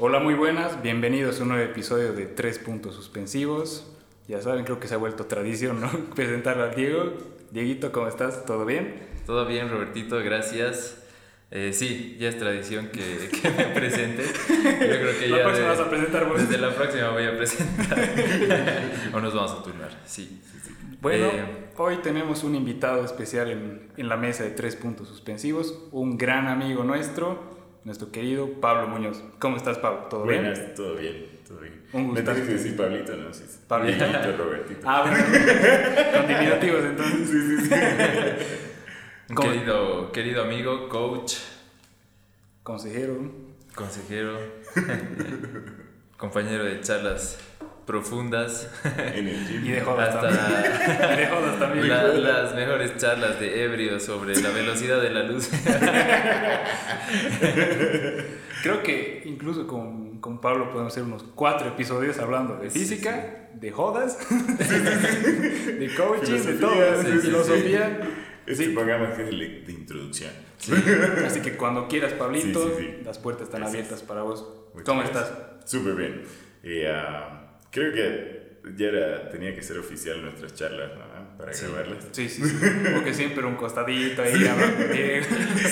Hola, muy buenas, bienvenidos a un nuevo episodio de Tres Puntos Suspensivos. Ya saben, creo que se ha vuelto tradición, ¿no? Presentarlo a Diego. Dieguito, ¿cómo estás? ¿Todo bien? Todo bien, Robertito, gracias. Eh, sí, ya es tradición que, que me presente. Yo creo que la ya próxima de- vas a presentar vos. desde la próxima voy a presentar. o nos vamos a turnar, sí. Bueno, Eh, hoy tenemos un invitado especial en, en la mesa de Tres Puntos Suspensivos, un gran amigo nuestro, nuestro querido Pablo Muñoz. ¿Cómo estás, Pablo? ¿Todo bien? Buenas, todo bien, todo bien. Un Me gustazo. tienes que decir Pablito, ¿no? Sí, sí. Pablito. Robertito. Ah, bueno, con diminutivos entonces. Sí, querido, querido amigo, coach, Consejero. consejero, compañero de charlas profundas, En el gym. Y de jodas hasta. Y de jodas también. la- las mejores charlas de ebrio sobre la velocidad de la luz. Creo que incluso con, con Pablo podemos hacer unos cuatro episodios hablando de Sí, física, de jodas, de coaching, de Filosofía, todo, sí, de sí, filosofía. Este Sí. programa que es el de introducción. Así que cuando quieras, Pablito, Sí, sí, sí. las puertas están Gracias. abiertas para vos. Muchas ¿Cómo gracias. estás? Súper bien. Y, ah, creo que ya era, tenía que ser oficial nuestras charlas, ¿no? Para Sí. grabarlas. Sí, sí, sí. Porque siempre un costadito ahí hablando bien.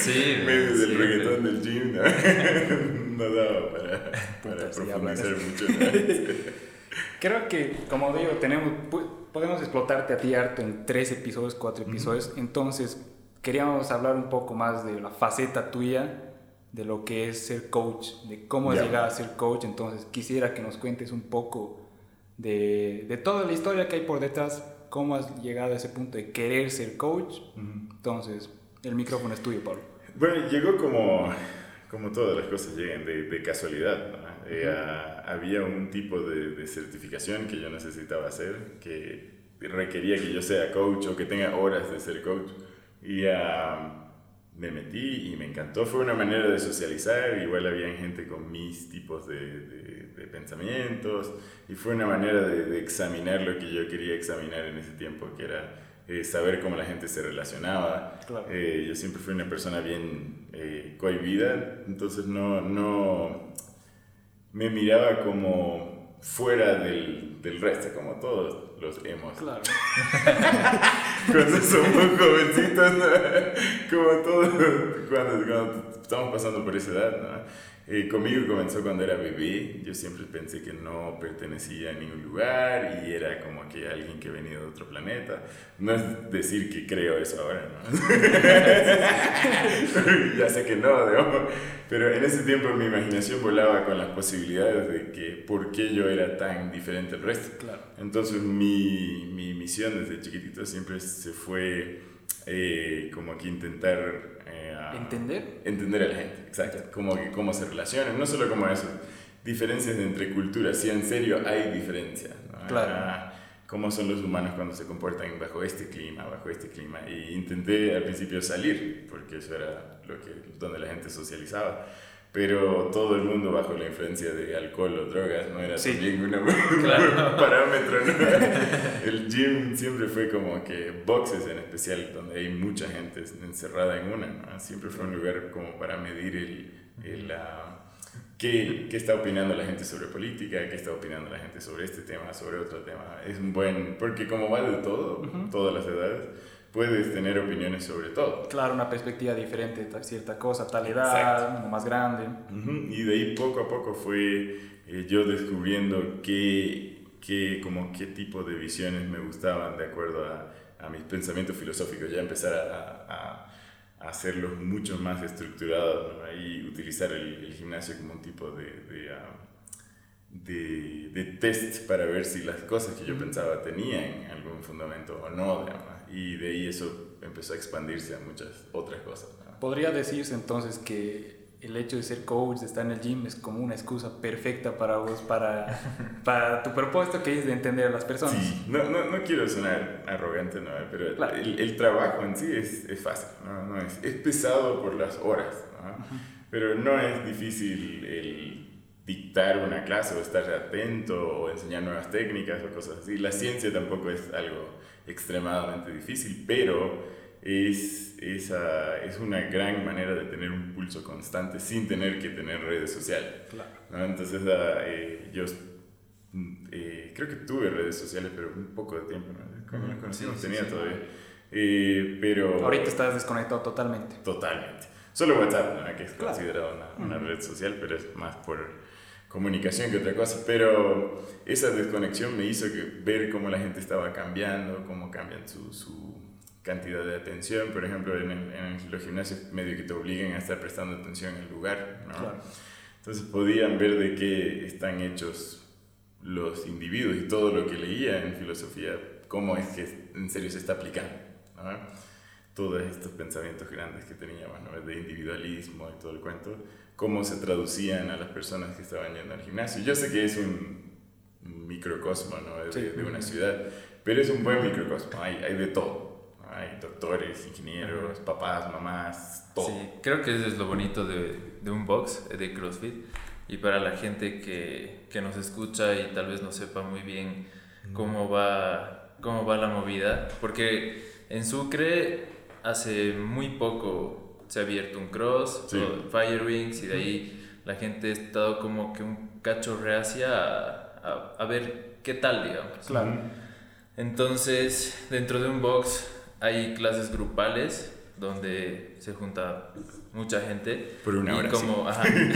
Sí, En medio del reggaetón del gym, ¿no? No daba para, para profundizar mucho. ¿no? Creo que, como digo, tenemos, podemos explotarte a ti harto en tres episodios, cuatro episodios. Entonces, queríamos hablar un poco más de la faceta tuya, de lo que es ser coach, de cómo has llegado a ser coach. Entonces, quisiera que nos cuentes un poco de, de toda la historia que hay por detrás, cómo has llegado a ese punto de querer ser coach. Entonces, el micrófono es tuyo, Pablo. Bueno, llegó como, como todas las cosas llegan de, de casualidad. ¿no? Eh, había un tipo de, de certificación que yo necesitaba hacer que requería que yo sea coach o que tenga horas de ser coach. Y me metí y me encantó. Fue una manera de socializar. Igual había gente con mis tipos de, de- de pensamientos. Y fue una manera de, de examinar lo que yo quería examinar en ese tiempo, que era eh, saber cómo la gente se relacionaba. Claro. Eh, yo siempre fui una persona bien eh, cohibida, entonces no, no me miraba como fuera del, del resto, como todos los hemos. Claro. Cuando somos jovencitos, ¿no? como todos, cuando, cuando estamos pasando por esa edad. ¿no? Eh, conmigo comenzó cuando era bebé, yo siempre pensé que no pertenecía a ningún lugar y era como que alguien que venía de otro planeta. No es decir que creo eso ahora, ¿no? ya sé que no, digamos. Pero en ese tiempo mi imaginación volaba con las posibilidades de que por qué yo era tan diferente al resto. Claro. Entonces mi, mi misión desde chiquitito siempre se fue eh, como que intentar... eh, a- ¿Entender? Entender a la gente, exacto. Como que cómo se relacionan, no solo como eso, diferencias entre culturas, si en serio hay diferencias. ¿no? Claro. Cómo son los humanos cuando se comportan bajo este clima, bajo este clima. Y intenté al principio salir, porque eso era lo que, donde la gente socializaba. Pero todo el mundo bajo la influencia de alcohol o drogas no era Sí. también una- Claro. un parámetro. ¿no? El gym siempre fue como que boxes en especial, donde hay mucha gente encerrada en una. ¿no? Siempre fue un lugar como para medir el, el, ah, qué, qué está opinando la gente sobre política, qué está opinando la gente sobre este tema, sobre otro tema. Es un buen, porque como va de todo, todas las edades, puedes tener opiniones sobre todo. Claro, una perspectiva diferente cierta cosa, tal edad, uno más grande. Ujú, Y de ahí poco a poco fue eh, yo descubriendo qué, qué, como qué tipo de visiones me gustaban de acuerdo a, a mis pensamientos filosóficos, ya empezar a, a- a hacerlos mucho más estructurados ¿no? y utilizar el, el gimnasio como un tipo de, de, ah, de, de test para ver si las cosas que yo pensaba tenían algún fundamento o no. digamos. Y de ahí eso empezó a expandirse a muchas otras cosas. ¿no? Podría decirse entonces que el hecho de ser coach, de estar en el gym, es como una excusa perfecta para vos, para, para tu propósito que es de entender a las personas. Sí, no, no, no quiero sonar arrogante, ¿no? pero Claro. el, el trabajo en sí es, es fácil, ¿no? No es, es pesado por las horas, pero no es difícil el dictar una clase o estar atento o enseñar nuevas técnicas o cosas así. La ciencia tampoco es algo extremadamente difícil, pero es, esa, es una gran manera de tener un pulso constante sin tener que tener redes sociales. Claro. Entonces, eh, yo eh, creo que tuve redes sociales, pero un poco de tiempo. ¿no? Nos conocimos tenía todavía. Eh, pero... Ahorita estás desconectado totalmente. Totalmente. Solo WhatsApp, que es considerado una, una red social, pero es más por comunicación que otra cosa. Pero esa desconexión me hizo ver cómo la gente estaba cambiando, cómo cambian su, su cantidad de atención. Por ejemplo, en, en, los gimnasios medio que te obligan a estar prestando atención en el lugar. ¿no? Entonces podían ver de qué están hechos los individuos y todo lo que leía en filosofía, cómo es que en serio se está aplicando. Todos estos pensamientos grandes que teníamos, de individualismo y todo el cuento, cómo se traducían a las personas que estaban yendo al gimnasio. Yo sé que es un microcosmo de, de, una ciudad, pero es un buen microcosmo, hay, hay de todo. Hay doctores, ingenieros, papás, mamás, todo. Sí, creo que eso es lo bonito de, de un box, de CrossFit. Y para la gente que, que nos escucha y tal vez no sepa muy bien cómo va, cómo va la movida, porque en Sucre hace muy poco se ha abierto un cross, Fire Wings, y de ahí la gente ha estado como que un cacho reacia a, a, ver qué tal, digamos. Claro. Entonces, dentro de un box hay clases grupales donde se junta mucha gente. Por una hora. Y como,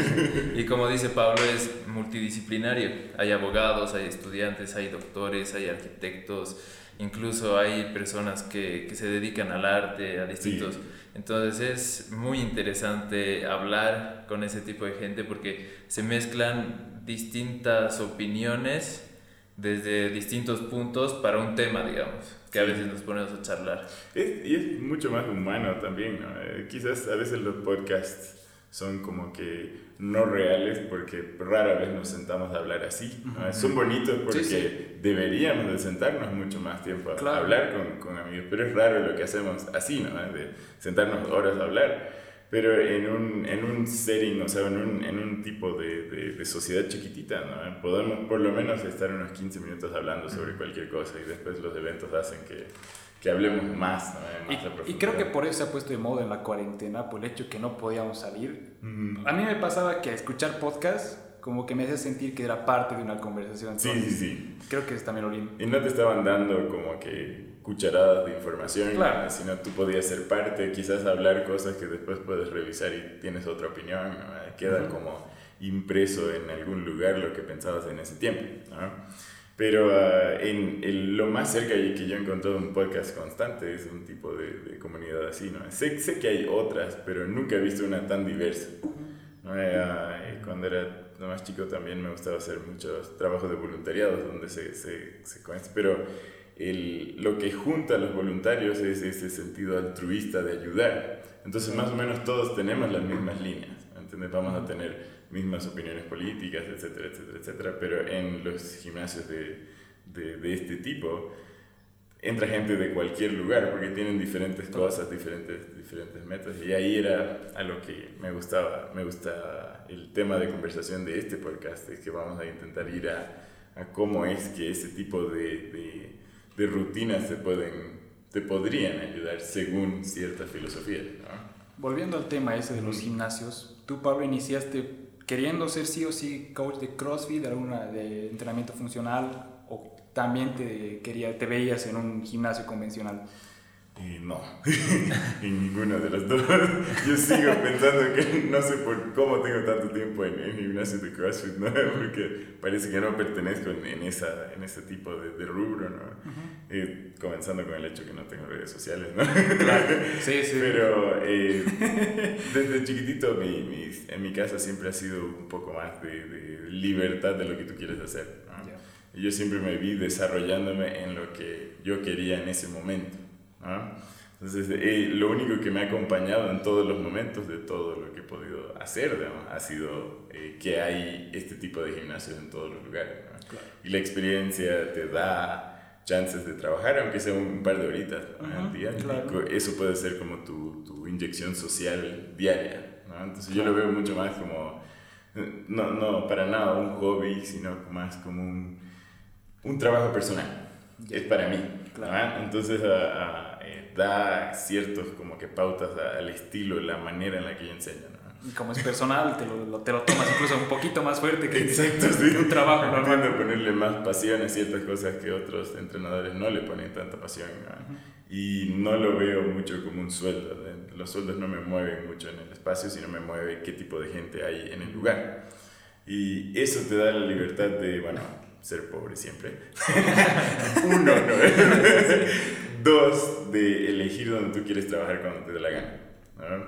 y como dice Pablo, es multidisciplinario. Hay abogados, hay estudiantes, hay doctores, hay arquitectos, incluso hay personas que, que se dedican al arte, a distintos... Entonces es muy interesante hablar con ese tipo de gente porque se mezclan distintas opiniones desde distintos puntos para un tema, digamos que a veces nos ponemos a charlar. y es mucho más humano también, ¿no? Eh, quizás a veces los podcasts son como que no reales porque rara vez nos sentamos a hablar así. Son bonitos porque deberíamos de sentarnos mucho más tiempo a hablar con, con, amigos, pero es raro lo que hacemos así, ¿no? De sentarnos horas a hablar. Pero en un, en un setting, o sea, en un, en un tipo de, de, sociedad chiquitita, ¿no? Podemos por lo menos estar unos 15 minutos hablando sobre cualquier cosa y después los eventos hacen que, que hablemos más, y, creo que por eso se ha puesto de moda en la cuarentena, por el hecho que no podíamos salir. A mí me pasaba que escuchar podcast como que me hacía sentir que era parte de una conversación. Sí, sí, sí. Creo que es también lo lindo. Y no te estaban dando como que cucharadas de información, claro. sino tú podías ser parte, quizás hablar cosas que después puedes revisar y tienes otra opinión, queda como impreso en algún lugar lo que pensabas en ese tiempo. Pero ah, en lo más cerca que yo he encontrado un podcast constante es un tipo de, comunidad así. ¿no? Sé, sé, que hay otras, pero nunca he visto una tan diversa. ¿no? Ah, cuando era más chico también me gustaba hacer muchos trabajos de voluntariado donde se, se, se pero el, lo que junta a los voluntarios es ese sentido altruista de ayudar. Entonces, más o menos todos tenemos las mismas líneas, ¿entiendes? Vamos a tener mismas opiniones políticas, etcétera, etcétera, etcétera, pero en los gimnasios de, de, de este tipo entra gente de cualquier lugar porque tienen diferentes cosas, diferentes, diferentes metas y ahí era a lo que me gustaba, me gusta el tema de conversación de este podcast, es que vamos a intentar ir a, a cómo es que ese tipo de de rutinas te, pueden, te podrían ayudar según cierta filosofía. Volviendo al tema ese de los gimnasios, tú Pablo iniciaste queriendo ser sí o sí coach de CrossFit, de, alguna, de entrenamiento funcional, o también te, quería, te veías en un gimnasio convencional. No, en ninguna de las dos. Yo sigo pensando que no sé por cómo tengo tanto tiempo en, en gimnasio de CrossFit, ¿no? porque parece que no pertenezco en, esa, en ese tipo de, de rubro, ¿no? comenzando con el hecho que no tengo redes sociales, ¿no? Claro. Sí, sí. Pero eh, desde chiquitito mi, mi, en mi casa siempre ha sido un poco más de, de libertad de lo que tú quieres hacer, ¿no? Y yo siempre me vi desarrollándome en lo que yo quería en ese momento. Entonces, eh, lo único que me ha acompañado en todos los momentos de todo lo que he podido hacer ha sido eh, que hay este tipo de gimnasios en todos los lugares. Y la experiencia te da chances de trabajar, aunque sea un par de horitas al día. Eso puede ser como tu, tu inyección social diaria. Entonces, yo lo veo mucho más como, no, no para nada un hobby, sino más como un, un trabajo personal. Es para mí. Entonces, a, a, da ciertos como que pautas al estilo, la manera en la que yo enseño. ¿no? Y como es personal, te lo, te lo tomas incluso un poquito más fuerte que, Exacto, sí. un trabajo normal. Entiendo ponerle más pasión a ciertas cosas que otros entrenadores no le ponen tanta pasión. ¿no? Y no lo veo mucho como un sueldo. ¿no? Los sueldos no me mueven mucho en el espacio, sino me mueve qué tipo de gente hay en el lugar. Y eso te da la libertad de, bueno, ser pobre siempre. Uno, ¿no? Dos, de elegir donde tú quieres trabajar cuando te dé la gana. ¿no?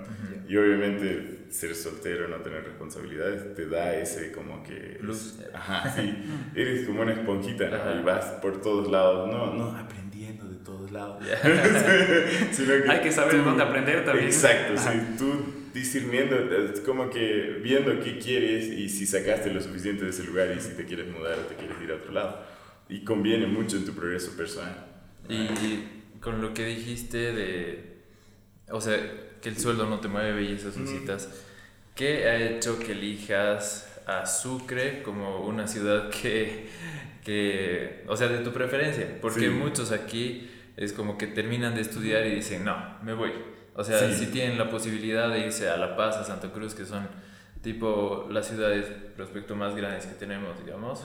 Y obviamente ser soltero, no tener responsabilidades, te da ese como que... Plus. Ajá, sí. Eres como una esponjita, ¿no? Y vas por todos lados, no, no aprendiendo de todos lados. Sino Hay que saber tú- dónde aprender también. Exacto, sí. Tú discerniendo, es como que viendo qué quieres y si sacaste lo suficiente de ese lugar y si te quieres mudar o te quieres ir a otro lado. Y conviene mucho en tu progreso personal. Y con lo que dijiste de, o sea, que el sueldo no te mueve y esas cositas, ¿qué ha hecho que elijas a Sucre como una ciudad que, que o sea, de tu preferencia? Porque Sí. muchos aquí es como que terminan de estudiar y dicen, no, me voy. O sea, Sí. si tienen la posibilidad de irse a La Paz, a Santa Cruz, que son tipo las ciudades respecto más grandes que tenemos, digamos,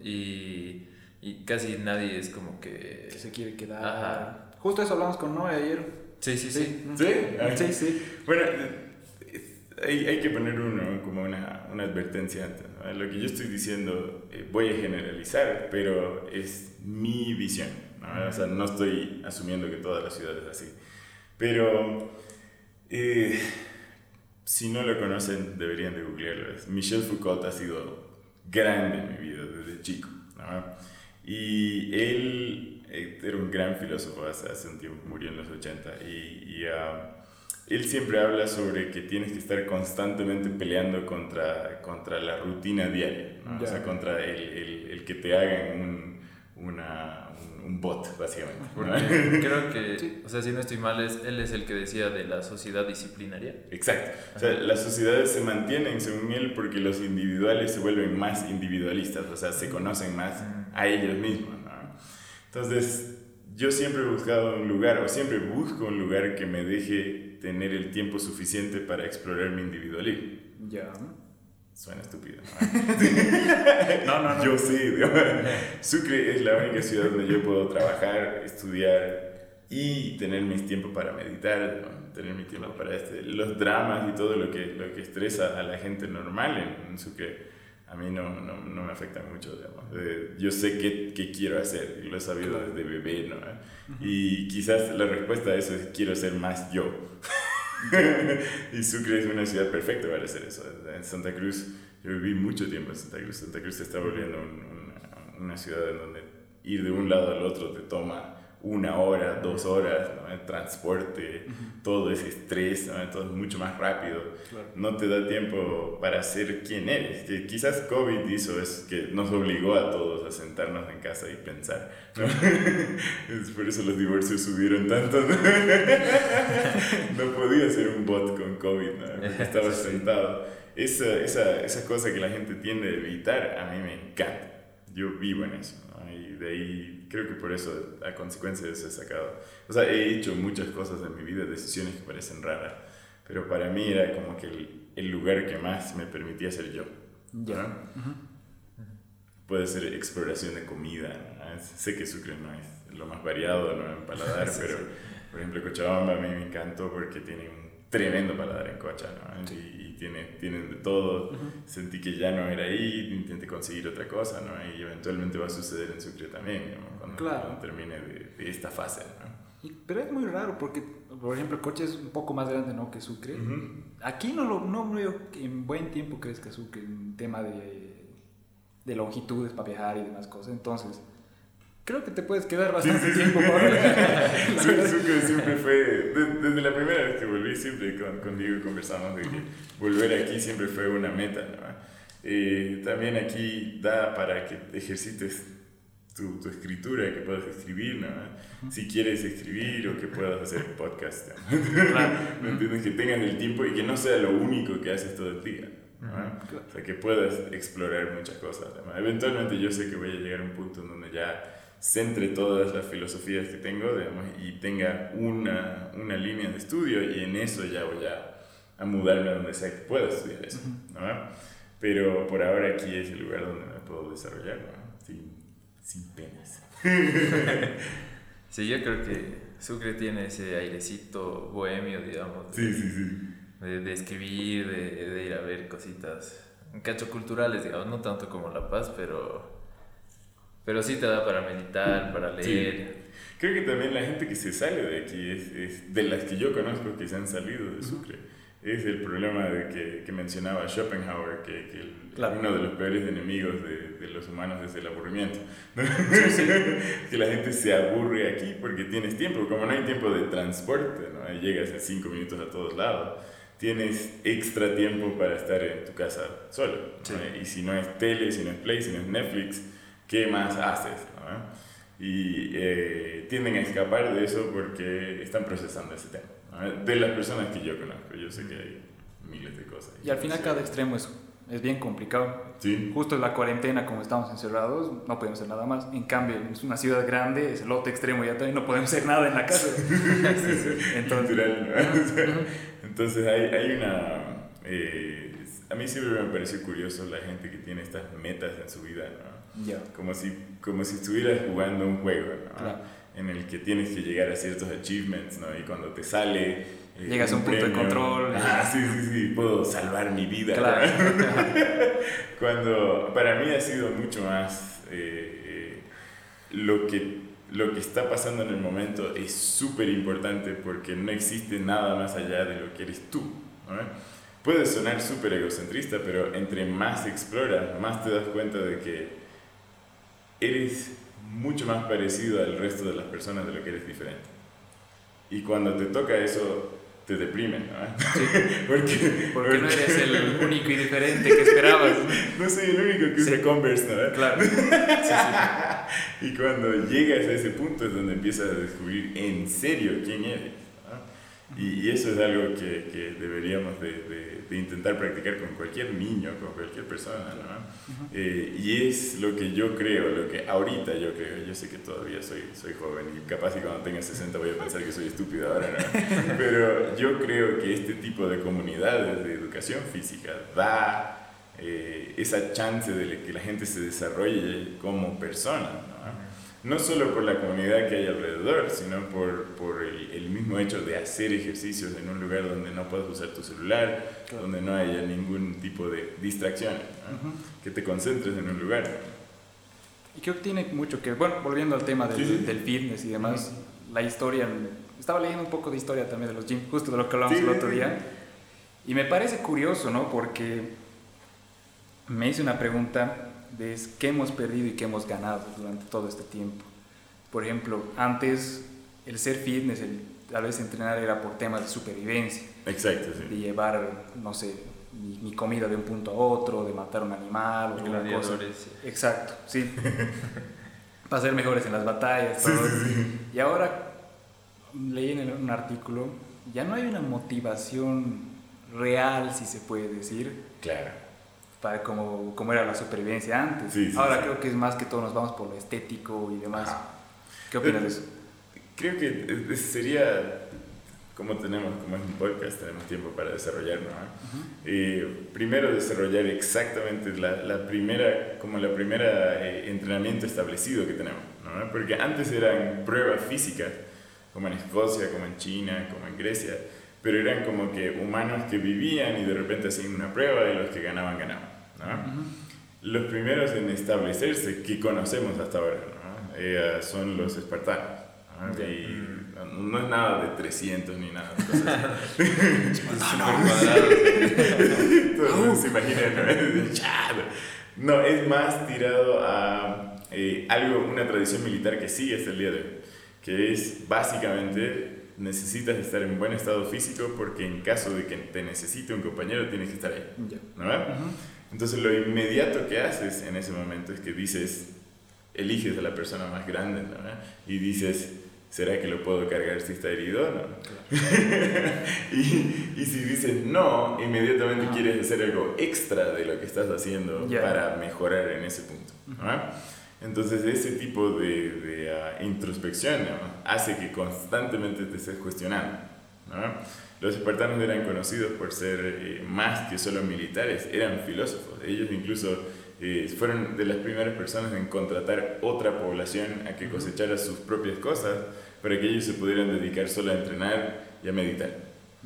y, y casi nadie es como que... Que se quiere quedar. Ajá. Justo eso hablamos con Noé ayer. Sí, sí, sí. ¿Sí? Sí, sí. Bueno, eh, hay, hay que poner uno como una, una advertencia antes. ¿no? Lo que yo estoy diciendo, eh, voy a generalizar, pero es mi visión. ¿no? O sea, no estoy asumiendo que toda la ciudad es así. Pero eh, si no lo conocen, deberían de googlearlo. Michel Foucault ha sido grande en mi vida desde chico. ¿no? Y él era un gran filósofo hace, hace un tiempo, murió en los 80. Y, y, ah, él siempre habla sobre que tienes que estar constantemente peleando contra, contra la rutina diaria, ¿no? o Ya. sea, contra el, el, el que te hagan un, una, un, un bot, básicamente. ¿no? Creo que, Sí. o sea, si no estoy mal, es, él es el que decía de la sociedad disciplinaria. Exacto. O sea, las sociedades se mantienen, según él, porque los individuales se vuelven más individualistas, o sea, se conocen más a ellos mismos. Entonces, yo siempre he buscado un lugar, o siempre busco un lugar que me deje tener el tiempo suficiente para explorar mi individualismo. Ya. Suena estúpido. No, no, no. Yo sí. Sucre es la única ciudad donde yo puedo trabajar, estudiar y tener mis tiempos para meditar, ¿no? tener mi tiempo para este, los dramas y todo lo que, lo que estresa a la gente normal en, en Sucre. A mí no, no, no me afecta mucho, digamos. Eh, yo sé qué, qué quiero hacer lo he sabido Claro. desde bebé, ¿no? Y quizás la respuesta a eso es quiero ser más yo. y Sucre es una ciudad perfecta para hacer eso. En Santa Cruz, yo viví mucho tiempo en Santa Cruz. Santa Cruz se está volviendo un- una, una ciudad en donde ir de un lado al otro te toma una hora, dos horas, ¿no? El transporte, todo ese estrés, ¿no? todo es mucho más rápido. Claro. No te da tiempo para ser quien eres. Que quizás COVID hizo es que nos obligó a todos a sentarnos en casa y pensar. ¿no? es por eso los divorcios subieron tanto. ¿no? podía ser un bot con COVID, estabas Sí. sentado. Esa, esa, esa cosa que la gente tiende a evitar, a mí me encanta. Yo vivo en eso. Y de ahí, creo que por eso, a consecuencia de eso he sacado. O sea, he hecho muchas cosas en mi vida, decisiones que parecen raras. Pero para mí era como que el, el lugar que más me permitía ser yo. Ya. ¿no? Puede ser exploración de comida. ¿no? Sé que Sucre no es lo más variado ¿no? en paladar, Sí, pero sí. por ejemplo Cochabamba a mí me encantó porque tiene un tremendo paladar en Cocha, ¿no? Y, y tiene, tienen de todo. Sentí que ya no era ahí, intenté conseguir otra cosa, ¿no? Y eventualmente va a suceder en Sucre también, ¿no? Cuando, Claro. cuando termine de, de esta fase, ¿no? Y- Pero es muy raro porque, por ejemplo, el coche es un poco más grande ¿no? que Sucre. Ujú. Aquí no, lo, no veo que en buen tiempo crezca Sucre en tema de, de longitudes para viajar y demás cosas. Entonces, creo que te puedes quedar bastante tiempo. por- Su- Sucre siempre fue, desde la primera vez que volví, siempre con, con Diego conversamos de que volver aquí siempre fue una meta. ¿no? Eh, también aquí da para que ejercites tu, tu escritura, que puedas escribir, ¿no? si quieres escribir o que puedas hacer podcast. ¿no? ¿Me entiendes? Que tengas el tiempo y que no sea lo único que haces todo el día. ¿no? O sea, que puedas explorar muchas cosas. ¿no? Eventualmente yo sé que voy a llegar a un punto en donde ya centre todas las filosofías que tengo digamos, y tenga una, una línea de estudio y en eso ya voy a, a mudarme a donde sea que pueda estudiar eso. ¿no? Pero por ahora aquí es el lugar donde me puedo desarrollar, ¿no? sin, sin penas. sí, yo creo que Sucre tiene ese airecito bohemio, digamos. De, sí, sí, sí. De, de escribir, de, de, ir a ver cositas, cacho culturales, digamos, no tanto como La Paz, pero, pero sí te da para meditar, para leer. Sí. Creo que también la gente que se sale de aquí es, es de las que yo conozco que se han salido de Sucre. Es el problema de que, que mencionaba Schopenhauer, que, que el, claro. uno de los peores enemigos de, de, los humanos es el aburrimiento. Sí, sí. que la gente se aburre aquí porque tienes tiempo, como no hay tiempo de transporte, ¿no? llegas en cinco minutos a todos lados, tienes extra tiempo para estar en tu casa solo. ¿no? Sí. Y si no es tele, si no es Play, si no es Netflix, ¿qué más haces? ¿no? Y eh, tienden a escapar de eso porque están procesando ese tema de las personas que yo conozco. Yo sé que hay miles de cosas. Y al final cada extremo es, es bien complicado. Sí. Justo en la cuarentena, como estamos encerrados, no podemos hacer nada más. En cambio, es una ciudad grande, es el otro extremo, ya también no podemos hacer nada en la casa. Entonces, Entonces hay, hay una... Eh, a mí siempre me pareció curioso la gente que tiene estas metas en su vida, ¿no? Yeah. Como, si, como si estuvieras jugando un juego, ¿no? Claro en el que tienes que llegar a ciertos achievements, ¿no? Y cuando te sale... Eh, Llegas a un, punto de control. Ah, sí, sí, sí, puedo salvar mi vida. Claro. cuando para mí ha sido mucho más eh, eh, lo, que, lo que está pasando en el momento es súper importante porque no existe nada más allá de lo que eres tú. ¿no? Puede sonar súper egocentrista, pero entre más exploras, más te das cuenta de que eres mucho más parecido al resto de las personas de lo que eres diferente. Y cuando te toca eso, te deprime, ¿no? Sí. porque, porque no eres el único y diferente que esperabas. No soy el único que usa sí. Converse, ¿no? Claro. Sí, y cuando llegas a ese punto es donde empiezas a descubrir en serio quién eres. Y, y, eso es algo que, que deberíamos de, de, de, intentar practicar con cualquier niño, con cualquier persona, ¿no? Eh, y es lo que yo creo, lo que ahorita yo creo, yo sé que todavía soy, soy joven y capaz que cuando tenga 60 voy a pensar que soy estúpido ahora, ¿no? Pero yo creo que este tipo de comunidades de educación física da eh, esa chance de que la gente se desarrolle como persona, ¿no? No solo por la comunidad que hay alrededor, sino por, por el, el, mismo hecho de hacer ejercicios en un lugar donde no puedes usar tu celular, claro. donde no haya ningún tipo de distracción, ¿no? uh -huh. que te concentres en un lugar. Y creo que tiene mucho que, bueno, volviendo al tema del, sí, sí. del fitness y demás, uh -huh. la historia, estaba leyendo un poco de historia también de los gyms, justo de lo que hablamos sí, el otro día, y me parece curioso, ¿no? Porque me hice una pregunta de qué hemos perdido y qué hemos ganado durante todo este tiempo. Por ejemplo, antes el ser fitness, el tal vez entrenar era por temas de supervivencia. Exacto, sí. De llevar, no sé, mi, mi comida de un punto a otro, de matar un animal o alguna cosa. Sí. Exacto, sí. Para ser mejores en las batallas. Sí, sí, sí. Y ahora leí en un artículo, ya no hay una motivación real, si se puede decir. Claro para como, como era la supervivencia antes. Sí, sí, Ahora sí. creo que es más que todo nos vamos por lo estético y demás. Ajá. ¿Qué opinas de eso? Creo que sería, como tenemos, como es un podcast, tenemos tiempo para desarrollarlo. ¿no? Uh -huh. eh, primero desarrollar exactamente la, la, primera, como la primera eh, entrenamiento establecido que tenemos. ¿no? Porque antes eran pruebas físicas, como en Escocia, como en China, como en Grecia pero eran como que humanos que vivían y de repente hacían una prueba y los que ganaban, ganaban. ¿No? Uh -huh. Los primeros en establecerse, que conocemos hasta ahora, ¿no? eh, son los espartanos. ¿no? Okay. Y no, es nada de 300 ni nada. Entonces, se imaginan, ¿no? no, es más tirado a eh, algo, una tradición militar que sigue hasta el día de hoy, que es básicamente necesitas estar en buen estado físico porque en caso de que te necesite un compañero tienes que estar ahí. Yeah. ¿no? Uh -huh. Entonces lo inmediato que haces en ese momento es que dices, eliges a la persona más grande ¿no? y dices, ¿será que lo puedo cargar si está herido? No. Claro. y, y, si dices no, inmediatamente uh -huh. quieres hacer algo extra de lo que estás haciendo yeah. para mejorar en ese punto. ¿no? Entonces ese tipo de, de uh, introspección hace que constantemente te estés cuestionando. ¿no? Los espartanos eran conocidos por ser eh, más que solo militares, eran filósofos. Ellos incluso eh, fueron de las primeras personas en contratar otra población a que cosechara sus propias cosas para que ellos se pudieran dedicar solo a entrenar y a meditar.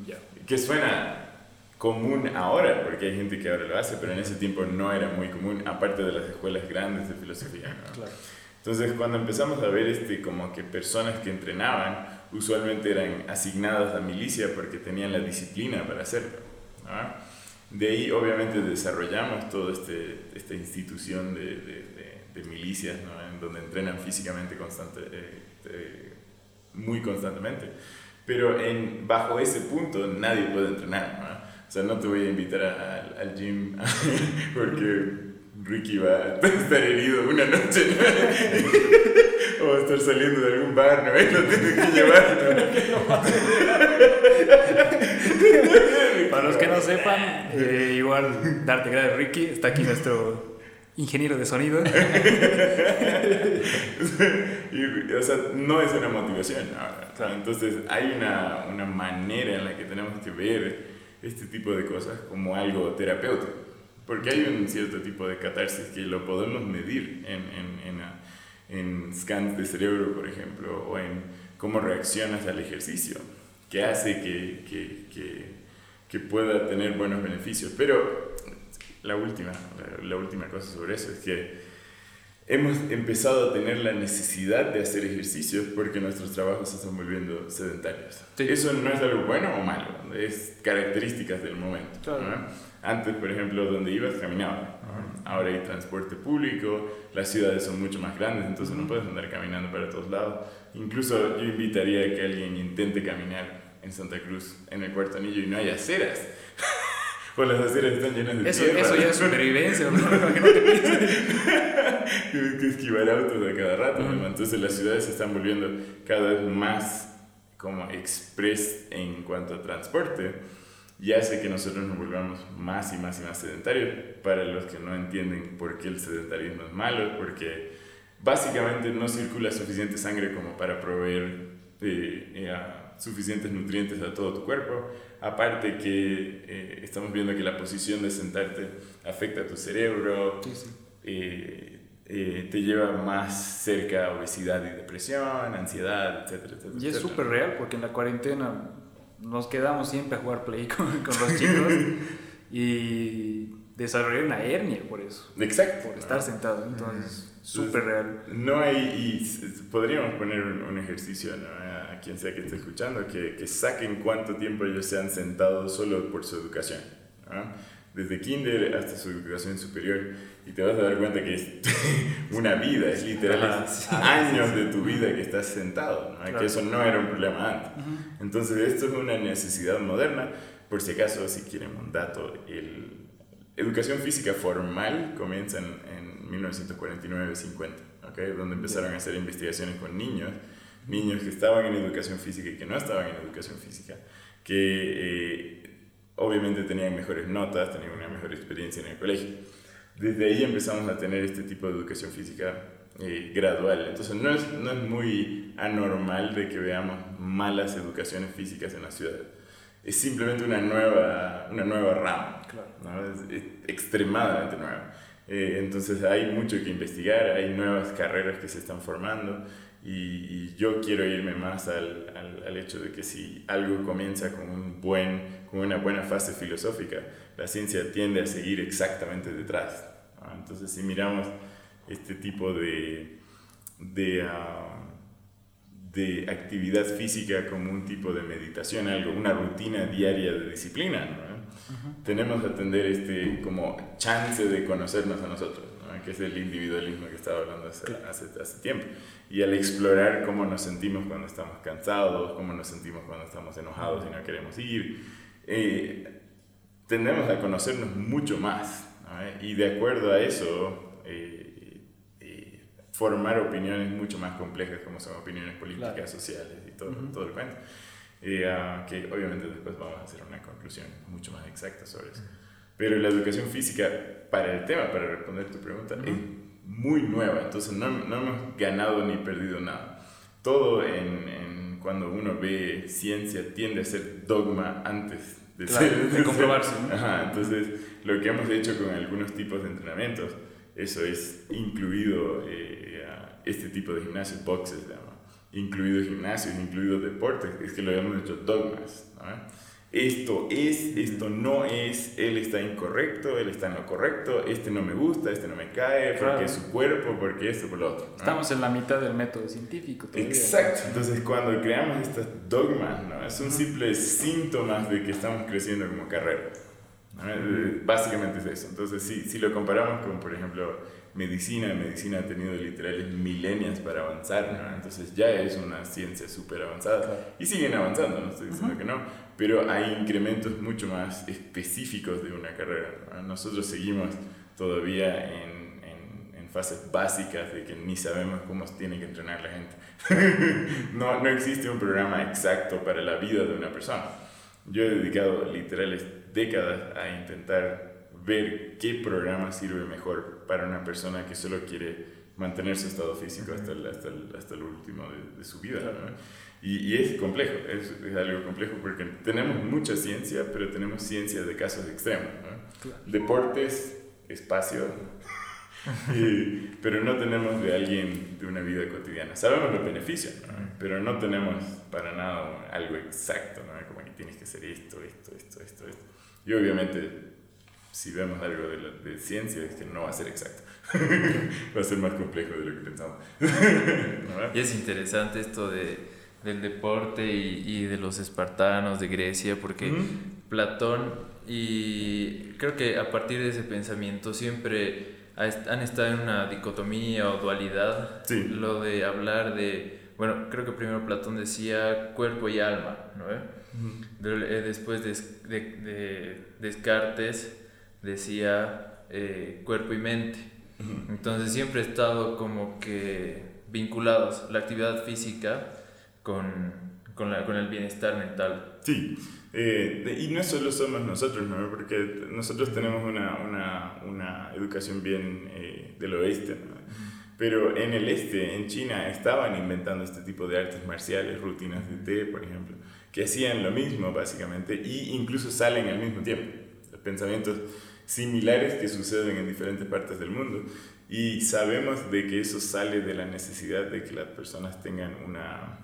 Ya. Que suena común ahora, porque hay gente que ahora lo hace, pero en ese tiempo no era muy común, aparte de las escuelas grandes de filosofía. ¿no? Claro. Entonces, cuando empezamos a ver este, como que personas que entrenaban, usualmente eran asignadas a milicia porque tenían la disciplina para hacerlo. ¿no? De ahí, obviamente, desarrollamos toda este, esta institución de, de, de, de milicias, ¿no? en donde entrenan físicamente constante, eh, eh, muy constantemente. Pero en, bajo ese punto nadie puede entrenar. ¿no? O sea, no te voy a invitar a, al, al gym porque Ricky va a estar herido una noche ¿no? o va a estar saliendo de algún bar, ¿no? Lo tienes que llevar. ¿no? Para los que no sepan, eh, igual darte gracias Ricky, está aquí nuestro ingeniero de sonido. y, o sea, no es una motivación. Entonces hay una, una manera en la que tenemos que ver este tipo de cosas como algo terapéutico. Porque hay un cierto tipo de catarsis que lo podemos medir en, en, en, en, scans de cerebro, por ejemplo, o en cómo reaccionas al ejercicio, que hace que, que, que, que pueda tener buenos beneficios. Pero la última, la, la última cosa sobre eso es que hemos empezado a tener la necesidad de hacer ejercicios porque nuestros trabajos se están volviendo sedentarios. Sí. Eso no es algo bueno o malo, es características del momento. Claro. ¿no? Antes, por ejemplo, donde ibas caminabas. ¿no? Ahora hay transporte público, las ciudades son mucho más grandes, entonces uh -huh. no puedes andar caminando para todos lados. Incluso yo invitaría a que alguien intente caminar en Santa Cruz, en el cuarto anillo, y no hay aceras. O las aceras están llenas de eso, tierra. Eso ya es supervivencia, ¿no? Que no te. Tienes que esquivar autos a cada rato, -huh. Entonces las ciudades se están volviendo cada vez más como express en cuanto a transporte y hace que nosotros nos volvamos más y más y más sedentarios. Para los que no entienden por qué el sedentarismo es malo, porque básicamente no circula suficiente sangre como para proveer eh, eh, suficientes nutrientes a todo tu cuerpo. Aparte que eh, estamos viendo que la posición de sentarte afecta a tu cerebro, Sí, sí. eh, eh, te lleva más cerca a obesidad y depresión, ansiedad, etcétera, etcétera. Y es súper real porque en la cuarentena nos quedamos siempre a jugar play con, con los chicos y desarrollé una hernia por eso. Exacto. Por estar sentado, entonces súper real. No hay, y podríamos poner un, un ejercicio ¿no? a quien sea que esté escuchando, que, que, saquen cuánto tiempo ellos se han sentado solo por su educación. ¿no? Desde kinder hasta su educación superior. Y te vas a dar cuenta que es una vida, es literal Ajá, sí. años de tu vida que estás sentado. ¿no? Claro. Que eso no era un problema antes. Entonces esto es una necesidad moderna. Por si acaso, si quieren un dato, el educación física formal comienza en, en 1949-50, ¿okay? donde empezaron a hacer investigaciones con niños, niños que estaban en educación física y que no estaban en educación física, que eh, obviamente tenían mejores notas, tenían una mejor experiencia en el colegio. Desde ahí empezamos a tener este tipo de educación física eh, gradual. Entonces no es, no es muy anormal de que veamos malas educaciones físicas en la ciudad es simplemente una nueva, una nueva rama, claro. ¿no? es, es, extremadamente nueva. Eh, entonces hay mucho que investigar, hay nuevas carreras que se están formando y, yo quiero irme más al, al, hecho de que si algo comienza con, un buen, con una buena fase filosófica, la ciencia tiende a seguir exactamente detrás. Entonces si miramos este tipo de... de uh, de actividad física como un tipo de meditación, algo, una rutina diaria de disciplina, ¿no? -huh. Tenemos que atender este como chance de conocernos a nosotros, ¿no? que es el individualismo que estaba hablando hace, hace, hace, tiempo. Y al explorar cómo nos sentimos cuando estamos cansados, cómo nos sentimos cuando estamos enojados y no queremos ir, eh, tendemos a conocernos mucho más. ¿no? Y de acuerdo a eso, eh, formar opiniones mucho más complejas como son opiniones políticas, claro. sociales y todo, uh -huh. todo el cuento. Uh, que obviamente después vamos a hacer una conclusión mucho más exacta sobre eso. Pero la educación física, para el tema, para responder tu pregunta, uh -huh. es muy nueva, entonces no, no hemos ganado ni perdido nada. Todo en, en, cuando uno ve ciencia tiende a ser dogma antes de, de, comprobarse. Ajá, entonces, lo que hemos hecho con algunos tipos de entrenamientos, eso es incluido eh, este tipo de gimnasios, boxes, incluido gimnasios, incluido deportes, es que lo habíamos hecho dogmas. ¿no? esto es, esto no es, él está incorrecto, él está en lo correcto, este no me gusta, este no me cae, porque es su cuerpo, porque esto, por lo otro. Estamos en la mitad del método científico. Todavía. Exacto, entonces cuando creamos estos dogmas, ¿no? son simples síntomas de que estamos creciendo como carrera. Básicamente es eso. Entonces, sí, si lo comparamos con, por ejemplo, medicina, medicina ha tenido literales milenios para avanzar, ¿no? entonces ya es una ciencia súper avanzada y siguen avanzando, no estoy diciendo que no, pero hay incrementos mucho más específicos de una carrera. Nosotros seguimos todavía en, en, en, fases básicas de que ni sabemos cómo tiene que entrenar la gente. no, no existe un programa exacto para la vida de una persona. Yo he dedicado literales décadas a intentar ver qué programa sirve mejor para una persona que solo quiere mantener su estado físico hasta el, hasta el, hasta el último de, de su vida. Y, y, es complejo, es, es, algo complejo porque tenemos mucha ciencia, pero tenemos ciencia de casos extremos. Claro. Deportes, espacio, y, pero no tenemos de alguien de una vida cotidiana. Sabemos los beneficios, pero no tenemos para nada algo exacto, ¿no? como que tienes que hacer esto, esto, esto, esto, esto. Y obviamente si vemos algo de, la, de, ciencia, es que no va a ser exacto. va a ser más complejo de lo que pensamos. y es interesante esto de, del deporte y, y, de los espartanos de Grecia, porque Platón, y creo que a partir de ese pensamiento siempre han estado en una dicotomía o dualidad. Sí. Lo de hablar de, bueno, creo que primero Platón decía cuerpo y alma, ¿no? Después de, de, de Descartes decía eh, cuerpo y mente. Entonces siempre he estado como que vinculados la actividad física con, con, la, con el bienestar mental. Sí, eh, y no solo somos nosotros, ¿no? porque nosotros tenemos una, una, una educación bien eh, del oeste, ¿no? pero en el este, en China, estaban inventando este tipo de artes marciales, rutinas de té, por ejemplo, que hacían lo mismo básicamente y incluso salen al mismo tiempo. Los pensamientos similares que suceden en diferentes partes del mundo. Y sabemos de que eso sale de la necesidad de que las personas tengan una...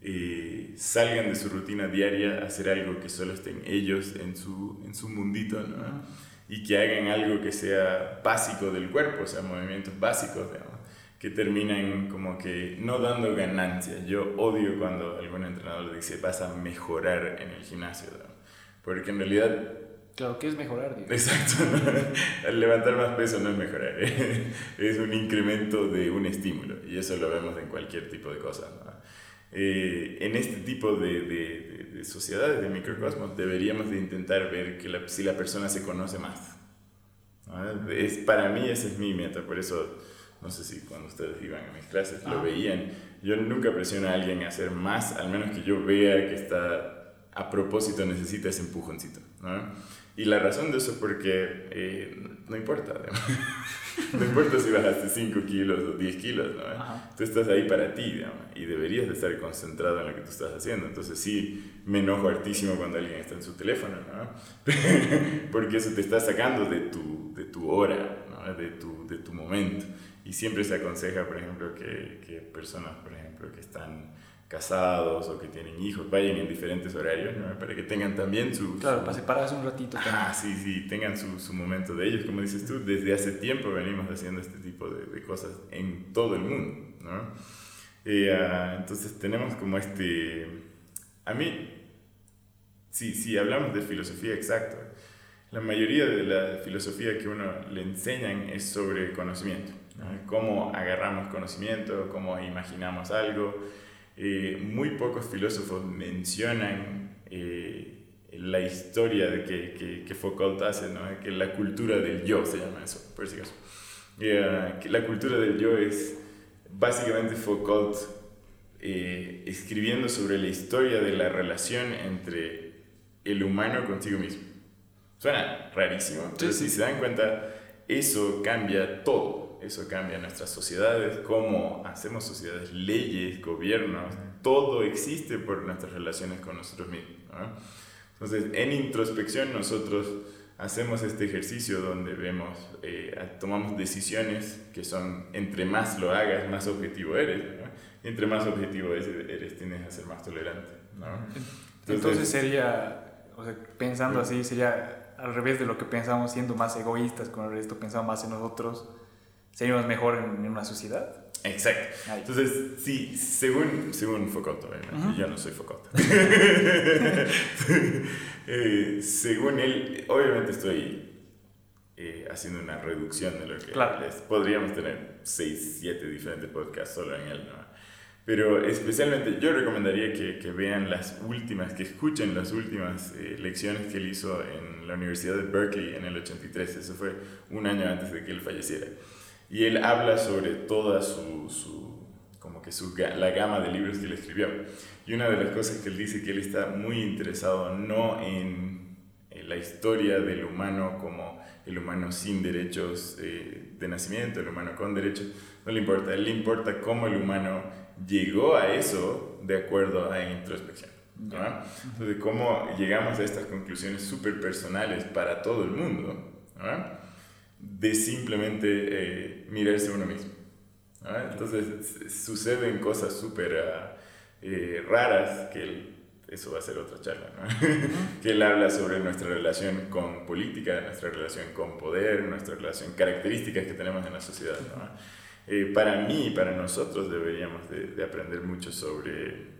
Eh, salgan de su rutina diaria a hacer algo que solo estén ellos en su, en su mundito, ¿no? Y que hagan algo que sea básico del cuerpo, o sea, movimientos básicos, digamos, que terminan como que no dando ganancias. Yo odio cuando algún entrenador dice vas a mejorar en el gimnasio, porque en realidad Claro, ¿qué es mejorar? Exacto, levantar más peso no es mejorar, es un incremento de un estímulo y eso lo vemos en cualquier tipo de cosas. Eh, en este tipo de, de, de, sociedades, de microcosmos, deberíamos de intentar ver que la, si la persona se conoce más. Es, para mí esa es mi meta, por eso, no sé si cuando ustedes iban a mis clases lo veían, yo nunca presiono a alguien a hacer más, al menos que yo vea que está a propósito necesita ese empujoncito. ¿no? Y la razón de eso es porque eh, no importa. no importa si bajaste 5 kilos o 10 kilos, ¿no? Tú estás ahí para ti, digamos, y deberías de estar concentrado en lo que tú estás haciendo. Entonces sí, me enojo hartísimo cuando alguien está en su teléfono, ¿no? porque eso te está sacando de tu, de tu hora, ¿no? de, tu, de tu momento. Y siempre se aconseja, por ejemplo, que, que personas, por ejemplo, que están casados o que tienen hijos vayan en diferentes horarios, ¿no? Para que tengan también su... Claro, su... para separarse un ratito. Ah, sí, sí, tengan su, su, momento de ellos, como dices tú, desde hace tiempo venimos haciendo este tipo de, de cosas en todo el mundo, ¿no? Y, uh, entonces tenemos como este... A mí, si, si hablamos de filosofía exacta, la mayoría de la filosofía que uno le enseñan es sobre conocimiento, ¿no? cómo agarramos conocimiento, cómo imaginamos algo, eh, muy pocos filósofos mencionan eh, la historia de que, que, que, Foucault hace, ¿no? que la cultura del yo se llama eso, por si acaso. Eh, que la cultura del yo es básicamente Foucault eh, escribiendo sobre la historia de la relación entre el humano consigo mismo. Suena rarísimo, sí, si se dan cuenta, eso cambia todo eso cambia nuestras sociedades, cómo hacemos sociedades, leyes, gobiernos, todo existe por nuestras relaciones con nosotros mismos. Entonces, en introspección nosotros hacemos este ejercicio donde vemos, eh, tomamos decisiones que son, entre más lo hagas, más objetivo eres. Entre más objetivo eres, tienes a ser más tolerante. Entonces, sería, o sea, pensando así, sería al revés de lo que pensamos, siendo más egoístas con el resto, pensamos más en nosotros, seríamos mejor en, una sociedad. Exacto. Entonces, sí, según, según Foucault, yo no soy Foucault. Eh, según él, obviamente estoy eh, haciendo una reducción de lo que claro. podríamos tener 6, 7 diferentes podcasts solo en él, ¿no? Pero especialmente yo recomendaría que, que, vean las últimas, que escuchen las últimas eh, lecciones que él hizo en la Universidad de Berkeley en el 83. Eso fue un año antes de que él falleciera. Y él habla sobre toda su, su como que su, la gama de libros que él escribió. Y una de las cosas que él dice que él está muy interesado no en, la historia del humano como el humano sin derechos eh, de nacimiento, el humano con derechos, no le importa, él le importa cómo el humano llegó a eso de acuerdo a introspección. Entonces, cómo llegamos a estas conclusiones súper personales para todo el mundo, de simplemente eh, mirarse uno mismo. Entonces, suceden cosas súper... Ah, eh, raras, que eso va a ser otra charla, que él habla sobre nuestra relación con política, nuestra relación con poder, nuestra relación, características que tenemos en la sociedad. Eh, para mí, para nosotros deberíamos de, aprender mucho sobre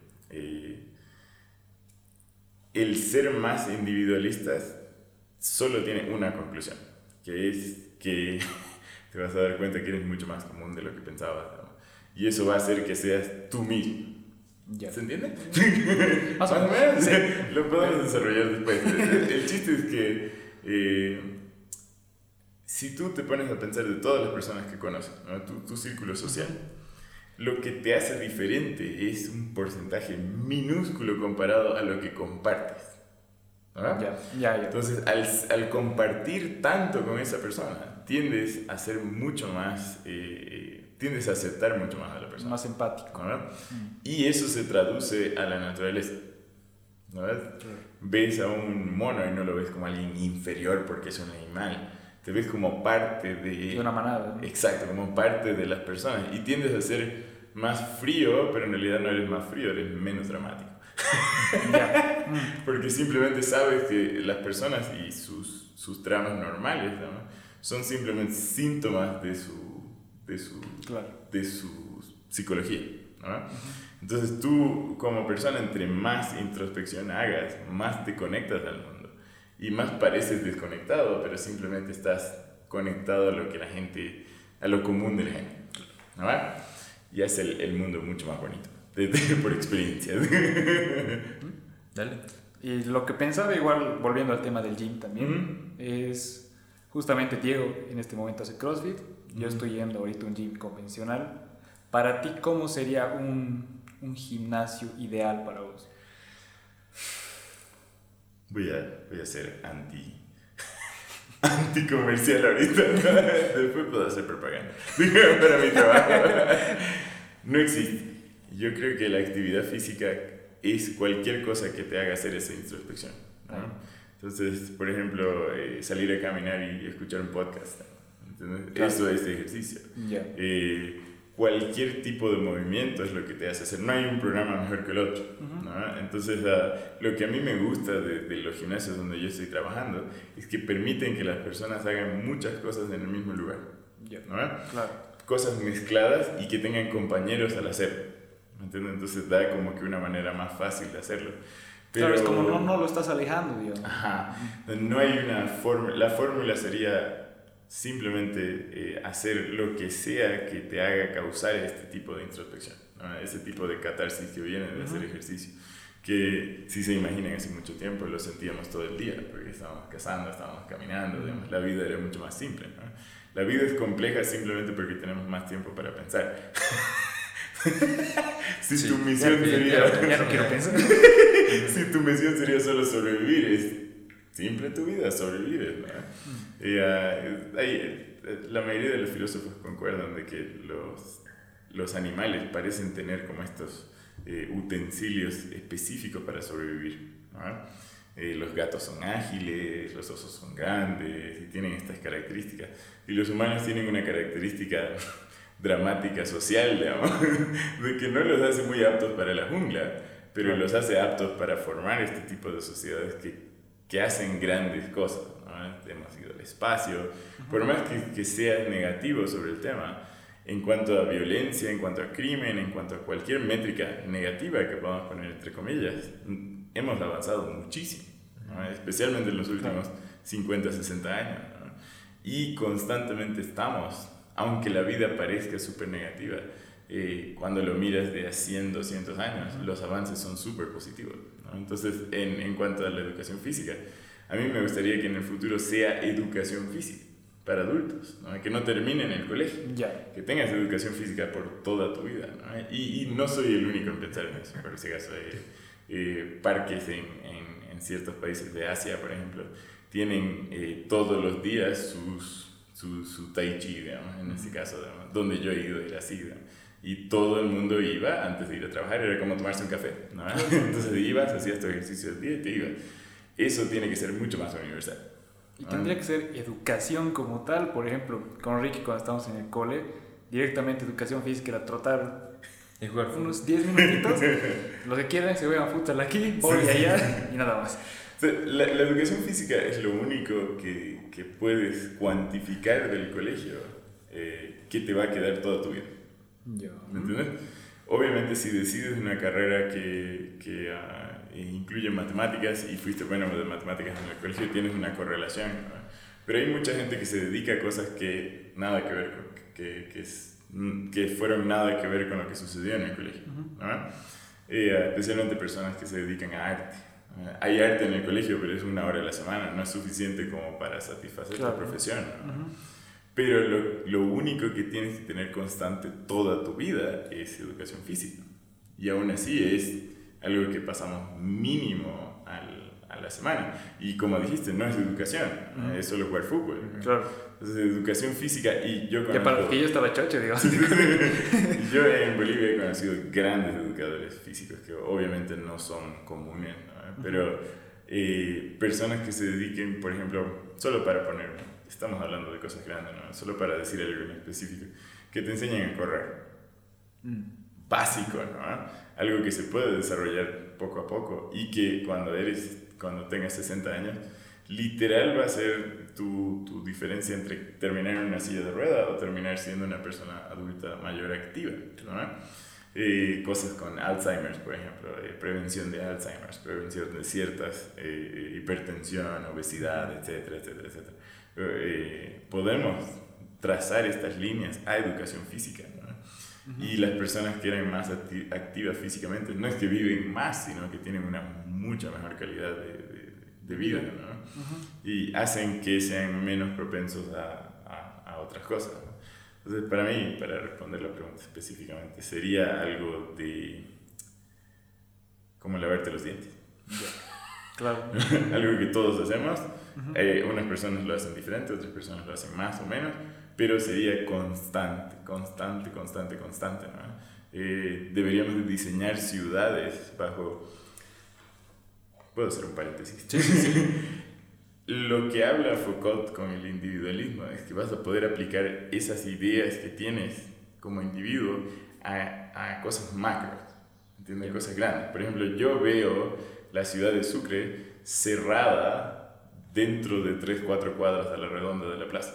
el ser más individualistas solo tiene una conclusión, que es que te vas a dar cuenta que eres mucho más común de lo que pensabas. Y eso va a hacer que seas tú mismo. ¿Se entiende? Más o menos. Lo podemos desarrollar después. El, chiste es que eh, si tú te pones a pensar de todas las personas que conoces, tu, tu, círculo social, lo que te hace diferente es un porcentaje minúsculo comparado a lo que compartes. Entonces, al, al, compartir tanto con esa persona, tiendes a ser mucho más eh, tiendes a aceptar mucho más a la persona. Más empático. Mm. Y eso se traduce a la naturaleza. ¿no ves? Ves a un mono y no lo ves como alguien inferior porque es un animal. Te ves como parte de... De una manada. Exacto, como parte de las personas. Y tiendes a ser más frío, pero en realidad no eres más frío, eres menos dramático. Mm. porque simplemente sabes que las personas y sus, sus tramas normales son simplemente síntomas de su de su, de su psicología. Entonces tú como persona, entre más introspección hagas, más te conectas al mundo y más pareces desconectado, pero simplemente estás conectado a lo que la gente, a lo común de la gente. ¿no? Y hace el, el, mundo mucho más bonito, por experiencia. Dale. Y lo que pensaba igual, volviendo al tema del gym también, es justamente Diego en este momento hace CrossFit yo estoy yendo ahorita a un gym convencional. Para ti, ¿cómo sería un, un gimnasio ideal para vos? Voy a, voy a ser anti, anti comercial ahorita. Después puedo hacer propaganda para mi trabajo. No existe. Yo creo que la actividad física es cualquier cosa que te haga hacer esa introspección. Entonces, por ejemplo, eh, salir a caminar y escuchar un podcast. Eso es ejercicio. Eh, cualquier tipo de movimiento es lo que te hace hacer. No hay un programa mejor que el otro. Entonces, lo que a mí me gusta de, los gimnasios donde yo estoy trabajando es que permiten que las personas hagan muchas cosas en el mismo lugar. Cosas mezcladas y que tengan compañeros al hacerlo. Entonces da como que una manera más fácil de hacerlo. Pero, claro, es como no, no lo estás alejando, Ajá. No hay una fórmula. La fórmula sería simplemente eh, hacer lo que sea que te haga causar este tipo de introspección, ese tipo de catarsis que viene de hacer ejercicio. Que si se imaginan hace mucho tiempo lo sentíamos todo el día, porque estábamos cazando, estábamos caminando, la vida era mucho más simple. La vida es compleja simplemente porque tenemos más tiempo para pensar. si tu misión sería. Ya no quiero pensar. si tu misión sería solo sobrevivir, es simple tu vida, sobrevives. ¿no? Y, uh, hay, eh, la mayoría de los filósofos concuerdan de que los, los animales parecen tener como estos eh, utensilios específicos para sobrevivir. Eh, los gatos son ágiles, los osos son grandes y tienen estas características. Y los humanos tienen una característica dramática social, digamos, de que no los hace muy aptos para la jungla, pero los hace aptos para formar este tipo de sociedades que, que hacen grandes cosas. Hemos ido al espacio, por más que, que seas negativo sobre el tema, en cuanto a violencia, en cuanto a crimen, en cuanto a cualquier métrica negativa que podamos poner entre comillas, hemos avanzado muchísimo, especialmente en los últimos 50, 60 años. Y constantemente estamos, aunque la vida parezca súper negativa, eh, cuando lo miras de a 100, 200 años, los avances son súper positivos. Entonces, en, en cuanto a la educación física, a mí me gustaría que en el futuro sea educación física para adultos, que no termine en el colegio, que tengas educación física por toda tu vida. Y, y, no soy el único en pensar en eso, por ese caso. Eh, eh, parques en, en, en, ciertos países de Asia, por ejemplo, tienen eh, todos los días sus, su, su tai chi, digamos, en ese caso, donde yo he ido era así. Y todo el mundo iba antes de ir a trabajar, era como tomarse un café. ¿no? Entonces ibas, hacías tu ejercicio del día y te ibas. Eso tiene que ser mucho más universal. Y tendría que ser educación como tal, por ejemplo, con Ricky cuando estábamos en el cole, directamente educación física era trotar y jugar unos 10 minutitos. Los que quieran se juegan fútbol aquí, voy allá y nada más. La, la, educación física es lo único que, que puedes cuantificar del colegio eh, que te va a quedar toda tu vida. ¿Me entiendes? Obviamente si decides una carrera que, que uh, incluye matemáticas y fuiste bueno de matemáticas en el colegio, tienes una correlación. Pero hay mucha gente que se dedica a cosas que nada que ver con, que, que Mm, que fueron nada que ver con lo que sucedió en el colegio. Eh, especialmente personas que se dedican a arte. Hay arte en el colegio, pero es una hora a la semana, no es suficiente como para satisfacer la profesión. Pero lo, lo, único que tienes que tener constante toda tu vida es educación física. Y aún así es algo que pasamos mínimo al, a la semana. Y como dijiste, no es educación, es solo jugar fútbol. Claro. Entonces, educación física y yo conozco... para que yo estaba chocho, digamos. yo en Bolivia he conocido grandes educadores físicos que obviamente no son comunes, pero eh, personas que se dediquen, por ejemplo, solo para poner, estamos hablando de cosas grandes, ¿no? solo para decir algo en específico, que te enseñen a correr. Mm. Básico, ¿no? Algo que se puede desarrollar poco a poco y que cuando eres, cuando tengas 60 años, literal va a ser tu, tu, diferencia entre terminar en una silla de rueda o terminar siendo una persona adulta mayor activa. Eh, cosas con Alzheimer, por ejemplo, eh, prevención de Alzheimer, prevención de ciertas eh, hipertensión, obesidad, etcétera, etcétera, etcétera. podemos trazar estas líneas a educación física. Y las personas que eran más activas físicamente no es que viven más, sino que tienen una mucha mejor calidad de, de vida, ¿no? Y hacen que sean menos propensos a, a, a otras cosas. Entonces, para mí, para responder la pregunta específicamente, sería algo de como lavarte los dientes. Claro. algo que todos hacemos. Eh, unas personas lo hacen diferente, otras personas lo hacen más o menos, pero sería constante, constante, constante, constante. ¿no? Eh, deberíamos diseñar ciudades bajo Puedo hacer un paréntesis. Sí, sí, sí. Lo que habla Foucault con el individualismo es que vas a poder aplicar esas ideas que tienes como individuo a, a cosas macros, ¿entiendes? Cosas grandes. Por ejemplo, yo veo la ciudad de Sucre cerrada dentro de 3, 4 cuadras a la redonda de la plaza.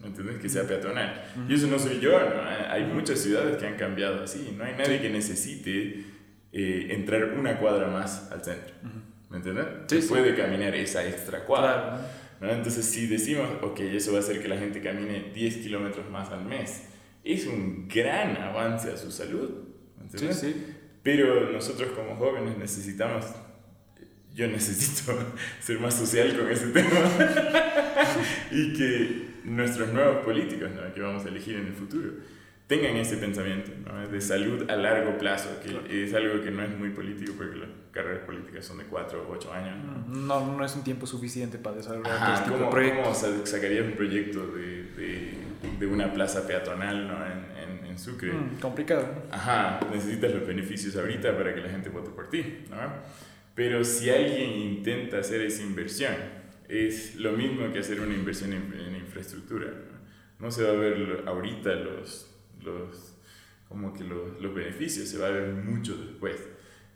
¿Me entiendes? Que sea peatonal. Y eso no soy yo, ¿no? Hay muchas ciudades que han cambiado así. No hay nadie que necesite eh, entrar una cuadra más al centro. ¿Me entiendes? Sí, puede caminar esa extra cuadra. Entonces, si decimos, ok, eso va a hacer que la gente camine 10 kilómetros más al mes, es un gran avance a su salud. ¿me entiendes? Sí, sí. Pero nosotros como jóvenes necesitamos, yo necesito ser más social con ese tema y que nuestros nuevos políticos ¿no? que vamos a elegir en el futuro tengan ese pensamiento de salud a largo plazo, que es algo que no es muy político porque las carreras políticas son de 4 o 8 años. No, no es un tiempo suficiente para desarrollar Ajá, este ¿cómo, ¿Cómo sacarías un proyecto de, de, de una plaza peatonal ¿no? en, en, en Sucre. Mm, complicado. Ajá, necesitas los beneficios ahorita para que la gente vote por ti, ¿no? Pero si alguien intenta hacer esa inversión, es lo mismo que hacer una inversión en, en infraestructura. ¿no? no se va a ver ahorita los, los, como que los, los beneficios, se va a ver mucho después.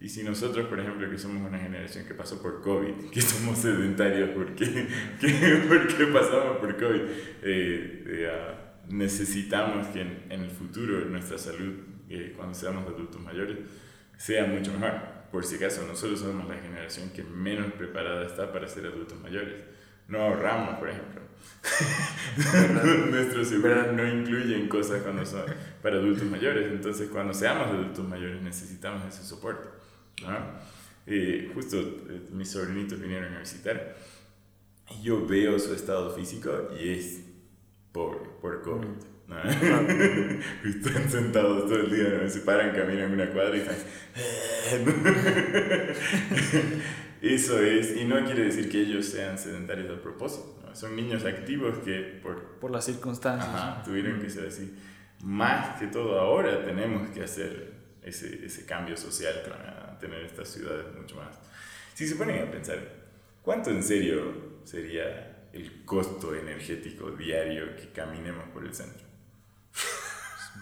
Y si nosotros, por ejemplo, que somos una generación que pasó por COVID, que somos sedentarios porque, que, porque pasamos por COVID, eh, eh, uh, necesitamos que en, en, el futuro nuestra salud, eh, cuando seamos adultos mayores, sea mucho mejor. Por si acaso, nosotros somos la generación que menos preparada está para ser adultos mayores. No ahorramos, por ejemplo. Nuestro seguro no incluyen cosas cuando son para adultos mayores. Entonces, cuando seamos adultos mayores, necesitamos ese soporte. ¿no? Eh, justo eh, mis sobrinitos vinieron a visitar y yo veo su estado físico y es pobre por COVID. ¿no? Están sentados todo el día, ¿no? se paran, caminan una cuadra y están... Eso es, y no quiere decir que ellos sean sedentarios a propósito. Son niños activos que por, por las circunstancias ajá, tuvieron que ser así. Más que todo ahora tenemos que hacer ese, ese cambio social para tener estas ciudades mucho más. Si se ponen a pensar, ¿cuánto en serio sería el costo energético diario que caminemos por el centro?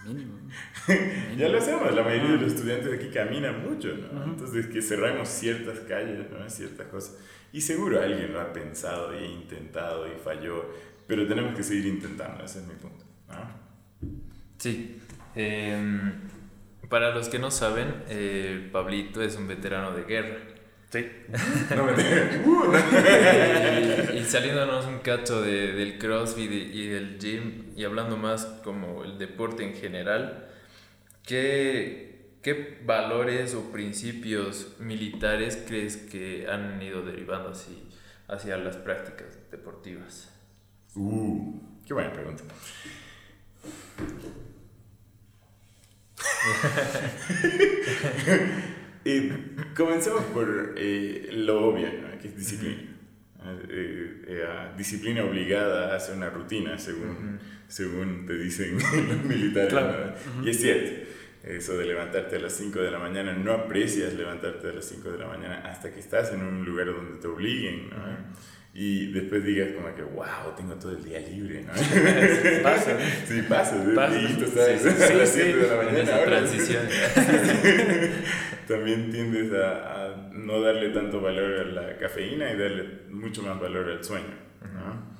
Mínimo. ya lo hacemos, la mayoría de los estudiantes aquí caminan mucho, ¿no? Entonces que cerramos ciertas calles, ¿no? Ciertas cosas. Y seguro alguien lo ha pensado y ha intentado y falló, pero tenemos que seguir intentando, ese es mi punto. ¿no? Sí. Eh, para los que no saben, eh, Pablito es un veterano de guerra. Sí. No me y, y saliéndonos un cacho de, del CrossFit y, y del gym y hablando más como el deporte en general, ¿qué, ¿qué valores o principios militares crees que han ido derivando así hacia las prácticas deportivas? Uh, qué buena pregunta. y comencemos por eh, lo obvio, ¿no? que es disciplina. Eh, eh, disciplina obligada a hacer una rutina, según, uh -huh. según te dicen los militares. Claro. ¿no? uh -huh. Y es cierto, eso de levantarte a las 5 de la mañana, no aprecias levantarte a las 5 de la mañana hasta que estás en un lugar donde te obliguen. ¿no? Y después digas como que, wow, tengo todo el día libre, ¿no? pasa. Sí, pasa. pasa. Y tú estás sí, sí, a las 7 de la mañana. Ahora. transición. También tiendes a, a, no darle tanto valor a la cafeína y darle mucho más valor al sueño, ¿no?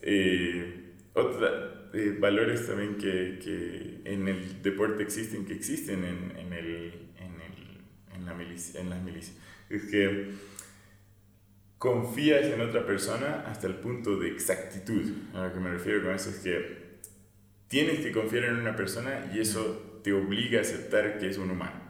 Eh, otra, eh, valores también que, que, en el deporte existen, que existen en, en, el, en, el, en, la milicia, en las milicias. Es que confías en otra persona hasta el punto de exactitud. A lo que me refiero con eso es que tienes que confiar en una persona y eso te obliga a aceptar que es un humano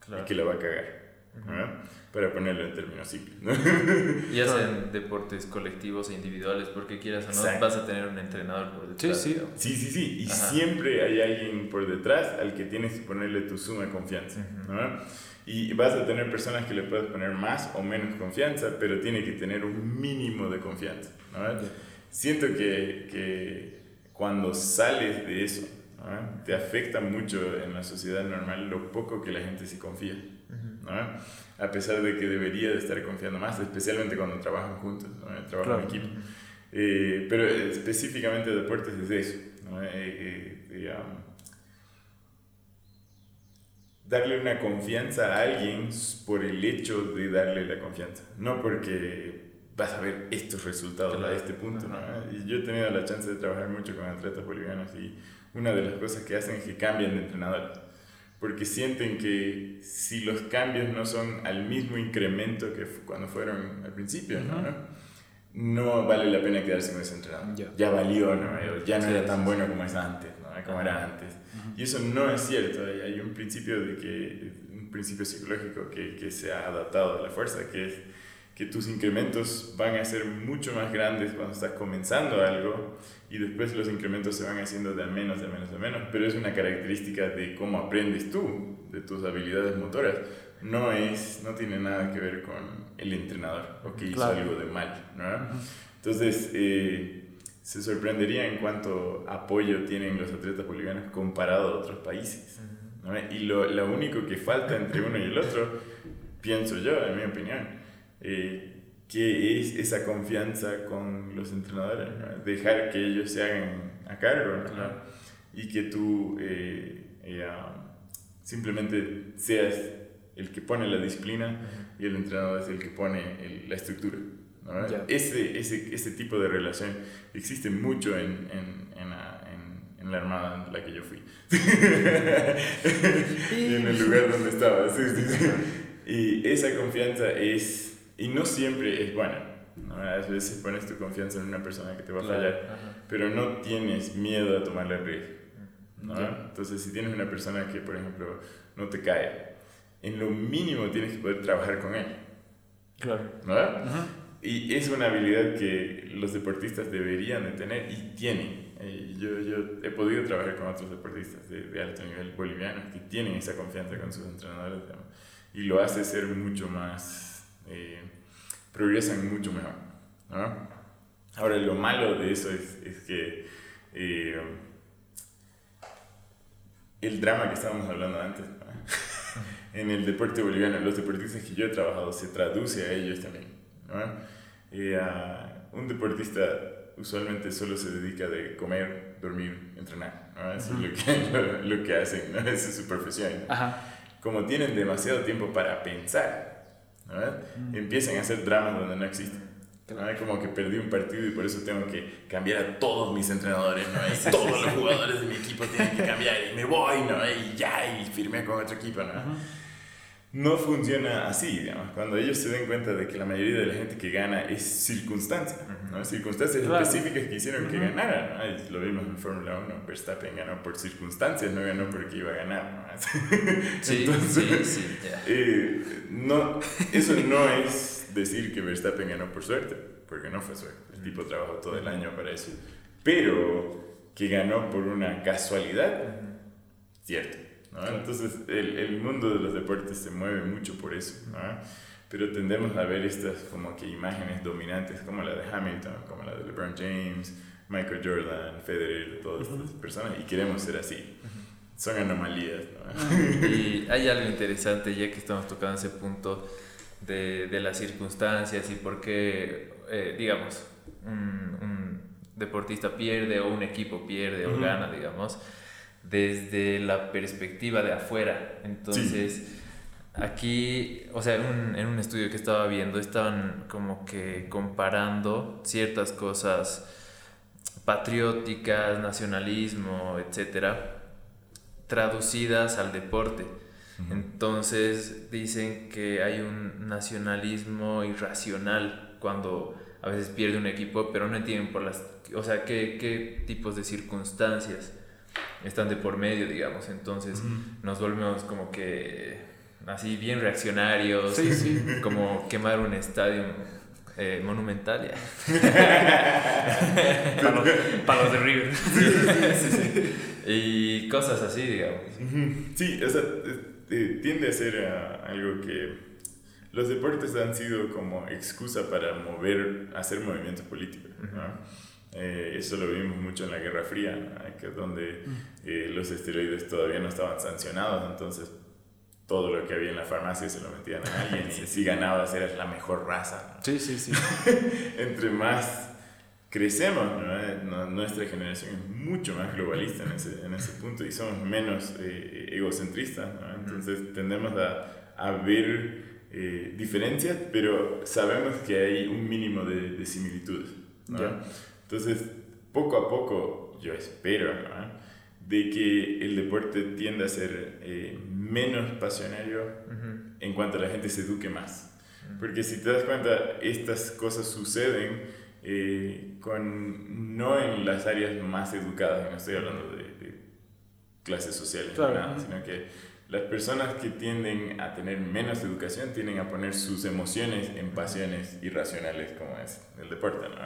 claro. y que la va a cagar. ¿No? Para ponerlo en términos simples. ¿no? Y hacen deportes colectivos e individuales, porque quieras o no, Exacto. vas a tener un entrenador por detrás. Sí, sí, sí, sí, sí. Y Ajá. siempre hay alguien por detrás al que tienes que ponerle tu suma confianza. ¿no? Y vas a tener personas que le puedes poner más o menos confianza, pero tiene que tener un mínimo de confianza. ¿no? Yeah. Siento que, que, cuando sales de eso, ¿no? te afecta mucho en la sociedad normal lo poco que la gente se confía. ¿No? A pesar de que debería de estar confiando más, especialmente cuando trabajan juntos, ¿no? trabajan claro. en equipo. Eh, pero específicamente deportes es eso. ¿no? Eh, eh, um, darle una confianza a alguien por el hecho de darle la confianza, no porque vas a ver estos resultados claro. a este punto. ¿no? Y yo he tenido la chance de trabajar mucho con atletas bolivianos y una de las cosas que hacen es que cambian de entrenadores, porque sienten que si los cambios no son al mismo incremento que cuando fueron al principio, uh -huh. ¿no? no vale la pena quedarse con ese entrenador. Yeah. Ya valió, ¿no? ya no sí, era tan bueno como es antes, ¿no? como era antes. Y eso no es cierto. Hay un principio, de que, un principio psicológico que, que se ha adaptado a la fuerza, que es que tus incrementos van a ser mucho más grandes cuando estás comenzando algo y después los incrementos se van haciendo de a menos, de a menos, de a menos. Pero es una característica de cómo aprendes tú, de tus habilidades motoras. No, es, no tiene nada que ver con el entrenador o que hizo claro. algo de mal. ¿no? Entonces, eh, se sorprendería en cuánto apoyo tienen los atletas bolivianos comparado a otros países. ¿no? Y lo, lo, único que falta entre uno y el otro, pienso yo, en mi opinión, eh, que es esa confianza con los entrenadores, dejar que ellos se hagan a cargo y que tú eh, eh, simplemente seas el que pone la disciplina y el entrenador es el que pone la estructura. Ese, ese, ese, tipo de relación existe mucho en, en, en, la, en, la, Armada en la que yo fui. y en el lugar donde estaba. Y esa confianza es, y no siempre es buena. A veces pones tu confianza en una persona que te va a fallar, pero no tienes miedo a tomarle riesgo. Entonces, si tienes una persona que, por ejemplo, no te cae, en lo mínimo tienes que poder trabajar con él. Claro. ¿No? Y es una habilidad que los deportistas deberían de tener y tienen. Eh, yo, yo he podido trabajar con otros deportistas de, de, alto nivel bolivianos que tienen esa confianza con sus entrenadores y lo hace ser mucho más, eh, progresan mucho mejor. ¿no? Ahora, lo malo de eso es, es que eh, el drama que estábamos hablando antes, en el deporte boliviano, los deportistas que yo he trabajado, se traduce a ellos también. Y a un deportista usualmente solo se dedica de comer, dormir, entrenar. Eso es lo que, lo, que hacen, ¿no? esa es su profesión. Como tienen demasiado tiempo para pensar, empiezan a hacer dramas donde no existen. Como que perdí un partido y por eso tengo que cambiar a todos mis entrenadores, ¿no? todos los jugadores de mi equipo tienen que cambiar y me voy, ¿no? Y ya, y firmé con otro equipo, ¿no? No funciona así, digamos. Cuando ellos se den cuenta de que la mayoría de la gente que gana es circunstancia, ¿no? Circunstancias específicas que hicieron que ganaran. ¿no? Lo vimos en Fórmula 1, Verstappen ganó por circunstancias, no ganó porque iba a ganar. Sí, Entonces, sí, sí, eh, no, eso no es decir que Verstappen ganó por suerte, porque no fue suerte. El tipo trabajó todo el año para eso. Pero que ganó por una casualidad, cierto. Entonces, el, el, mundo de los deportes se mueve mucho por eso, Pero tendemos a ver estas como que imágenes dominantes como la de Hamilton, como la de LeBron James, Michael Jordan, Federer, todas estas personas, y queremos ser así. Son anomalías, Y hay algo interesante ya que estamos tocando ese punto de, de las circunstancias y por qué, eh, digamos, un, un, deportista pierde o un equipo pierde o gana, digamos desde la perspectiva de afuera. Entonces, aquí, o sea, en un, en un, estudio que estaba viendo, estaban como que comparando ciertas cosas patrióticas, nacionalismo, etcétera, traducidas al deporte. Entonces dicen que hay un nacionalismo irracional cuando a veces pierde un equipo, pero no entienden por las, o sea, qué, qué tipos de circunstancias están de por medio, digamos. Entonces nos volvemos como que así bien reaccionarios, sí, sí. como quemar un estadio eh, monumental para, los, de River. y cosas así, digamos. Sí, o sea, eh, tiende a ser ah, algo que los deportes han sido como excusa para mover, hacer movimientos políticos. Eh, eso lo vimos mucho en la Guerra Fría, que es donde mm. eh, los esteroides todavía no estaban sancionados, entonces todo lo que había en la farmacia se lo metían a alguien y si ganabas eras la mejor raza. Sí, sí, sí. Entre más crecemos, nuestra generación es mucho más globalista en ese, en ese punto y somos menos eh, egocentristas, entonces tendemos a, a ver diferencias, pero sabemos que hay un mínimo de, de similitudes. Entonces, poco a poco, yo espero, de que el deporte tienda a ser eh, menos pasionario en cuanto a la gente se eduque más. Porque si te das cuenta, estas cosas suceden eh, con, no en las áreas más educadas, no estoy hablando de, clases sociales, sino que las personas que tienden a tener menos educación tienden a poner sus emociones en pasiones irracionales como es el deporte, ¿no?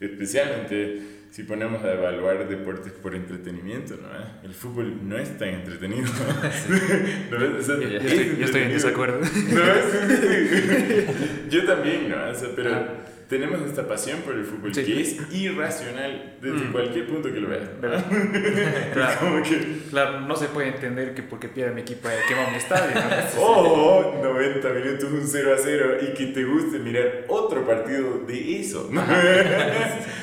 Especialmente si ponemos a evaluar deportes por entretenimiento, ¿no? El fútbol no es tan entretenido. ¿no? yo, estoy, en desacuerdo. yo también, ¿no? pero tenemos esta pasión por el fútbol Sí. que es irracional desde Mm. cualquier punto que lo veas. Claro. que, Claro, no se puede entender que porque pierde mi equipo haya quemado mi estadio. ¿no? oh, 90 minutos, un 0 a 0 y que te guste mirar otro partido de eso.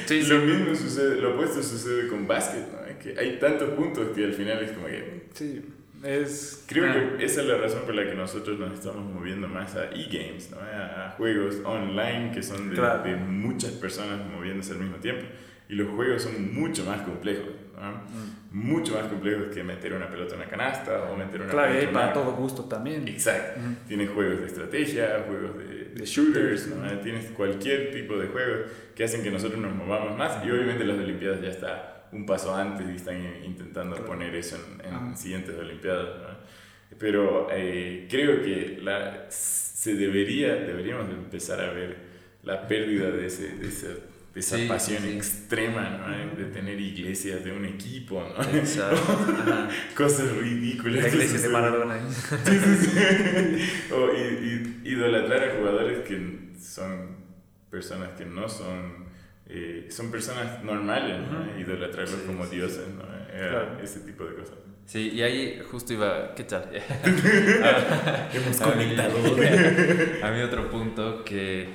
Sí, sí. Lo mismo sucede, lo opuesto sucede con básquet, ¿no? Es que hay tantos puntos que al final es como que Sí, es... Creo ah, que esa es la razón por la que nosotros nos estamos moviendo más a e-games, ¿no? a, juegos online que son de, Claro. de muchas personas moviéndose al mismo tiempo. Y los juegos son mucho más complejos, ¿no? mm. mucho más complejos que meter una pelota en una canasta o meter una Claro, y pelota en para una- todo gusto también. Exacto. Ujú. Tienes juegos de estrategia, juegos de, shooters, ¿no? tienes cualquier tipo de juegos que hacen que nosotros nos movamos más. Y obviamente las Olimpiadas ya está un paso antes y están intentando Claro. poner eso en, en siguientes Olimpiadas. ¿no? Pero eh, creo que la, se debería, deberíamos empezar a ver la pérdida de, ese, de esa, de esa Sí, pasión sí, extrema, ¿no? de tener iglesias de un equipo, ¿no? Cosas ridículas. La iglesia de. Maradona. O i- idolatrar a jugadores que son personas que no son. Eh, son personas normales, ¿no? Ujú. Idolatrarlos Sí, como sí, dioses, ¿no? Era Claro. Ese tipo de cosas. Sí, y ahí justo iba, ¿qué tal? Hemos A mí- A mí otro punto que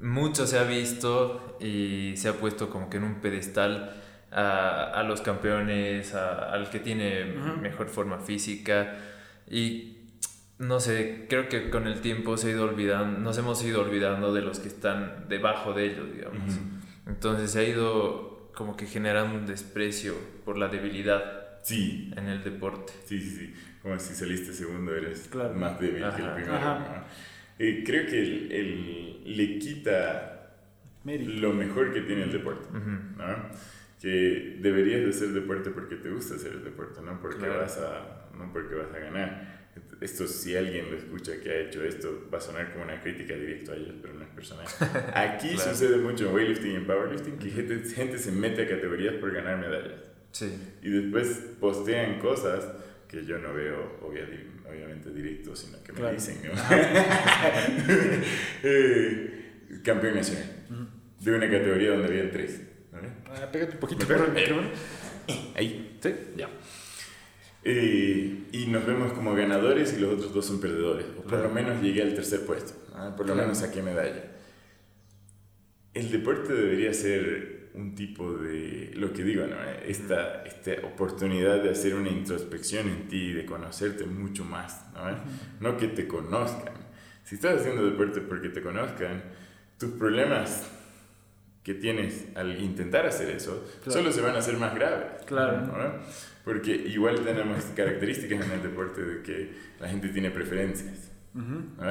mucho se ha visto y se ha puesto como que en un pedestal a, a los campeones, a- al que tiene mejor forma física y no sé, creo que con el tiempo se ha ido olvidando, nos hemos ido olvidando de los que están debajo de ellos, digamos. Entonces se ha ido como que generando un desprecio por la debilidad Sí, en el deporte. sí, sí, sí. Como si saliste segundo, eres Claro. más débil que el primero. Ajá. ¿no? Eh, creo que el, el- le quita Mérito. lo mejor que tiene el deporte. ¿no? Que deberías de hacer deporte porque te gusta hacer el deporte, no porque, Claro. vas, a, no porque vas a ganar. Esto, si alguien lo escucha que ha hecho esto, va a sonar como una crítica directa a ellos, pero no es personal. Aquí Claro. sucede mucho en weightlifting y en powerlifting que gente, gente se mete a categorías por ganar medallas. Sí. Y después postean cosas que yo no veo, obvia- obviamente, directo, sino que me Claro. dicen. ¿no? Eh, campeón nacional. De una categoría donde habían tres. Ah, pégate un poquito. Ahí. Sí, ya. Eh, y nos vemos como ganadores y los otros dos son perdedores. O por Claro. lo menos llegué al tercer puesto. ¿ah? Por lo Claro. menos saqué medalla. El deporte debería ser un tipo de, lo que digo, ¿no? esta, esta oportunidad de hacer una introspección en ti, de conocerte mucho más. ¿no? no que te conozcan. Si estás haciendo deporte porque te conozcan, tus problemas que tienes al intentar hacer eso Claro. solo se van a hacer más graves. Claro. ¿no? Porque igual tenemos características en el deporte de que la gente tiene preferencias. Ujú. ¿no?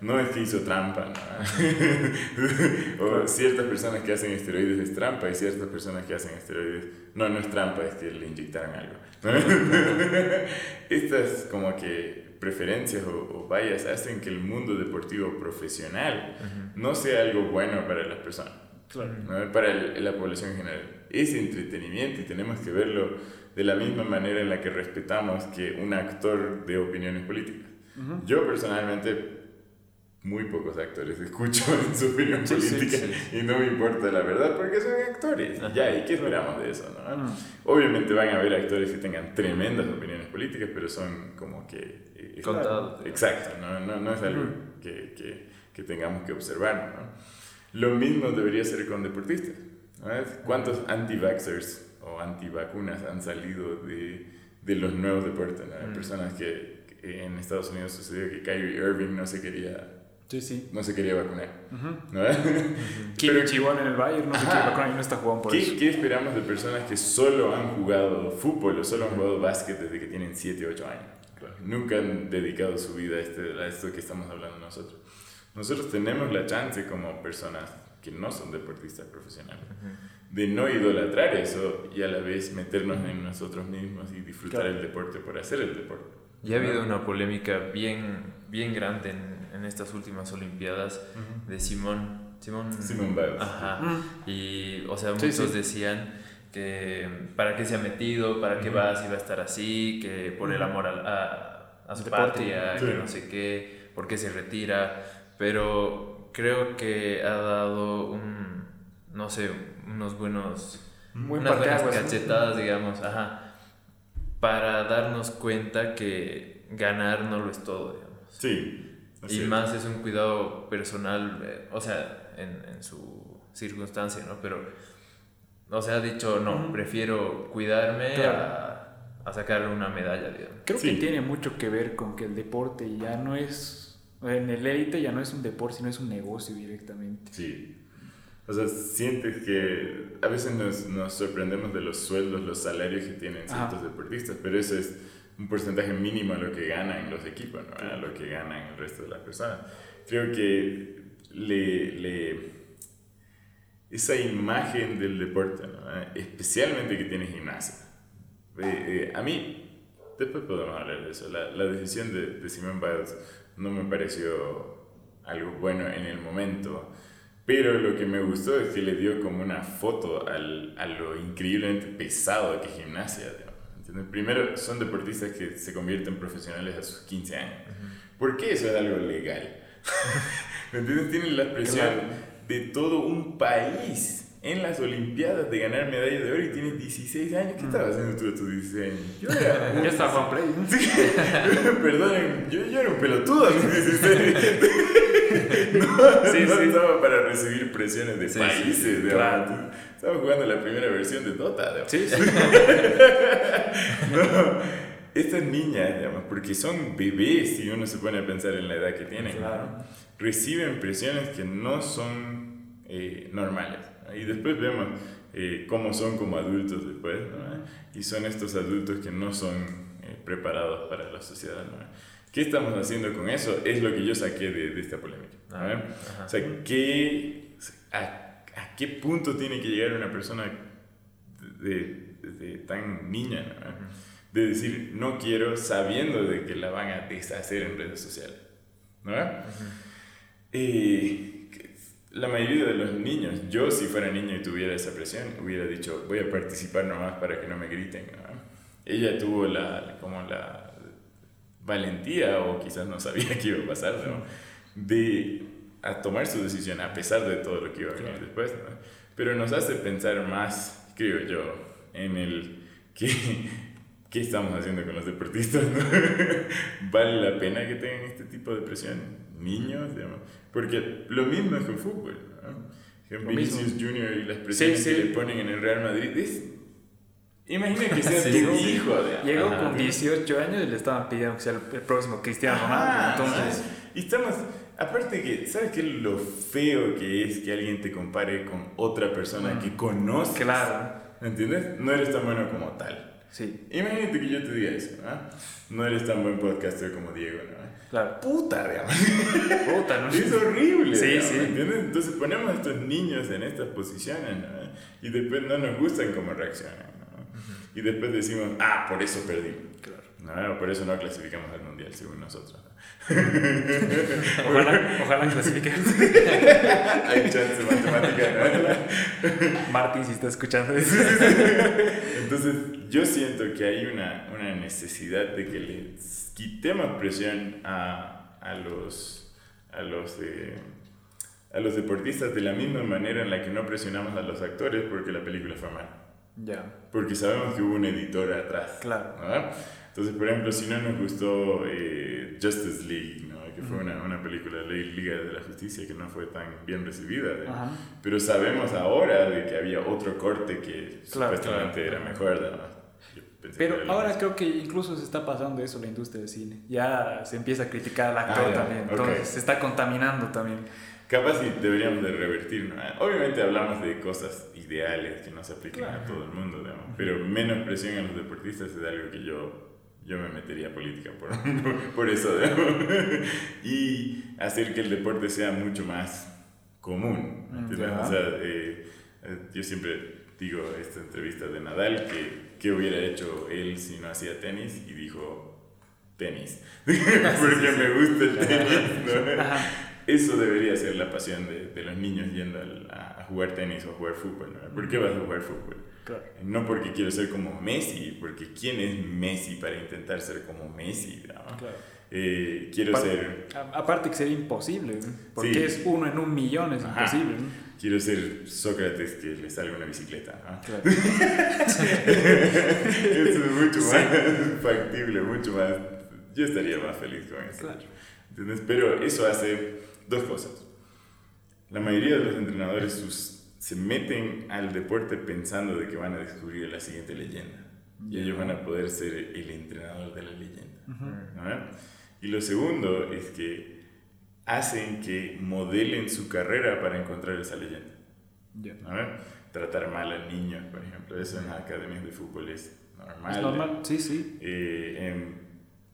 No es que hizo trampa, ¿no? o ciertas personas que hacen esteroides es trampa y ciertas personas que hacen esteroides no, no es trampa, es que le inyectaron algo. ¿no? Estas como que preferencias o, o vallas hacen que el mundo deportivo profesional no sea algo bueno para las personas. Claro. ¿no? para el- la población en general. Es entretenimiento y tenemos que verlo de la misma manera en la que respetamos que un actor de opiniones políticas. Yo personalmente, muy pocos actores escucho en su opinión Sí, sí, política sí. y no me importa la verdad porque son actores. Ajá. Ya, ¿y qué esperamos de eso? no? Mm. Obviamente van a haber actores que tengan tremendas opiniones políticas, pero son como que... eh, es- Contado. Exacto, no, no, no es algo Ujú. que, que, que tengamos que observar. ¿no? Lo mismo debería ser con deportistas. ¿Cuántos anti-vaxxers o anti-vacunas han salido de, de los nuevos deportes? Mm. Personas que en Estados Unidos sucedió que Kyrie Irving no se quería, Sí, sí. no se quería vacunar. Ujú. ¿no? Kimmich igual en el Bayern, no Ajá. qué vacunar y no está jugando por eso. ¿Qué, ¿Qué esperamos de personas que solo han jugado fútbol o solo han jugado básquet desde que tienen 7 o 8 años? Nunca han dedicado su vida a, este, a esto que estamos hablando nosotros. Nosotros tenemos la chance como personas que no son deportistas profesionales de no idolatrar eso y a la vez meternos en nosotros mismos y disfrutar Claro. el deporte por hacer el deporte. Y ha habido una polémica bien, bien grande en, en estas últimas Olimpiadas de Simón. Simón, Simone Biles. Ajá. Mm. Y, o sea, muchos sí. decían que para qué se ha metido, para qué va si va a estar así, que por el amor a, a, a su Deporte. patria, Sí. que no sé qué, por qué se retira. pero creo que ha dado un, no sé, unos buenos, Buen unas buenas cachetadas, digamos, ajá, para darnos cuenta que ganar no lo es todo, digamos. Sí. Y más es un cuidado personal, eh, o sea, en, en su circunstancia, ¿no? Pero, o sea, ha dicho, no, prefiero cuidarme Claro. a, a sacarle una medalla, digamos. Creo Sí. que tiene mucho que ver con que el deporte ya no es, en el élite ya no es un deporte, sino es un negocio directamente. Sí. O sea, sientes que a veces nos, nos sorprendemos de los sueldos, los salarios que tienen Ajá. ciertos deportistas, pero eso es un porcentaje mínimo a lo que ganan los equipos, ¿no? a lo que ganan el resto de las personas. Creo que le, le- esa imagen del deporte, ¿no? especialmente que tiene gimnasia. Eh, eh, a mí, después podemos hablar de eso, la, la decisión de, de Simone Biles no me pareció algo bueno en el momento, pero lo que me gustó es que le dio como una foto al, a lo increíblemente pesado que es gimnasia. ¿entiendes? Primero, son deportistas que se convierten profesionales a sus 15 años. ¿Por qué eso es algo legal? ¿Me entiendes? Tienen la presión Claro. de todo un país en las Olimpiadas de ganar medalla de oro y tienes 16 años. ¿Qué estabas haciendo tú a tus 16 años? Yo era Ya está Juan Play. Perdón, yo, yo era un pelotudo a mis 16. No, Sí, no sí. estaba para recibir presiones de Sí, países. sí, sí, de claro. Estaba jugando la primera versión de Dota. de Sí, sí. No, estas niñas, porque son bebés si uno se pone a pensar en la edad que tienen, Claro. reciben presiones que no son eh, normales. Y después vemos eh, cómo son como adultos después, ¿no? y son estos adultos que no son eh, preparados para la sociedad. ¿no? ¿Qué estamos haciendo con eso? Es lo que yo saqué de, de esta polémica. ¿no? Ah. O sea, ¿qué, a, a qué punto tiene que llegar una persona de, de- de tan niña? De decir, no quiero, sabiendo de que la van a deshacer en redes sociales. ¿no? Y que la mayoría de los niños, yo si fuera niño y tuviera esa presión, hubiera dicho, voy a participar nomás para que no me griten. ¿no? Ella tuvo la, como la valentía, o quizás no sabía qué iba a pasar, ¿no? de a tomar su decisión a pesar de todo lo que iba a venir después. ¿no? Pero nos hace pensar más, creo yo, en el que... ¿Qué estamos haciendo con los deportistas? no? ¿Vale la pena que tengan este tipo de presión? Niños, digamos. Porque lo mismo es con fútbol. ¿no? Lo mismo. Vinicius Junior y las presiones Sí, sí. que le ponen en el Real Madrid. Es, imagina que sea Sí, tu hijo. digamos. Llegó Ajá. con 18 años y le estaban pidiendo que sea el, próximo Cristiano Ronaldo. Entonces. Y estamos, aparte que, ¿sabes qué? Lo feo que es que alguien te compare con otra persona que conoces. claro, ¿Entiendes? No eres tan bueno como tal. sí, Imagínate que yo te diga eso, ¿no? No eres tan buen podcaster como Diego, ¿no? Claro. Puta, digamos. Puta, ¿no? Es horrible. Sí, digamos, sí. ¿Entiendes? Entonces ponemos a estos niños en estas posiciones, ¿no? Y después no nos gustan cómo reaccionan, ¿no? Y después decimos, ah, por eso perdí. Claro. No, por eso no clasificamos al mundial, según nosotros. ¿no? Ojalá, ojalá clasifique. Hay chance matemática, ¿no? Martín, si está escuchando eso. Entonces, yo siento que hay una, una necesidad de que le quitemos presión a, a los, a, los, eh, a los deportistas de la misma manera en la que no presionamos a los actores porque la película fue mala. Ya, Porque sabemos que hubo un editor atrás. claro. ¿no? Entonces, por ejemplo, si no nos gustó eh, Justice League, ¿no? que fue una, una película de la Liga de la Justicia que no fue tan bien recibida, pero sabemos ahora de que había otro corte que Claro, supuestamente claro. era mejor. ¿no? Pero ahora creo que incluso se está pasando eso en la industria del cine. Ya se empieza a criticar al actor Ah, también. ok. Entonces se está contaminando también. Capaz sí deberíamos de revertir. Obviamente hablamos de cosas ideales que no se aplican a Claro. todo el mundo, digamos, pero menos presión a los deportistas es algo que yo, yo me metería a política por, por eso. digamos. y hacer que el deporte sea mucho más común. Ya. O sea, eh, eh, yo siempre digo esta entrevista de Nadal que qué hubiera hecho él si no hacía tenis y dijo tenis porque me gusta el tenis ¿no? Eso debería ser la pasión de, de los niños yendo a, a, jugar tenis o jugar fútbol. ¿no? ¿Por qué vas a jugar fútbol? Claro. No porque quiero ser como Messi, porque ¿quién es Messi para intentar ser como Messi? ¿no? Claro. Eh, quiero Aparte- ser A- Aparte que sería imposible, porque Sí. es uno en un millón, es Ajá. imposible. ¿no? quiero ser Sócrates que le salga una bicicleta. ¿no? Claro. Eso es mucho más factible, mucho más. Yo estaría más feliz con eso. Pero eso hace dos cosas. La mayoría de los entrenadores sus- se meten al deporte pensando de que van a descubrir la siguiente leyenda. Y ellos van a poder ser el entrenador de la leyenda. ¿no? Y lo segundo es que hacen que modelen su carrera para encontrar esa leyenda. ¿no? Tratar mal a niños, por ejemplo. Eso en las academias de fútbol es normal. Es normal, sí, sí. Eh,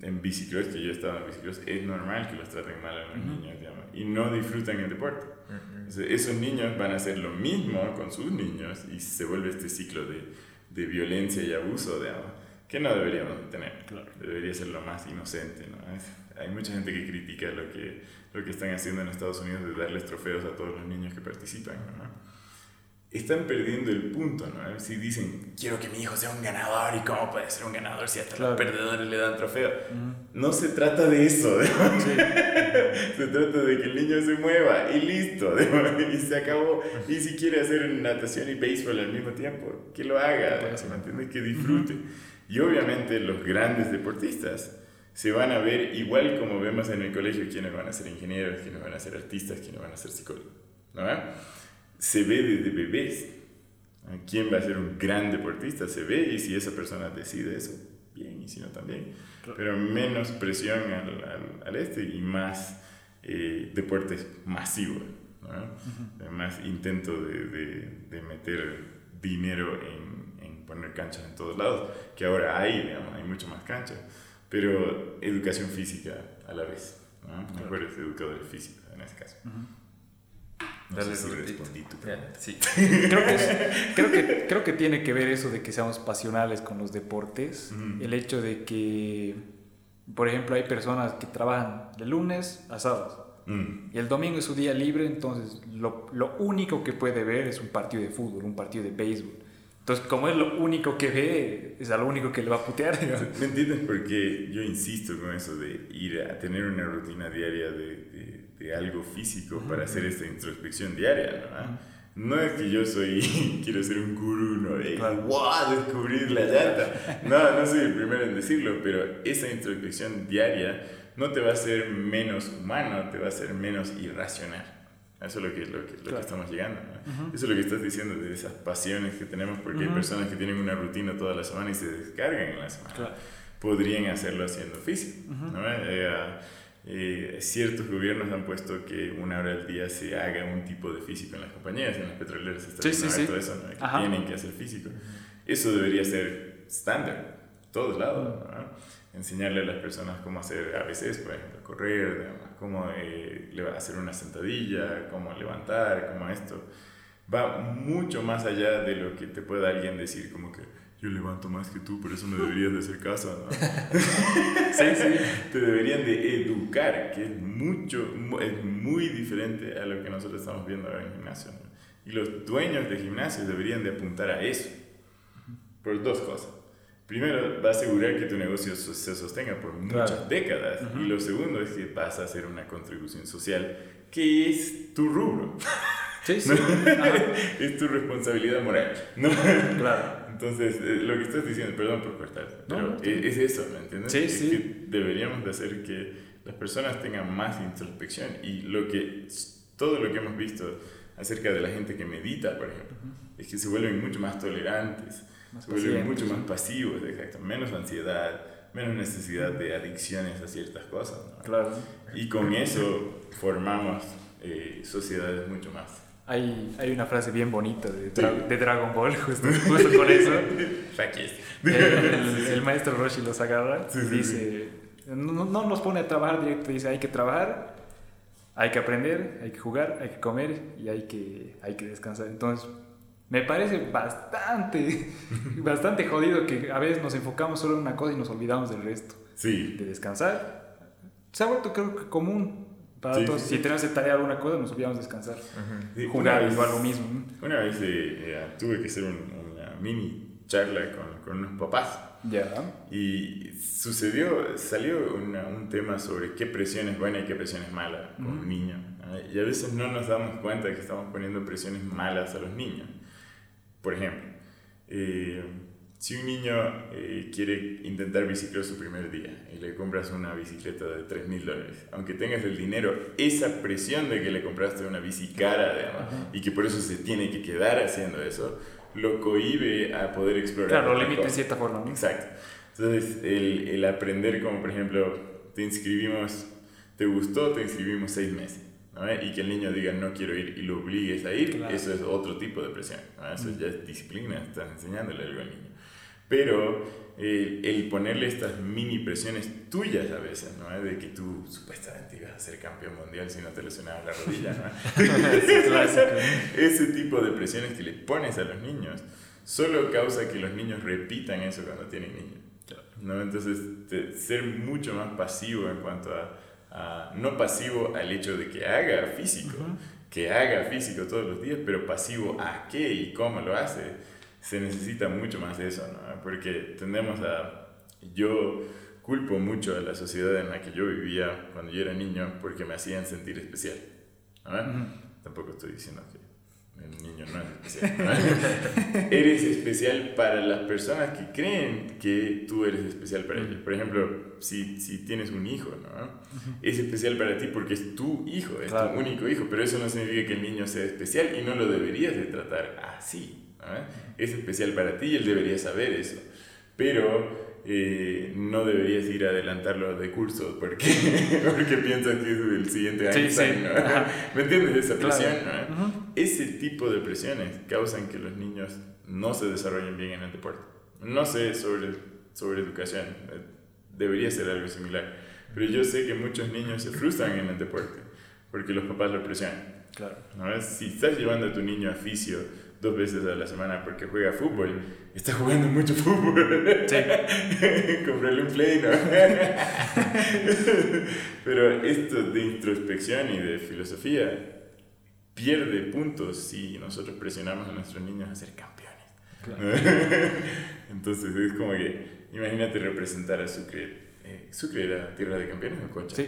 en, en bicicross, que yo he estado en bicicross, es normal que los traten mal a los Ujú. niños, digamos, y no disfrutan el deporte. Entonces, esos niños van a hacer lo mismo con sus niños y se vuelve este ciclo de, de violencia y abuso, digamos, que no deberíamos tener. Claro. Debería ser lo más inocente. ¿no? Es- hay mucha gente que critica lo que, lo que están haciendo en Estados Unidos de darles trofeos a todos los niños que participan. ¿no? Están perdiendo el punto, ¿no? Si dicen, quiero que mi hijo sea un ganador, ¿y cómo puede ser un ganador si hasta Claro. los perdedores le dan trofeo? No se trata de eso. Sí. se trata de que el niño se mueva y listo, y se acabó. Y si quiere hacer natación y béisbol al mismo tiempo, que lo haga. ¿me entiendes? Que disfrute. Y obviamente los grandes deportistas se van a ver igual como vemos en el colegio quienes van a ser ingenieros, quienes van a ser artistas, quienes van a ser psicólogos, ¿no? Se ve desde bebés. ¿Quién va a ser un gran deportista? Se ve y si esa persona decide eso, bien, y si no también. Pero menos presión al, al, al este y más eh, deportes masivos, ¿no? más intento de, de, de meter dinero en, en poner canchas en todos lados, que ahora hay, digamos, hay mucho más canchas, pero educación física a la vez, ¿no? mejores educadores físicos en ese caso. No Dale, sé si respondí tu pregunta. sí. Creo que, es- creo, que, creo que tiene que ver eso de que seamos pasionales con los deportes. Ujú. El hecho de que, por ejemplo, hay personas que trabajan de lunes a sábado Mm, y el domingo es su día libre, entonces lo, lo único que puede ver es un partido de fútbol, un partido de béisbol. Entonces, como es lo único que ve, es a lo único que le va a putear. digamos. ¿Me entiendes? Porque yo insisto con eso de ir a tener una rutina diaria de, de, algo físico para hacer esta introspección diaria, ¿no? No es que yo soy, quiero ser un gurú, ¿no? De. ¡Wow! Descubrir la llanta. No, no soy el primero en decirlo, pero esa introspección diaria no te va a hacer menos humano, te va a hacer menos irracional. Eso es lo que, lo que, lo que Claro. estamos llegando. ¿no? Ujú. Eso es lo que estás diciendo de esas pasiones que tenemos, porque hay Ujú. personas que tienen una rutina toda la semana y se descargan en la semana Claro. podrían hacerlo haciendo físico. Ujú. ¿no? Eh, eh, ciertos gobiernos han puesto que una hora al día se haga un tipo de físico en las compañías, en las petroleras está Sí, sí, sí. eso, ¿no? que Ajá. tienen que hacer físico. Eso debería ser estándar, todos lados. ¿no? Enseñarle a las personas cómo hacer ABCs, por ejemplo, correr, digamos, cómo eh, hacer una sentadilla, cómo levantar, cómo esto. Va mucho más allá de lo que te pueda alguien decir, como que yo levanto más que tú, por eso me deberías de hacer caso. ¿no? Sí, sí. te deberían de educar, que es mucho, mu- es muy diferente a lo que nosotros estamos viendo ahora en gimnasio. ¿no? Y los dueños de gimnasios deberían de apuntar a eso, por dos cosas. Primero, va a asegurar que tu negocio se sostenga por muchas Claro. décadas. Ujú. Y lo segundo es que vas a hacer una contribución social, que es tu rubro, Sí, sí. Ajá. es tu responsabilidad moral. ¿no? Claro. Entonces, eh, lo que estás diciendo, perdón por cortar, pero no, es, es eso, ¿me entiendes? Sí, es sí. que deberíamos de hacer que las personas tengan más introspección y lo que, todo lo que hemos visto acerca de la gente que medita, por ejemplo, es que se vuelven mucho más tolerantes, Más se vuelven pacientes, mucho más pasivos, exacto, menos ansiedad, menos necesidad de adicciones a ciertas cosas, ¿no? Claro. Y con eso formamos eh, sociedades mucho más. Hay, hay una frase bien bonita de, Dra- de Dragon Ball, justo, justo con eso. El, el- el maestro Roshi los agarra y dice, no, no nos pone a trabajar directo, dice, hay que trabajar, hay que aprender, hay que jugar, hay que comer y hay que, hay que descansar. Entonces, me parece bastante, bastante jodido que a veces nos enfocamos solo en una cosa y nos olvidamos del resto. Sí, De descansar, se ha vuelto creo que común Para Sí, todos, sí, si tenemos que tarea alguna cosa, nos podíamos descansar. Sí, Jugar una vez- igual lo mismo. Una vez eh, eh, tuve que hacer un- una mini charla con, con unos papás Ya. y sucedió, salió una- un tema sobre qué presión es buena y qué presión es mala con Ujú. un niño. Y a veces no nos damos cuenta que estamos poniendo presiones malas a los niños. Por ejemplo, eh, si un niño eh, quiere intentar bicicleta su primer día y le compras una bicicleta de 3 mil dólares, aunque tengas el dinero, esa presión de que le compraste una bici cara además, y que por eso se tiene que quedar haciendo eso, lo cohíbe a poder explorar. Claro, lo limita en cierta forma. ¿no? Exacto. Entonces, el, el aprender como, por ejemplo, te inscribimos, te gustó, te inscribimos seis meses. ¿no? Y que el niño diga no quiero ir y lo obligues a ir, Claro. eso es otro tipo de presión. ¿no? Eso ya es disciplina, estás enseñándole algo al niño. Pero eh, el ponerle estas mini presiones tuyas a veces, ¿no? De que tú supuestamente ibas a ser campeón mundial si no te lesionabas la rodilla, ¿no? Ese tipo de presiones que le pones a los niños solo causa que los niños repitan eso cuando tienen niños. ¿no? Entonces, te- ser mucho más pasivo en cuanto a, a- no pasivo al hecho de que haga físico, Ujú. que haga físico todos los días, pero pasivo a qué y cómo lo hace. Se necesita mucho más de eso, ¿no? Porque tendemos a... Yo culpo mucho a la sociedad en la que yo vivía cuando yo era niño porque me hacían sentir especial. Tampoco estoy diciendo que el niño no es especial. ¿no? eres especial para las personas que creen que tú eres especial para ellos. Por ejemplo, si, si tienes un hijo, ¿no? es especial para ti porque es tu hijo, es Claro. tu único hijo, pero eso no significa que el niño sea especial y no lo deberías de tratar así. ¿No? Es especial para ti y él debería saber eso. Pero eh, no deberías ir a adelantarlo de curso porque, porque piensas que es el siguiente Sí, Einstein. sí. ¿no? ¿Me entiendes? Esa Claro. presión. Ese tipo de presiones causan que los niños no se desarrollen bien en el deporte. No sé sobre, sobre educación, eh, debería ser algo similar, pero yo sé que muchos niños se frustran en el deporte porque los papás lo presionan. Claro. ¿no? Si estás llevando a tu niño a fisio dos veces a la semana porque juega fútbol, está jugando mucho fútbol. Sí. Comprarle un play, ¿no? Pero esto de introspección y de filosofía pierde puntos si nosotros presionamos a nuestros niños a ser campeones. Claro. Entonces es como que, imagínate representar a Sucre. Eh, ¿Sucre era tierra de campeones o Cocha? Sí.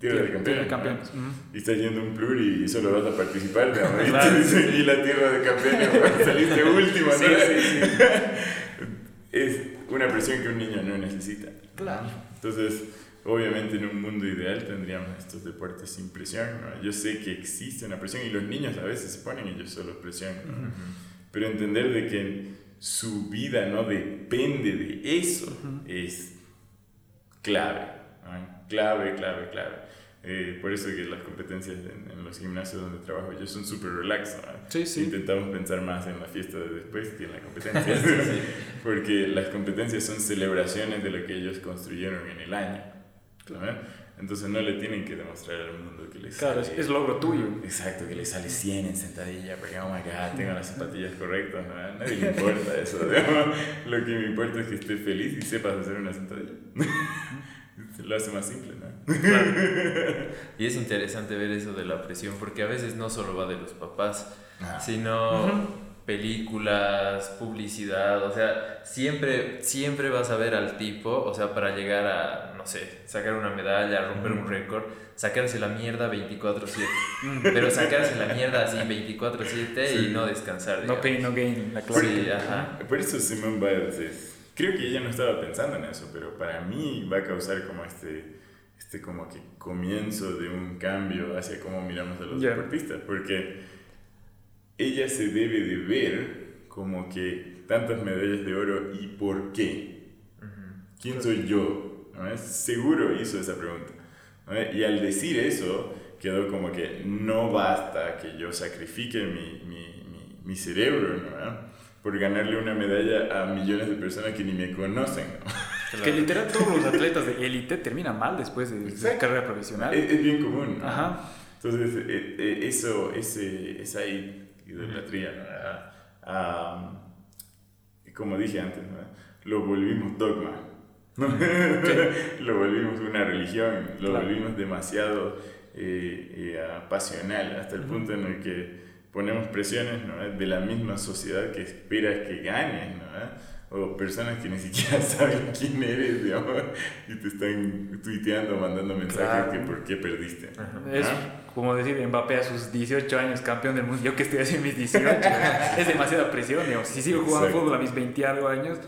¿Quién era? Tierra de campeones. Tierra de campeones. Y estás yendo a un pluri y solo vas a participar, ¿no? Y Claro, te dicen, y la tierra de campeones, saliste último, ¿no? Sí, sí, Es una presión que un niño no necesita. Claro. Entonces, obviamente en un mundo ideal tendríamos estos deportes sin presión, ¿no? Yo sé que existe una presión y los niños a veces se ponen ellos solos presión, ¿no? Pero entender de que su vida no depende de eso Ujú. es clave, ¿no? clave, clave, clave. Eh, por eso que las competencias en, en los gimnasios donde trabajo yo son súper relax. ¿no? Sí, sí. Intentamos pensar más en la fiesta de después que en la competencia. Porque las competencias son celebraciones de lo que ellos construyeron en el año. ¿no? Entonces no le tienen que demostrar al mundo que les Claro, sale- es logro tuyo. Exacto, que le sale 100 en sentadilla, porque oh my god, tengo las zapatillas correctas, ¿no? a nadie le importa eso, digamos. lo que me importa es que esté feliz y sepas hacer una sentadilla. Lo hace más simple, ¿no? Y es interesante ver eso de la presión, porque a veces no solo va de los papás, Ah. sino Ujú. películas, publicidad, o sea, siempre, siempre vas a ver al tipo, o sea, para llegar a, no sé, sacar una medalla, romper un récord, sacarse la mierda 24/7, pero sacarse la mierda así 24/7 y no descansar. No digamos. pain, no gain. La clásica. Sí, ajá. Por eso Simone Biles es... Creo que ella no estaba pensando en eso, pero para mí va a causar como este, este como que comienzo de un cambio hacia cómo miramos a los Ya. deportistas, porque ella se debe de ver como que tantas medallas de oro y por qué. ¿Quién soy yo? ¿No es? Seguro hizo esa pregunta. ¿no es? Y al decir eso, quedó como que no basta que yo sacrifique mi, mi, mi, mi cerebro ¿no? por ganarle una medalla a millones de personas que ni me conocen. ¿no? Que literal todos los atletas de élite terminan mal después de su carrera profesional. Es, es bien común. Ajá. Entonces, eh, eh, eso, ese, esa idolatría, ¿no? A- a- como dije antes, ¿no? lo volvimos dogma. lo volvimos una religión, lo Claro. volvimos demasiado eh, eh, pasional, hasta el punto en el que ponemos presiones ¿no? de la misma sociedad que espera que ganes, ¿no? O personas que ni siquiera saben quién eres, digamos, y te están tuiteando, mandando mensajes que por qué perdiste. Es como decir Mbappé a sus 18 años, campeón del mundo, yo que estoy haciendo mis 18, es demasiada presión, digamos. Si sigo jugando fútbol a mis 20 algo años,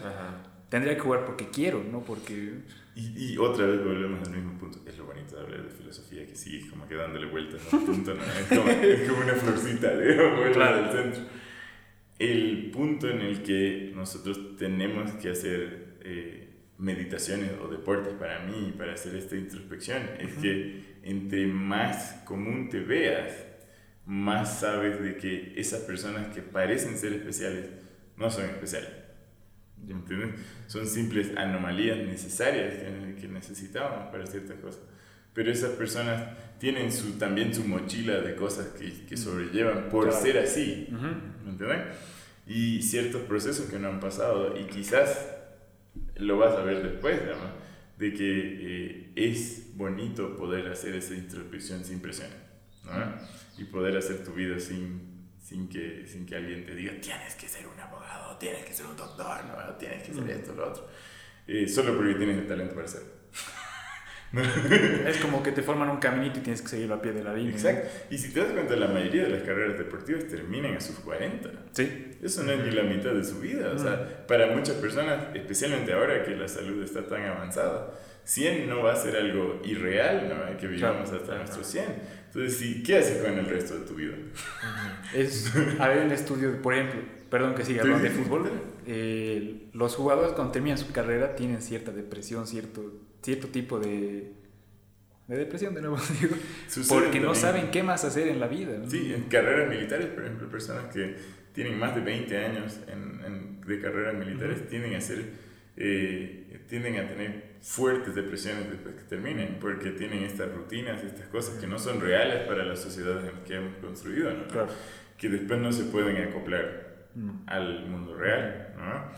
tendría que jugar porque quiero, no porque... Y, y, otra vez volvemos al mismo punto. Es lo bonito de hablar de filosofía, que sigue como que dándole vueltas a un punto, ¿no? es, como, es, como, una florcita, digamos, claro. del centro el punto en el que nosotros tenemos que hacer eh, meditaciones o deportes para mí, para hacer esta introspección, es que entre más común te veas, más sabes de que esas personas que parecen ser especiales no son especiales. ¿Entiendes? Son simples anomalías necesarias que, necesitamos para ciertas cosas. Pero esas personas tienen su, también su mochila de cosas que, que sobrellevan por ser así. ¿Me entiendes? y ciertos procesos que no han pasado y quizás lo vas a ver después, de que eh, es bonito poder hacer esa introspección sin presión y poder hacer tu vida sin, sin, que, sin que alguien te diga tienes que ser un abogado, tienes que ser un doctor, ¿no? tienes que ser esto, lo otro, eh, solo porque tienes el talento para hacerlo. es como que te forman un caminito y tienes que seguirlo a pie de la línea. Exacto. Y si te das cuenta, la mayoría de las carreras deportivas terminan a sus 40. Sí. Eso no es ni la mitad de su vida. O sea, para muchas personas, especialmente ahora que la salud está tan avanzada, 100 no va a ser algo irreal, ¿no? Que vivamos hasta nuestros 100. Entonces, sí, ¿qué haces con el resto de tu vida? Es, hay un estudio, por ejemplo, perdón que siga hablando de fútbol, eh, los jugadores cuando terminan su carrera tienen cierta depresión, cierto cierto tipo de, de depresión, de nuevo digo, porque no saben qué más hacer en la vida. Sí, en carreras militares, por ejemplo, personas que tienen más de 20 años en, de carreras militares tienden a ser, eh, tienden a tener fuertes depresiones después que terminen, porque tienen estas rutinas, estas cosas que no son reales para las sociedades en las que hemos construido, ¿no? que después no se pueden acoplar al mundo real. ¿no?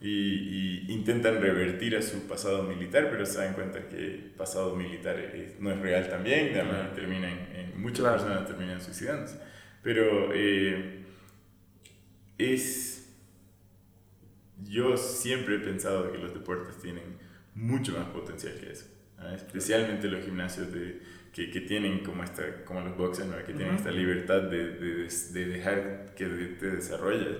Y, intentan revertir a su pasado militar, pero se dan cuenta que el pasado militar no es real también, además terminan, muchas personas terminan suicidándose. Pero eh, es... Yo siempre he pensado que los deportes tienen mucho más potencial que eso, especialmente los gimnasios de, que, que, tienen como, esta, como los boxes, ¿no? que tienen esta libertad de, de, de, dejar que te desarrolles.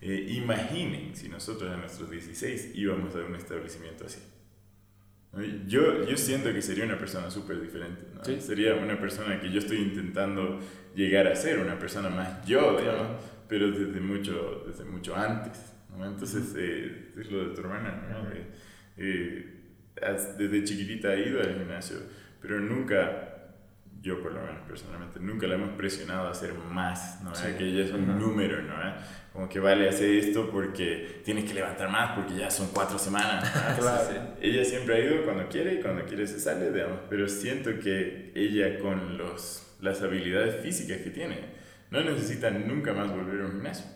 Eh, imaginen si nosotros a nuestros 16 íbamos a un establecimiento así. Yo, yo siento que sería una persona súper diferente. Sería una persona que yo estoy intentando llegar a ser, una persona más yo, pero desde mucho, desde mucho antes. Entonces, eh, es lo de tu hermana. Eh, desde chiquitita ha ido al gimnasio, pero nunca yo por lo menos personalmente, nunca la hemos presionado a hacer más, ¿no? que ella es un número, ¿no? Como que vale hacer esto porque tienes que levantar más porque ya son cuatro semanas. Ella siempre ha ido cuando quiere y cuando quiere se sale, digamos, pero siento que ella con los, las habilidades físicas que tiene, no necesita nunca más volver a un gimnasio.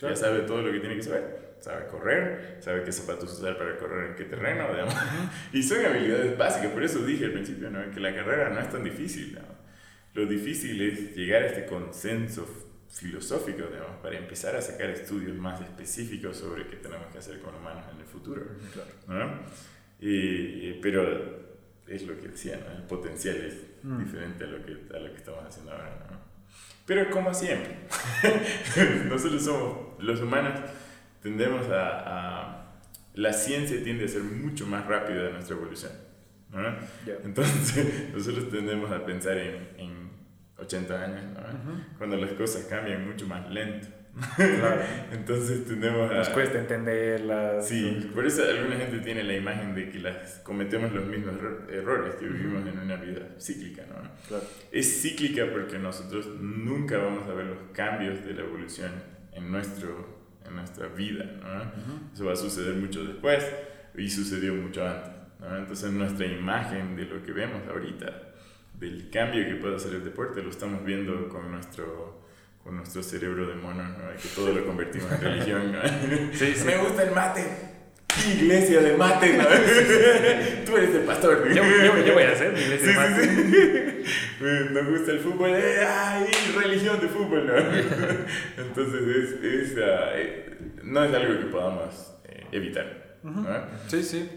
Ya sabe todo lo que tiene que saber sabe correr, sabe qué zapatos usar para correr en qué terreno, digamos. y son habilidades básicas, por eso dije al principio, ¿no? que la carrera no es tan difícil. Lo difícil es llegar a este consenso filosófico, digamos, para empezar a sacar estudios más específicos sobre qué tenemos que hacer con humanos en el futuro. ¿no? Y, pero es lo que decía, el potencial es mm. diferente a lo, que, a lo que estamos haciendo ahora. ¿no? Pero como siempre, nosotros somos los humanos tendemos a, La ciencia tiende a ser mucho más rápida de nuestra evolución. ¿no? Entonces, nosotros tendemos a pensar en, en 80 años, ¿no? cuando las cosas cambian mucho más lento. Claro. Entonces tendemos a... Nos cuesta entenderlas. Sí, por eso alguna gente tiene la imagen de que las cometemos los mismos errores, que vivimos en una vida cíclica, ¿no? Claro. Es cíclica porque nosotros nunca vamos a ver los cambios de la evolución en nuestro en nuestra vida. ¿no? Eso va a suceder mucho después y sucedió mucho antes. ¿no? Entonces nuestra imagen de lo que vemos ahorita, del cambio que puede hacer el deporte, lo estamos viendo con nuestro, con nuestro cerebro de mono, ¿no? que todo lo convertimos en religión. ¿no? Sí, Me gusta el mate. Iglesia de mate, ¿no? Tú eres el pastor. Yo, yo, yo voy a hacer mi iglesia de mate. Sí, sí. Nos gusta el fútbol, eh, ay, religión de fútbol, ¿no? Entonces, es, es, eh, no es algo que podamos eh, evitar. ¿no? Sí, sí.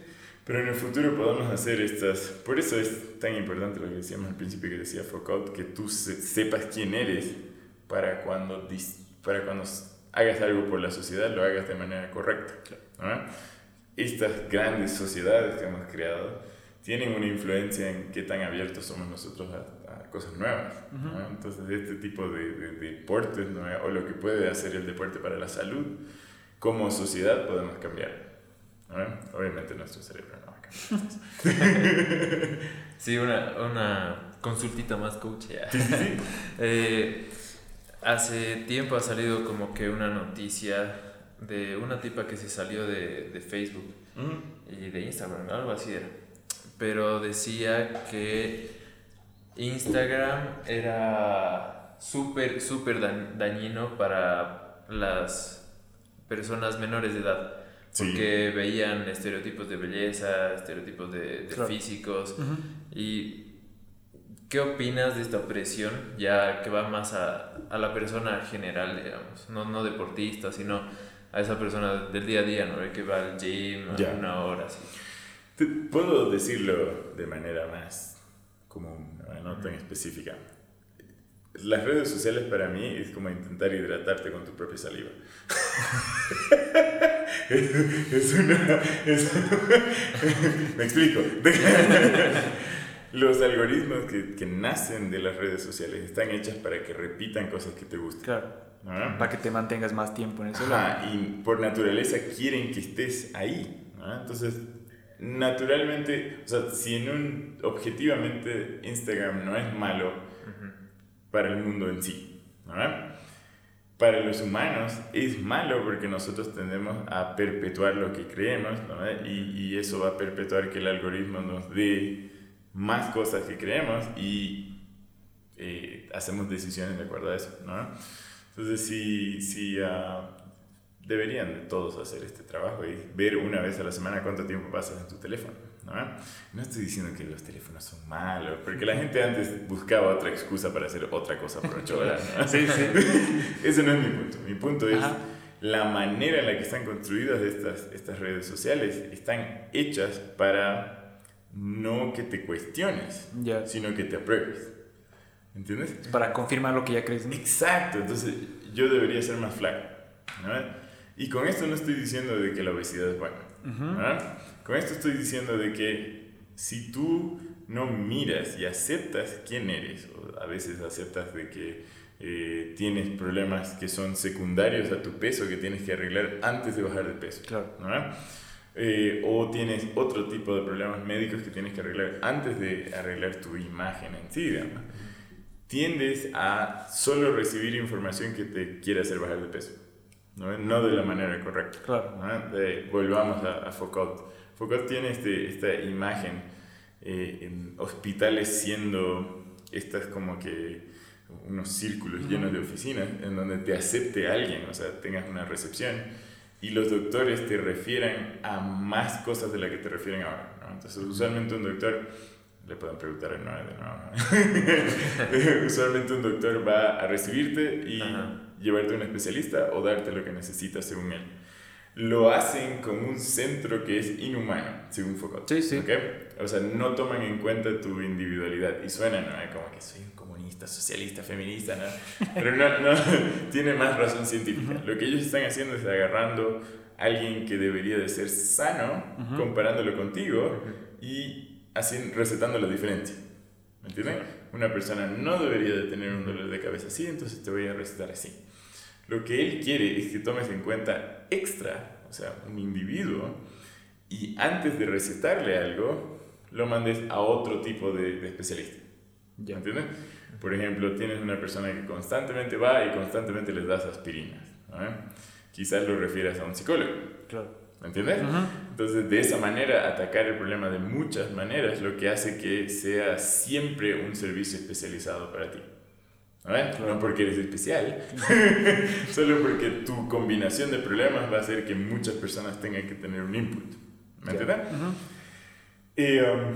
Pero en el futuro podemos hacer estas... Por eso es tan importante lo que decíamos al principio que decía Foucault, que tú se- sepas quién eres para cuando, dis- para cuando hagas algo por la sociedad, lo hagas de manera correcta. ¿no? Estas grandes sociedades que hemos creado tienen una influencia en qué tan abiertos somos nosotros a, a cosas nuevas. ¿no? Entonces, este tipo de, de- de deportes ¿no? o lo que puede hacer el deporte para la salud, como sociedad podemos cambiar. ¿no? Obviamente nuestro cerebro no va a cambiar. Sí, una, una consultita más, coach. ya. Eh, hace tiempo ha salido como que una noticia de una tipa que se salió de, de Facebook y de Instagram, algo así era. Pero decía que Instagram era súper, súper da- dañino para las personas menores de edad. Sí. Porque veían estereotipos de belleza, estereotipos de, de Claro. físicos. ¿Y qué opinas de esta opresión ya que va más a, a la persona general, digamos? No, no deportista, sino a esa persona del día a día, ¿no? Que va al gym a una hora, así. Puedo decirlo de manera más común, no tan específica. Las redes sociales para mí es como intentar hidratarte con tu propia saliva. es, es una... es- Me explico. Los algoritmos que, que nacen de las redes sociales están hechas para que repitan cosas que te gustan. Claro. ¿No? Para que te mantengas más tiempo en el celular. Ajá, y por naturaleza quieren que estés ahí. ¿no? Entonces, naturalmente, o sea, si en un, objetivamente Instagram no es malo para el mundo en sí, ¿no? para los humanos es malo porque nosotros tendemos a perpetuar lo que creemos y, y eso va a perpetuar que el algoritmo nos dé más cosas que creemos y eh, hacemos decisiones de acuerdo a eso. ¿no? Entonces, sí, sí ah, deberían todos hacer este trabajo y ver una vez a la semana cuánto tiempo pasas en tu teléfono. ¿no? no estoy diciendo que los teléfonos son malos, porque la gente antes buscaba otra excusa para hacer otra cosa por ocho horas. ¿no? Sí, sí. Ese no es mi punto. Mi punto es Ajá. la manera en la que están construidas estas, estas redes sociales. Están hechas para no que te cuestiones, Ya. sino que te apruebes. ¿Entiendes? Para confirmar lo que ya crees. ¿no? Exacto, entonces yo debería ser más flaco. ¿no? Y con esto no estoy diciendo de que la obesidad es buena. ¿no? Con esto estoy diciendo de que si tú no miras y aceptas quién eres, o a veces aceptas de que eh, tienes problemas que son secundarios a tu peso que tienes que arreglar antes de bajar de peso. Claro. ¿no? Eh, o tienes otro tipo de problemas médicos que tienes que arreglar antes de arreglar tu imagen en sí, digamos. Tiendes a solo recibir información que te quiere hacer bajar de peso, no, no de la manera correcta. Claro. ¿no? De- volvamos a, a Foucault. Foucault tiene este, esta imagen eh, en hospitales siendo estas como que unos círculos llenos de oficinas en donde te acepte alguien, o sea, tengas una recepción y los doctores te refieran a más cosas de las que te refieren ahora. ¿no? Entonces, usualmente un doctor, le pueden preguntar el 9 de nuevo, ¿no? usualmente un doctor va a recibirte y Ajá. llevarte a un especialista o darte lo que necesitas según él. Lo hacen con un centro que es inhumano, según Foucault. Sí, sí. ¿ok? O sea, no toman en cuenta tu individualidad. Y suena, ¿no? Como que soy un comunista, socialista, feminista, ¿no? Pero no, no, tiene más razón científica. Lo que ellos están haciendo es agarrando a alguien que debería de ser sano, comparándolo contigo y haciendo, recetando la diferencia. ¿Me entiendes? Una persona no debería de tener un dolor de cabeza así, entonces te voy a recetar así. Lo que él quiere es que tomes en cuenta extra, o sea, un individuo, y antes de recetarle algo, lo mandes a otro tipo de, de especialista. Ya. ¿Entiendes? Por ejemplo, tienes una persona que constantemente va y constantemente les das aspirinas. ¿no? Quizás lo refieras a un psicólogo. Claro. ¿Me entiendes? Entonces, de esa manera, atacar el problema de muchas maneras, lo que hace que sea siempre un servicio especializado para ti. No porque eres especial, solo porque tu combinación de problemas va a hacer que muchas personas tengan que tener un input. ¿Me entiendes? Y um,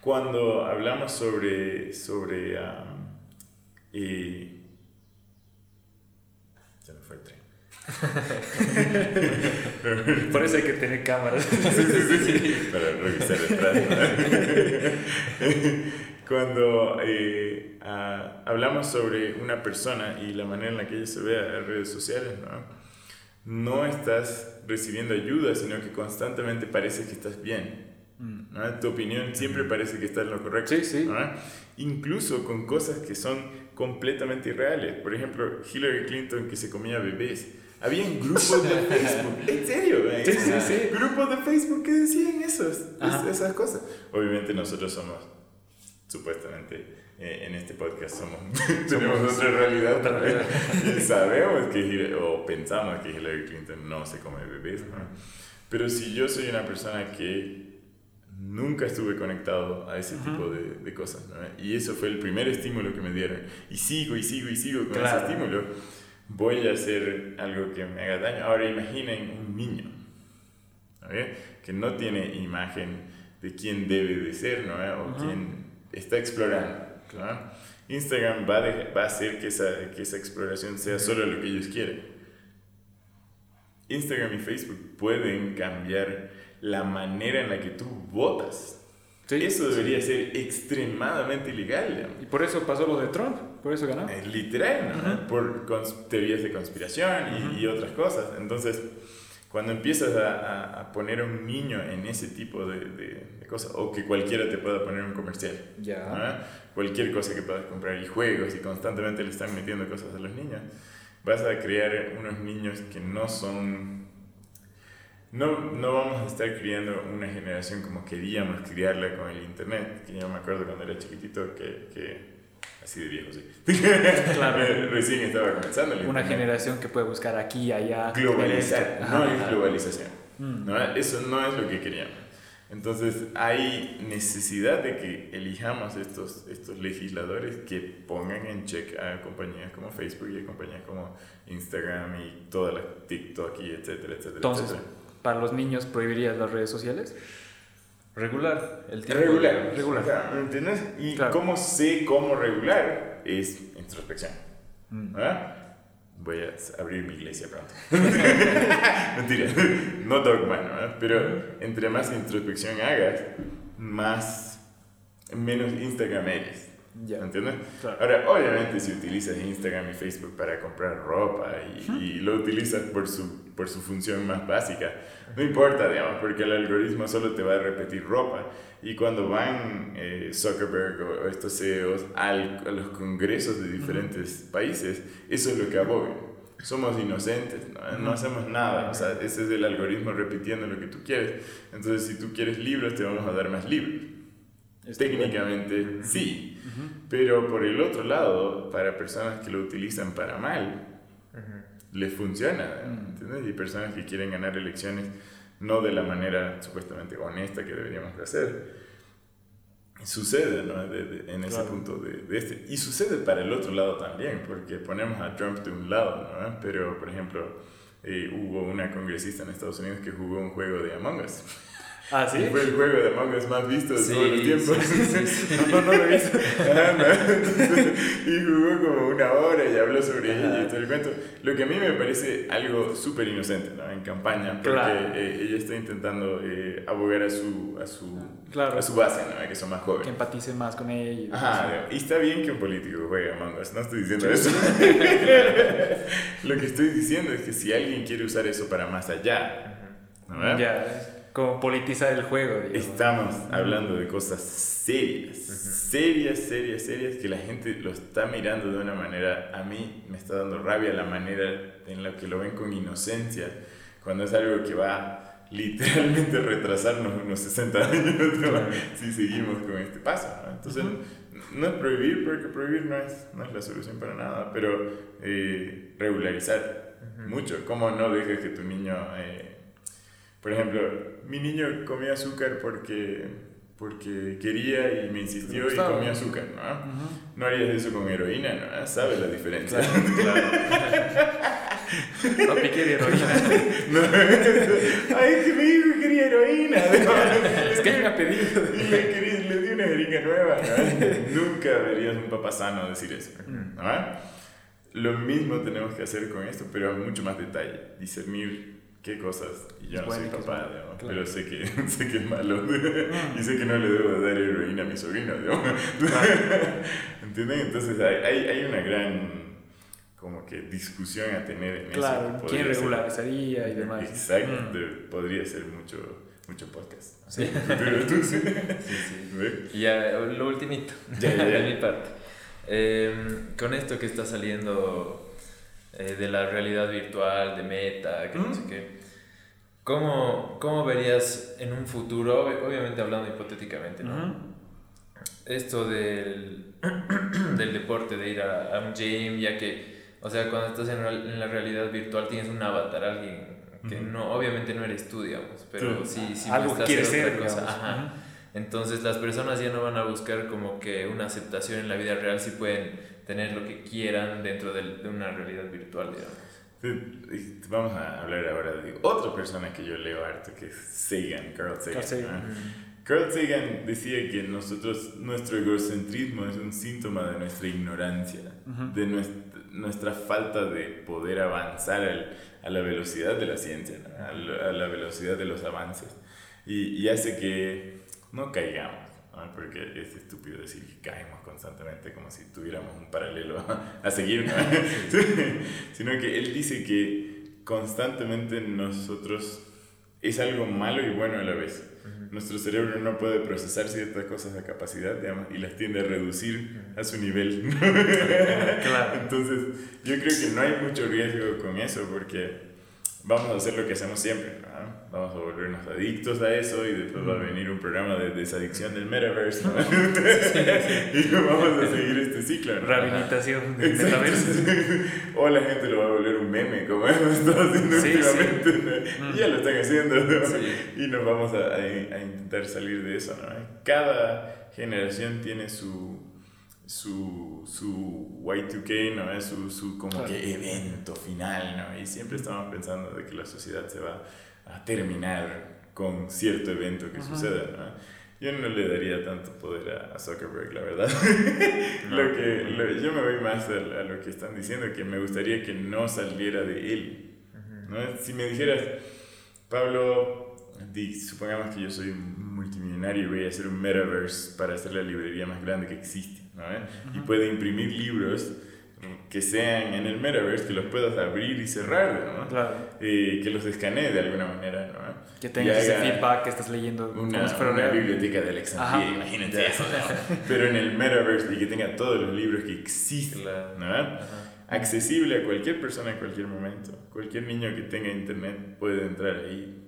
cuando hablamos sobre, sobre um, y se me fue el tren. Por eso hay que tener cámaras. Para revisar detrás. Cuando eh, ah, hablamos sobre una persona y la manera en la que ella se ve en redes sociales, ¿no? no estás recibiendo ayuda, sino que constantemente parece que estás bien. Mm. ¿no? Tu opinión siempre parece que está en lo correcto. Sí, sí. Incluso con cosas que son completamente irreales. Por ejemplo, Hillary Clinton que se comía bebés. Había grupos de Facebook, en serio, sí, sí, sí. grupos de Facebook que decían esos, esas cosas. Obviamente nosotros somos, supuestamente, eh, en este podcast somos, tenemos otra realidad, y sabemos que, o pensamos que Hillary Clinton no se come bebés, Pero si yo soy una persona que nunca estuve conectado a ese tipo de, de cosas, y eso fue el primer estímulo que me dieron, y sigo y sigo y sigo con ese estímulo, voy a hacer algo que me haga daño. Ahora imaginen un niño que no tiene imagen de quién debe de ser ¿no? o quién está explorando. Instagram va, va a hacer que esa, que esa exploración sea solo lo que ellos quieren. Instagram y Facebook pueden cambiar la manera en la que tú votas. eso debería ser extremadamente ilegal. Y por eso pasó lo de Trump, por eso ganó. Eh, literal, por teorías de conspiración y, y, otras cosas. Entonces, cuando empiezas a, a, poner a un niño en ese tipo de, de, cosas, o que cualquiera te pueda poner un comercial, ya. cualquier cosa que puedas comprar y juegos y constantemente le están metiendo cosas a los niños, vas a crear unos niños que no son no, no vamos a estar criando una generación como queríamos criarla con el internet, que yo me acuerdo cuando era chiquitito que, que así de viejo, sí. Claro. Recién estaba comenzando. Una generación que puede buscar aquí allá. Globalizar, no es globalización. Mm. ¿no? Eso no es lo que queríamos. Entonces hay necesidad de que elijamos estos, estos legisladores que pongan en check a compañías como Facebook y a compañías como Instagram y todas las TikTok y etcétera, etcétera. Entonces, para los niños prohibirías las redes sociales? Regular, el tiempo. Regular. Regular. ¿Me entiendes? Y cómo sé cómo regular es introspección. Mm. ¿Ah? Voy a abrir mi iglesia pronto. Mentira, no dogma, ¿no? Pero entre más introspección hagas, más, menos Instagram eres. ¿Me entiendes? Ahora, obviamente, si utilizas Instagram y Facebook para comprar ropa y, y, lo utilizas por su, por su función más básica, no importa, digamos, porque el algoritmo solo te va a repetir ropa. Y cuando van eh, Zuckerberg o, estos CEOs al, a los congresos de diferentes países, eso es lo que abogan. Somos inocentes, ¿no? no hacemos nada. O sea, ese es el algoritmo repitiendo lo que tú quieres. Entonces, si tú quieres libros, te vamos a dar más libros. Técnicamente, sí. Pero por el otro lado, para personas que lo utilizan para mal, les funciona. ¿entiendes? Y personas que quieren ganar elecciones no de la manera supuestamente honesta que deberíamos de hacer. Sucede ¿no? en ese punto de, de, este. Y sucede para el otro lado también, porque ponemos a Trump de un lado, ¿no? pero por ejemplo, eh, hubo una congresista en Estados Unidos que jugó un juego de Among Us. Ah, sí. Fue el juego de Among Us más visto de todos los tiempos. no, no, lo he visto. y jugó como una hora y habló sobre ella y todo el cuento. Lo que a mí me parece algo súper inocente ¿no? en campaña, porque eh, ella está intentando eh, abogar a su, a su, a su base, ¿no? que son más jóvenes. Que empatice más con ella. Y, Ajá, y está bien que un político juegue Among Us, no estoy diciendo eso. Lo que estoy diciendo es que si alguien quiere usar eso para más allá, ¿no? Ya como politizar el juego. Estamos hablando de cosas serias, serias, serias, serias, que la gente lo está mirando de una manera, a mí me está dando rabia la manera en la que lo ven con inocencia, cuando es algo que va literalmente a retrasarnos unos 60 años si seguimos con este paso. Entonces, no es prohibir, porque prohibir no es, no es la solución para nada, pero eh, regularizar mucho. ¿Cómo no dejes que tu niño... Eh, por ejemplo, mi niño comía azúcar porque, porque quería y me insistió Me y comía azúcar, ¿no? No harías eso con heroína, ¿no? Sabes la diferencia. Papi quiere heroína. No. Ay, que mi hijo quería heroína. es que me ha pedido. Y le, quería- le di una jeringa nueva. ¿no? Nunca verías un papá sano decir eso. ¿no? Lo mismo tenemos que hacer con esto, pero a mucho más detalle. Discernir qué cosas. Y yo Es no soy bueno papá, digamos, claro. pero sé que, sé que es malo. y sé que no le debo dar heroína a mi sobrino. digamos. ¿Entienden? Entonces hay, hay, hay una gran como que discusión a tener en Claro, eso. quién Podría ser- regularizaría y demás. Exacto, Mm. de- podría ser mucho, mucho podcast. Sí. Pero tú sí. Sí, sí. ¿Ve? Y ya, lo ultimito, Ya, ya, ya. de mi parte. Eh, con esto que está saliendo eh, de la realidad virtual, de meta, que no Mm. sé qué, ¿cómo, ¿cómo verías en un futuro, ob- obviamente hablando hipotéticamente, ¿no? Ujú. esto del, del deporte, de ir a, a un gym, ya que, o sea, cuando estás en, real- en la realidad virtual tienes un avatar, alguien que Ujú. no, obviamente no eres tú, digamos, pero Claro. sí, sí Algo ser otra cosa. Ajá. Ujú. Entonces las personas ya no van a buscar como que una aceptación en la vida real si pueden tener lo que quieran dentro del- de una realidad virtual, digamos. Vamos a hablar ahora de otra persona que yo leo harto, que es Sagan, Carl Sagan. Carl Sagan. ¿no? Carl Sagan decía que nosotros, nuestro egocentrismo es un síntoma de nuestra ignorancia, Ujú. de nuestra, nuestra falta de poder avanzar al- a la velocidad de la ciencia, ¿no? a, la, a la velocidad de los avances. Y, y hace que no caigamos, ¿no? porque es estúpido decir que caemos constantemente como si tuviéramos un paralelo a seguir, ¿no? sino que él dice que constantemente nosotros es algo malo y bueno a la vez. Nuestro cerebro no puede procesar ciertas cosas a capacidad, digamos, y las tiende a reducir a su nivel. Claro. Entonces, yo creo que no hay mucho riesgo con eso porque vamos a hacer lo que hacemos siempre, ¿no? Vamos a volvernos adictos a eso y después va a venir un programa de desadicción del metaverse, ¿no? y vamos a seguir este ciclo, ¿no? Rehabilitación del metaverso. O la gente lo va a volver un meme, como hemos estado haciendo Sí, últimamente. sí. ya lo están haciendo. Y nos vamos a, a- a intentar salir de eso. ¿no? Cada generación tiene su, su, su Y2K, ¿no? Es su, su como Claro. que evento final. ¿no? Y siempre estamos pensando de que la sociedad se va a terminar con cierto evento que Ajá. suceda. ¿no? Yo no le daría tanto poder a, a Zuckerberg, la verdad. No. Lo que, lo- yo me voy más a, a lo que están diciendo, que me gustaría que no saliera de él. ¿no? Si me dijeras, Pablo, di- supongamos que yo soy un multimillonario y voy a hacer un metaverse para hacer la librería más grande que existe, ¿no? y puedo imprimir libros que sean en el metaverse, que los puedas abrir y cerrar, ¿no? Claro. Eh, que los escanee de alguna manera, ¿no? Que tengas ese feedback que estás leyendo una, una biblioteca de Alexandria, Ajá. imagínate eso, ¿no? Pero en el metaverse y que tenga todos los libros que existen, Claro. ¿no? Ajá. Accesible a cualquier persona en cualquier momento. Cualquier niño que tenga internet puede entrar ahí.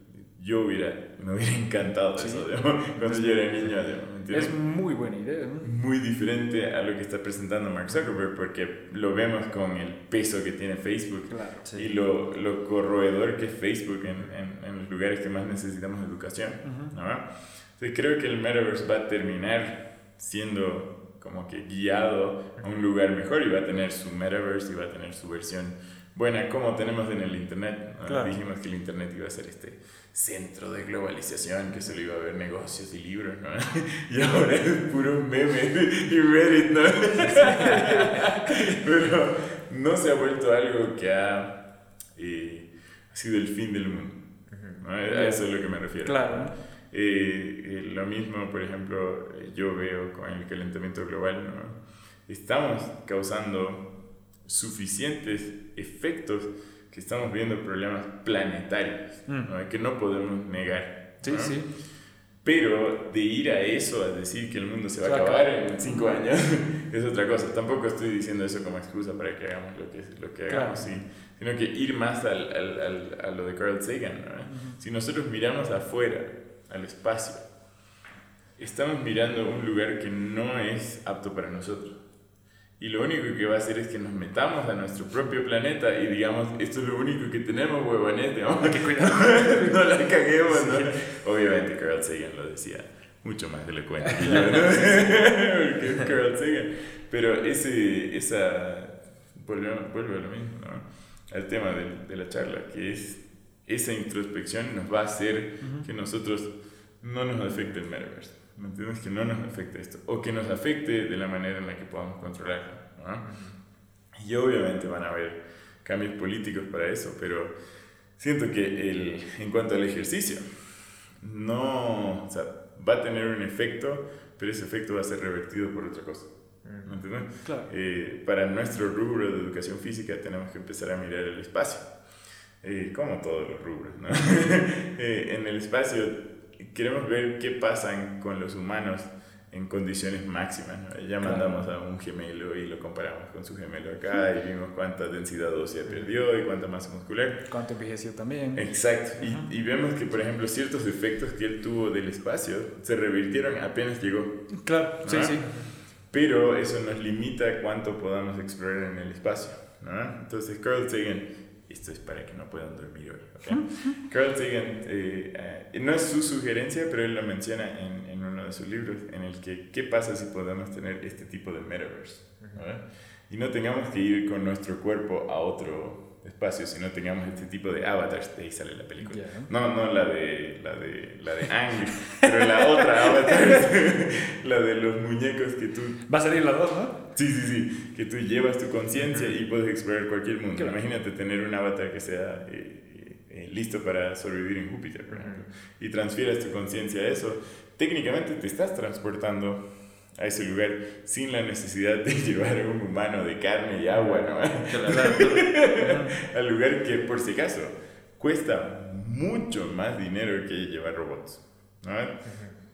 Yo hubiera, me hubiera encantado Sí. eso, digamos, cuando yo era niño, digamos. Es muy buena idea. ¿no? muy diferente a lo que está presentando Mark Zuckerberg porque lo vemos con el peso que tiene Facebook Claro. Sí. y lo, lo corroedor que es Facebook en, en, en los lugares que más necesitamos educación. Ujú. ¿no? Entonces creo que el metaverse va a terminar siendo como que guiado a un lugar mejor y va a tener su metaverse y va a tener su versión buena como tenemos en el internet. ¿no? Claro. Dijimos que el internet iba a ser este centro de globalización, que solo iba a haber negocios y libros, ¿no? Y ahora es puro meme y Reddit, ¿no? Pero no se ha vuelto algo que ha eh, sido el fin del mundo. ¿no? A eso es a lo que me refiero. Claro. Eh, eh, lo mismo, por ejemplo, yo veo con el calentamiento global, ¿no? Estamos causando suficientes efectos que estamos viendo problemas planetarios, Mm. ¿no? que no podemos negar. Sí, ¿no? sí. Pero de ir a eso, a decir que el mundo se va a acabar en cinco años, es otra cosa. Tampoco estoy diciendo eso como excusa para que hagamos lo que, lo que hagamos, Claro. sí. sino que ir más al, al, al- a lo de Carl Sagan. ¿no? Si nosotros miramos afuera, al espacio, estamos mirando un lugar que no es apto para nosotros. Y lo único que va a hacer es que nos metamos a nuestro propio planeta y digamos, esto es lo único que tenemos, huevones. Hay que cuidar. no la caguemos, ¿no? Obviamente Carl Sagan lo decía mucho más elocuente que yo, ¿no? Porque es Carl Sagan. Pero ese, esa, vuelve, vuelve a lo mismo, ¿no? Al tema de, de, la charla, que es esa introspección nos va a hacer que nosotros no nos afecte el metaverse. ¿Me entiendes? Que no nos afecte esto. O que nos afecte de la manera en la que podamos controlarlo. ¿no? Y obviamente van a haber cambios políticos para eso, pero siento que el, en cuanto al ejercicio, no, o sea, va a tener un efecto, pero ese efecto va a ser revertido por otra cosa. ¿Me entiendes? Claro. Eh, para nuestro rubro de educación física tenemos que empezar a mirar el espacio, eh, como todos los rubros. ¿no? eh, en el espacio queremos ver qué pasa con los humanos en condiciones máximas. ¿no? Ya mandamos a un gemelo y lo comparamos con su gemelo acá y vimos cuánta densidad ósea perdió y cuánta masa muscular. Cuánto envejeció también. Exacto. Y, y, vemos que, por ejemplo, ciertos efectos que él tuvo del espacio se revirtieron apenas llegó. Claro, sí, sí. Pero eso nos limita cuánto podamos explorar en el espacio. ¿no? Entonces, Carl Sagan esto es para que no puedan dormir hoy. ¿okay? Carl Sagan, eh, eh, no es su sugerencia, pero él lo menciona en, en, uno de sus libros, en el que qué pasa si podemos tener este tipo de metaverse. Y no tengamos que ir con nuestro cuerpo a otro espacio, sino tengamos este tipo de avatars, de ahí sale la película. Yeah. No, no la de, la de, la de Ang, pero la otra avatar, la de los muñecos que tú... Va a salir la 2, ¿no? Sí, sí, sí, que tú llevas tu conciencia y puedes explorar cualquier mundo. Claro. Imagínate tener un avatar que sea eh, eh, listo para sobrevivir en Júpiter, por ejemplo, y transfieras tu conciencia a eso. Técnicamente te estás transportando a ese lugar sin la necesidad de llevar a un humano de carne y agua, ¿no? Al lugar que, por si acaso, cuesta mucho más dinero que llevar robots, ¿no?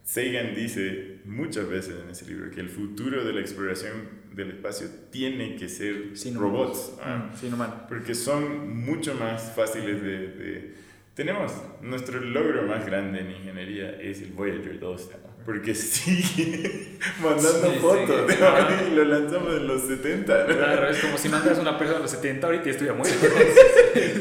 Sagan dice muchas veces en ese libro que el futuro de la exploración del espacio tiene que ser sin robots, ¿no? sin humanos. porque son mucho más fáciles de, de, Tenemos nuestro logro más grande en ingeniería es el Voyager 2, porque sigue mandando sí, fotos, sí, y lo lanzamos en los 70. ¿no? Claro, es como si mandas a una persona en los 70 ahorita y estuviera muerto.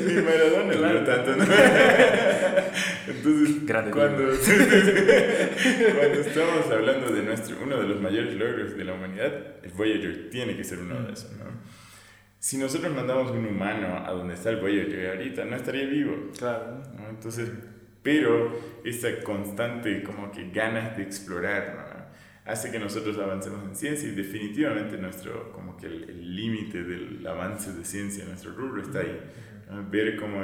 Ni Maradona, claro. tanto. ¿no? Entonces, Grande cuando, cuando estamos hablando de nuestro, uno de los mayores logros de la humanidad, el Voyager tiene que ser uno de esos. ¿no? Si nosotros mandamos un humano a donde está el Voyager ahorita, no estaría vivo. Claro. ¿no? Entonces, pero esa constante como que ganas de explorar ¿no? hace que nosotros avancemos en ciencia y definitivamente nuestro como que el límite del avance de ciencia en nuestro rubro está ahí ¿no? ver cómo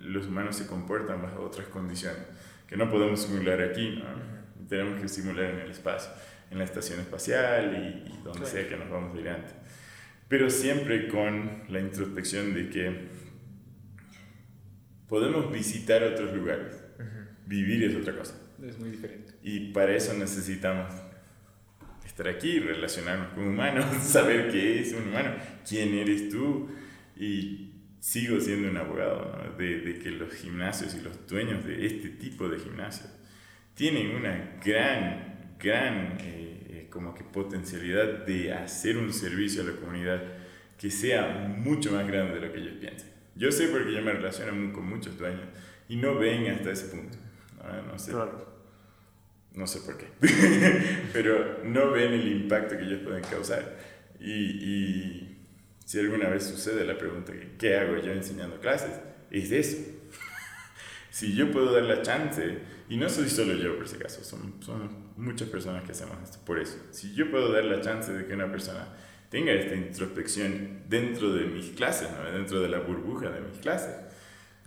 los humanos se comportan bajo otras condiciones que no podemos simular aquí ¿no? tenemos que simular en el espacio en la estación espacial y, y donde claro. sea que nos vamos a ir antes pero siempre con la introspección de que podemos visitar otros lugares vivir es otra cosa. Es muy diferente. Y para eso necesitamos estar aquí, relacionarnos con humanos, saber qué es un humano, quién eres tú. Y sigo siendo un abogado ¿no? de, de, que los gimnasios y los dueños de este tipo de gimnasios tienen una gran, gran eh, como que potencialidad de hacer un servicio a la comunidad que sea mucho más grande de lo que ellos piensan. Yo sé porque yo me relaciono con muchos dueños y no ven hasta ese punto. No, no sé. Claro. No sé por qué. Pero no ven el impacto que ellos pueden causar. Y, y, si alguna vez sucede la pregunta, ¿qué hago yo enseñando clases? Es eso. si yo puedo dar la chance, y no soy solo yo por si acaso, son, son muchas personas que hacemos esto por eso. Si yo puedo dar la chance de que una persona tenga esta introspección dentro de mis clases, ¿no? dentro de la burbuja de mis clases,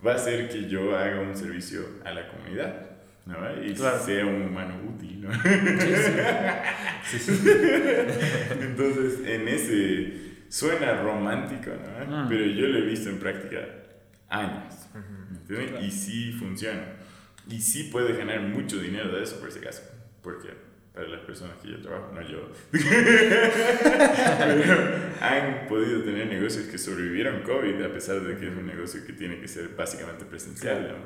va a hacer que yo haga un servicio a la comunidad. ¿no? Y claro. sea un humano útil. ¿no? Sí, sí. sí, Entonces, en ese suena romántico, ¿no? Ah. pero yo lo he visto en práctica años. Uh -huh. claro. Y sí funciona. Y sí puede ganar mucho dinero de eso, por si acaso. Porque para las personas que yo trabajo, no yo, han podido tener negocios que sobrevivieron COVID a pesar de que es un negocio que tiene que ser básicamente presencial. ¿no?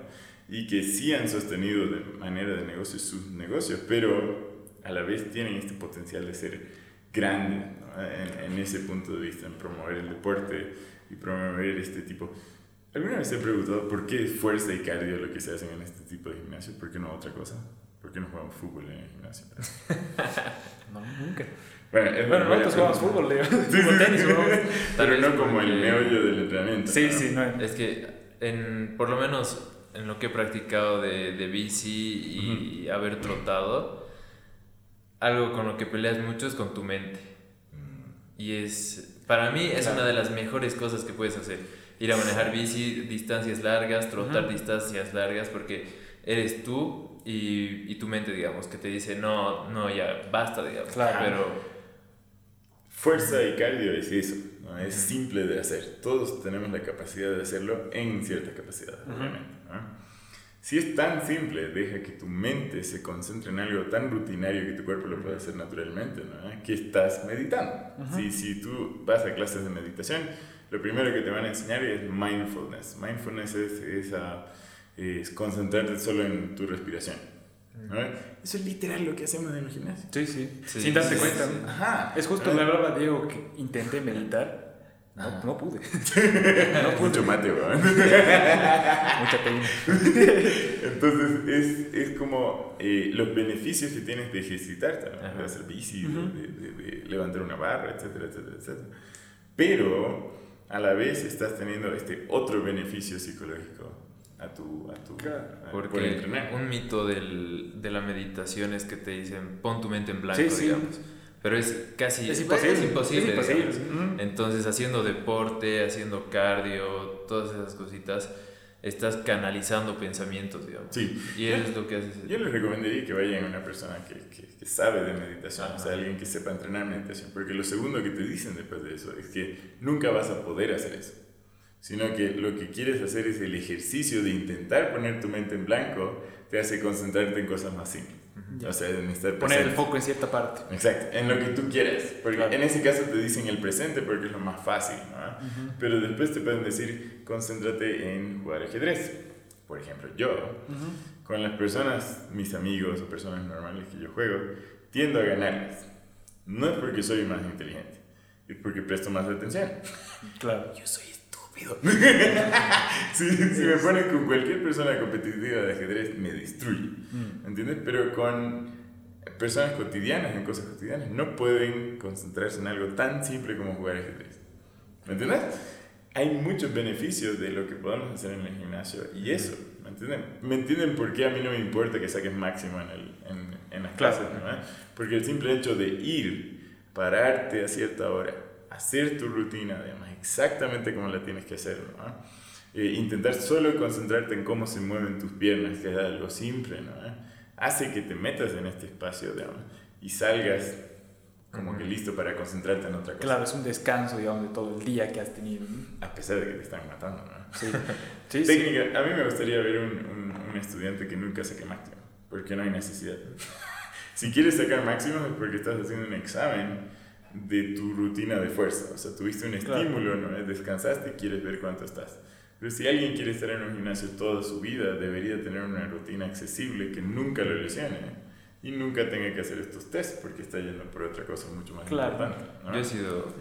y que sí han sostenido de manera de negocio sus negocios, pero a la vez tienen este potencial de ser grandes ¿no? en, en ese punto de vista, en promover el deporte y promover este tipo. ¿Alguna vez se han preguntado por qué fuerza y cardio lo que se hacen en este tipo de gimnasio? ¿Por qué no otra cosa? ¿Por qué no jugamos fútbol en el gimnasio? No, nunca. Bueno, es Bueno, nosotros jugamos fútbol, Leo. Sí, sí, tenis, sí. Pero vez no como el meollo del entrenamiento. Sí, ¿no? sí, no. Es que en, por lo menos en lo que he practicado de, de bici y haber trotado, algo con lo que peleas mucho es con tu mente. Y es, para mí es Claro. una de las mejores cosas que puedes hacer. Ir a manejar bici, distancias largas, trotar distancias largas, porque eres tú y, y tu mente, digamos, que te dice, no, no, ya, basta, digamos. Claro. Pero Fuerza y cardio es eso, ¿no? es simple de hacer. Todos tenemos la capacidad de hacerlo en cierta capacidad, obviamente. ¿no? Si es tan simple, deja que tu mente se concentre en algo tan rutinario que tu cuerpo lo puede hacer naturalmente, ¿no? que estás meditando. si, si tú vas a clases de meditación, lo primero que te van a enseñar es mindfulness. Mindfulness es, es, ah, es concentrarte solo en tu respiración. ¿no? Eso es literal lo que hacemos en el gimnasio. Sí, sí. Sí, Sin darte sí, cuenta. sí. Ajá. Es justo, me hablaba Diego que intenté meditar. No, Ajá. no pude. No mucho mate, weón. Mucha pena. Entonces, es, es como eh, los beneficios que tienes de ejercitarte, ¿no? De hacer bici, Ujú. de, de- de- de levantar una barra, etcétera, etcétera, etcétera. Pero a la vez estás teniendo este otro beneficio psicológico a tu, a tu Claro. a- por Porque entrenar. un mito del, de la meditación es que te dicen pon tu mente en blanco, Sí, sí. digamos. Pero es casi Es imposible. es imposible. Es imposible. Entonces, haciendo deporte, haciendo cardio, todas esas cositas, estás canalizando pensamientos, digamos. Sí. Y eso es lo que haces. Yo les recomendaría que vayan a una persona que, que, que sabe de meditación, o sea, Ajá. alguien que sepa entrenar meditación, porque lo segundo que te dicen después de eso es que nunca vas a poder hacer eso, sino que lo que quieres hacer es el ejercicio de intentar poner tu mente en blanco, te hace concentrarte en cosas más simples, o sea, en estar Poner el presente. foco en cierta parte. Exacto, en lo que tú quieras, porque Claro. en ese caso te dicen el presente porque es lo más fácil, ¿no? Ujú. pero después te pueden decir, concéntrate en jugar ajedrez. Por ejemplo, yo, Ujú. con las personas, mis amigos o personas normales que yo juego, tiendo a ganarles. No es porque soy más inteligente, es porque presto más atención. Claro. Yo soy estúpido. si, si me ponen con cualquier persona competitiva de ajedrez, me destruye. Mm. ¿Entiendes? Pero con personas cotidianas, en cosas cotidianas, no pueden concentrarse en algo tan simple como jugar ajedrez. ¿Me entiendes? Hay muchos beneficios de lo que podemos hacer en el gimnasio y eso, ¿me entienden? ¿Me entienden por qué a mí no me importa que saques máximo en, el, en, en las clases? ¿no? Porque el simple hecho de ir, pararte a cierta hora, hacer tu rutina, digamos, exactamente como la tienes que hacer, ¿no? Eh, intentar solo concentrarte en cómo se mueven tus piernas, que es algo simple, ¿no? hace que te metas en este espacio, digamos, y salgas como que listo para concentrarte en otra cosa. Claro, es un descanso, digamos, de todo el día que has tenido. A pesar de que te están matando, ¿no? Sí. Sí, sí. Técnica, a mí me gustaría ver un, un, un estudiante que nunca saque máximo, porque no hay necesidad. si quieres sacar máximo es porque estás haciendo un examen de tu rutina de fuerza, o sea, tuviste un Claro. estímulo, ¿no? descansaste y quieres ver cuánto estás. Pero si alguien quiere estar en un gimnasio toda su vida, debería tener una rutina accesible que nunca lo lesione y nunca tenga que hacer estos tests porque está yendo por otra cosa mucho más Claro. importante. ¿no? Yo he sido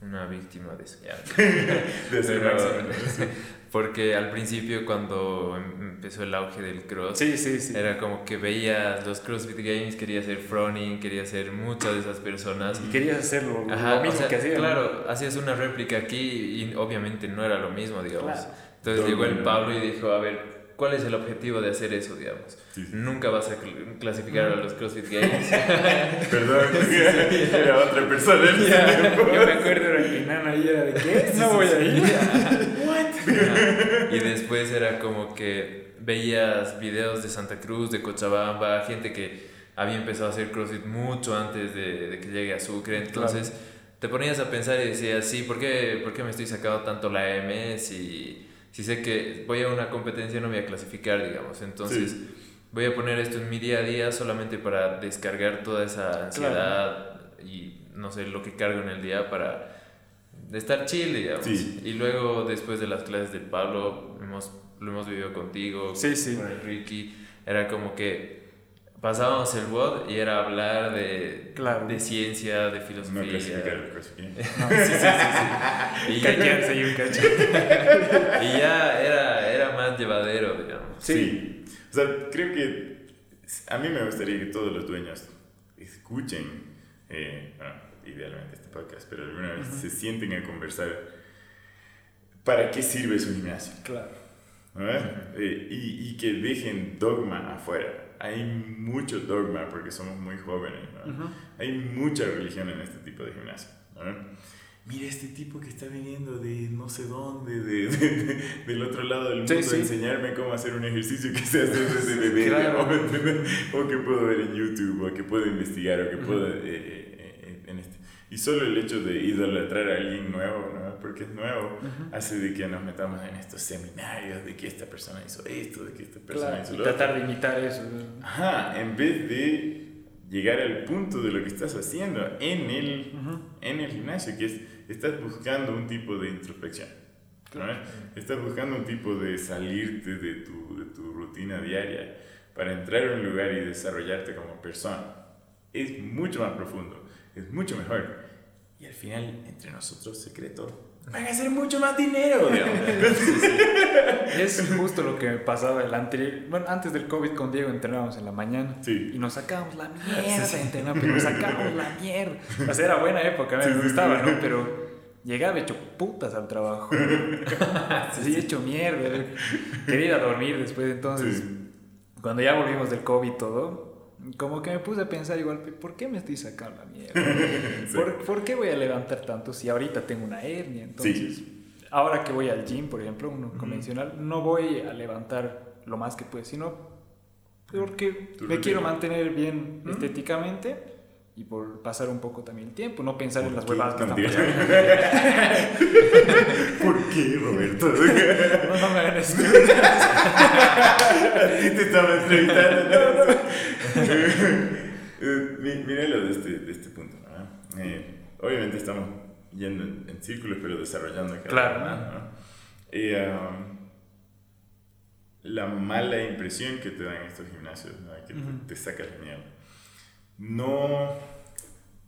una víctima de eso. de. Sí. Porque al principio, cuando em- empezó el auge del cross, Sí, sí, sí. era como que veías los CrossFit Games, quería ser Froning, quería ser muchas de esas personas. Y querías hacerlo Ajá, lo mismo o sea, que hacía. ¿no? Claro, hacías una réplica aquí y obviamente no era lo mismo, digamos. Claro. Entonces Todo llegó el. Pablo y dijo, a ver, ¿cuál es el objetivo de hacer eso, digamos? Sí, sí. Nunca vas a cl- clasificar a los CrossFit Games. Perdón, era otra persona tiempo. Yo me acuerdo era que Nana ahí era de ¿qué? No voy a ir. Ajá. Y después era como que veías videos de Santa Cruz, de Cochabamba, gente que había empezado a hacer CrossFit mucho antes de, de que llegue a Sucre. Entonces te ponías a pensar y decías, sí, ¿por qué, ¿por qué me estoy sacando tanto la M si, si sé que voy a una competencia no voy a clasificar, digamos? Entonces Sí. voy a poner esto en mi día a día solamente para descargar toda esa ansiedad y no sé, lo que cargo en el día para estar chill, digamos. Sí. Y luego, después de las clases del Pablo, hemos, lo hemos vivido contigo, sí. con el Ricky, era como que pasábamos el WOD y era hablar de, Claro. de ciencia, de No filosofía. clasificar el CrossFit. No, sí, sí, sí. y, sí. Un cacho. y ya era, era más llevadero, digamos. Sí. Sí. O sea, creo que a mí me gustaría que todos los dueños escuchen, eh, bueno, idealmente este podcast, pero alguna vez se sienten a conversar para qué sirve su gimnasio. Claro. Eh, y, y, que dejen dogma afuera. Hay mucho dogma porque somos muy jóvenes. Hay mucha religión en este tipo de gimnasio. Mira este tipo que está viniendo de no sé dónde, de, del otro lado del mundo, a enseñarme cómo hacer un ejercicio que se hace desde bebé, o, que puedo ver en YouTube, o que puedo investigar, o que puedo... Eh, eh, eh, en este. Y solo el hecho de idolatrar a alguien nuevo, ¿no? Porque es nuevo, hace de que nos metamos en estos seminarios de que esta persona hizo esto, de que esta persona hizo lo otro. Tratar de imitar eso. Ajá, en vez de llegar al punto de lo que estás haciendo en el, en el gimnasio, que es, estás buscando un tipo de introspección. Estás buscando un tipo de salirte de tu, de tu rutina diaria para entrar a un lugar y desarrollarte como persona. Es mucho más profundo, es mucho mejor. Y al final, entre nosotros, secreto, van a hacer mucho más dinero. es justo lo que me pasaba el anterior. Bueno, antes del COVID con Diego entrenábamos en la mañana sí. y nos sacábamos la mierda sí, pero nos sacábamos la mierda. O sea, era buena época, me gustaba, ¿no? Pero llegaba hecho putas al trabajo. sí, hecho mierda. Quería ir a dormir después, entonces, cuando ya volvimos del COVID todo como que me puse a pensar igual, ¿por qué me estoy sacando la mierda? ¿Por, qué voy a levantar tanto si ahorita tengo una hernia? Entonces, ahora que voy al gym, por ejemplo, uno convencional, no voy a levantar lo más que puedo, sino porque me quiero mantener bien estéticamente y por pasar un poco también el tiempo, no pensar en las huevadas que están pasando. ¿Por qué, Roberto? no, no me hagan. A ti te estaba entrevistando. mira lo de este, de este punto. Eh, obviamente estamos yendo en, círculos, pero desarrollando cada claro. más. Y, um, la mala impresión que te dan estos gimnasios, que te, te saca la mierda no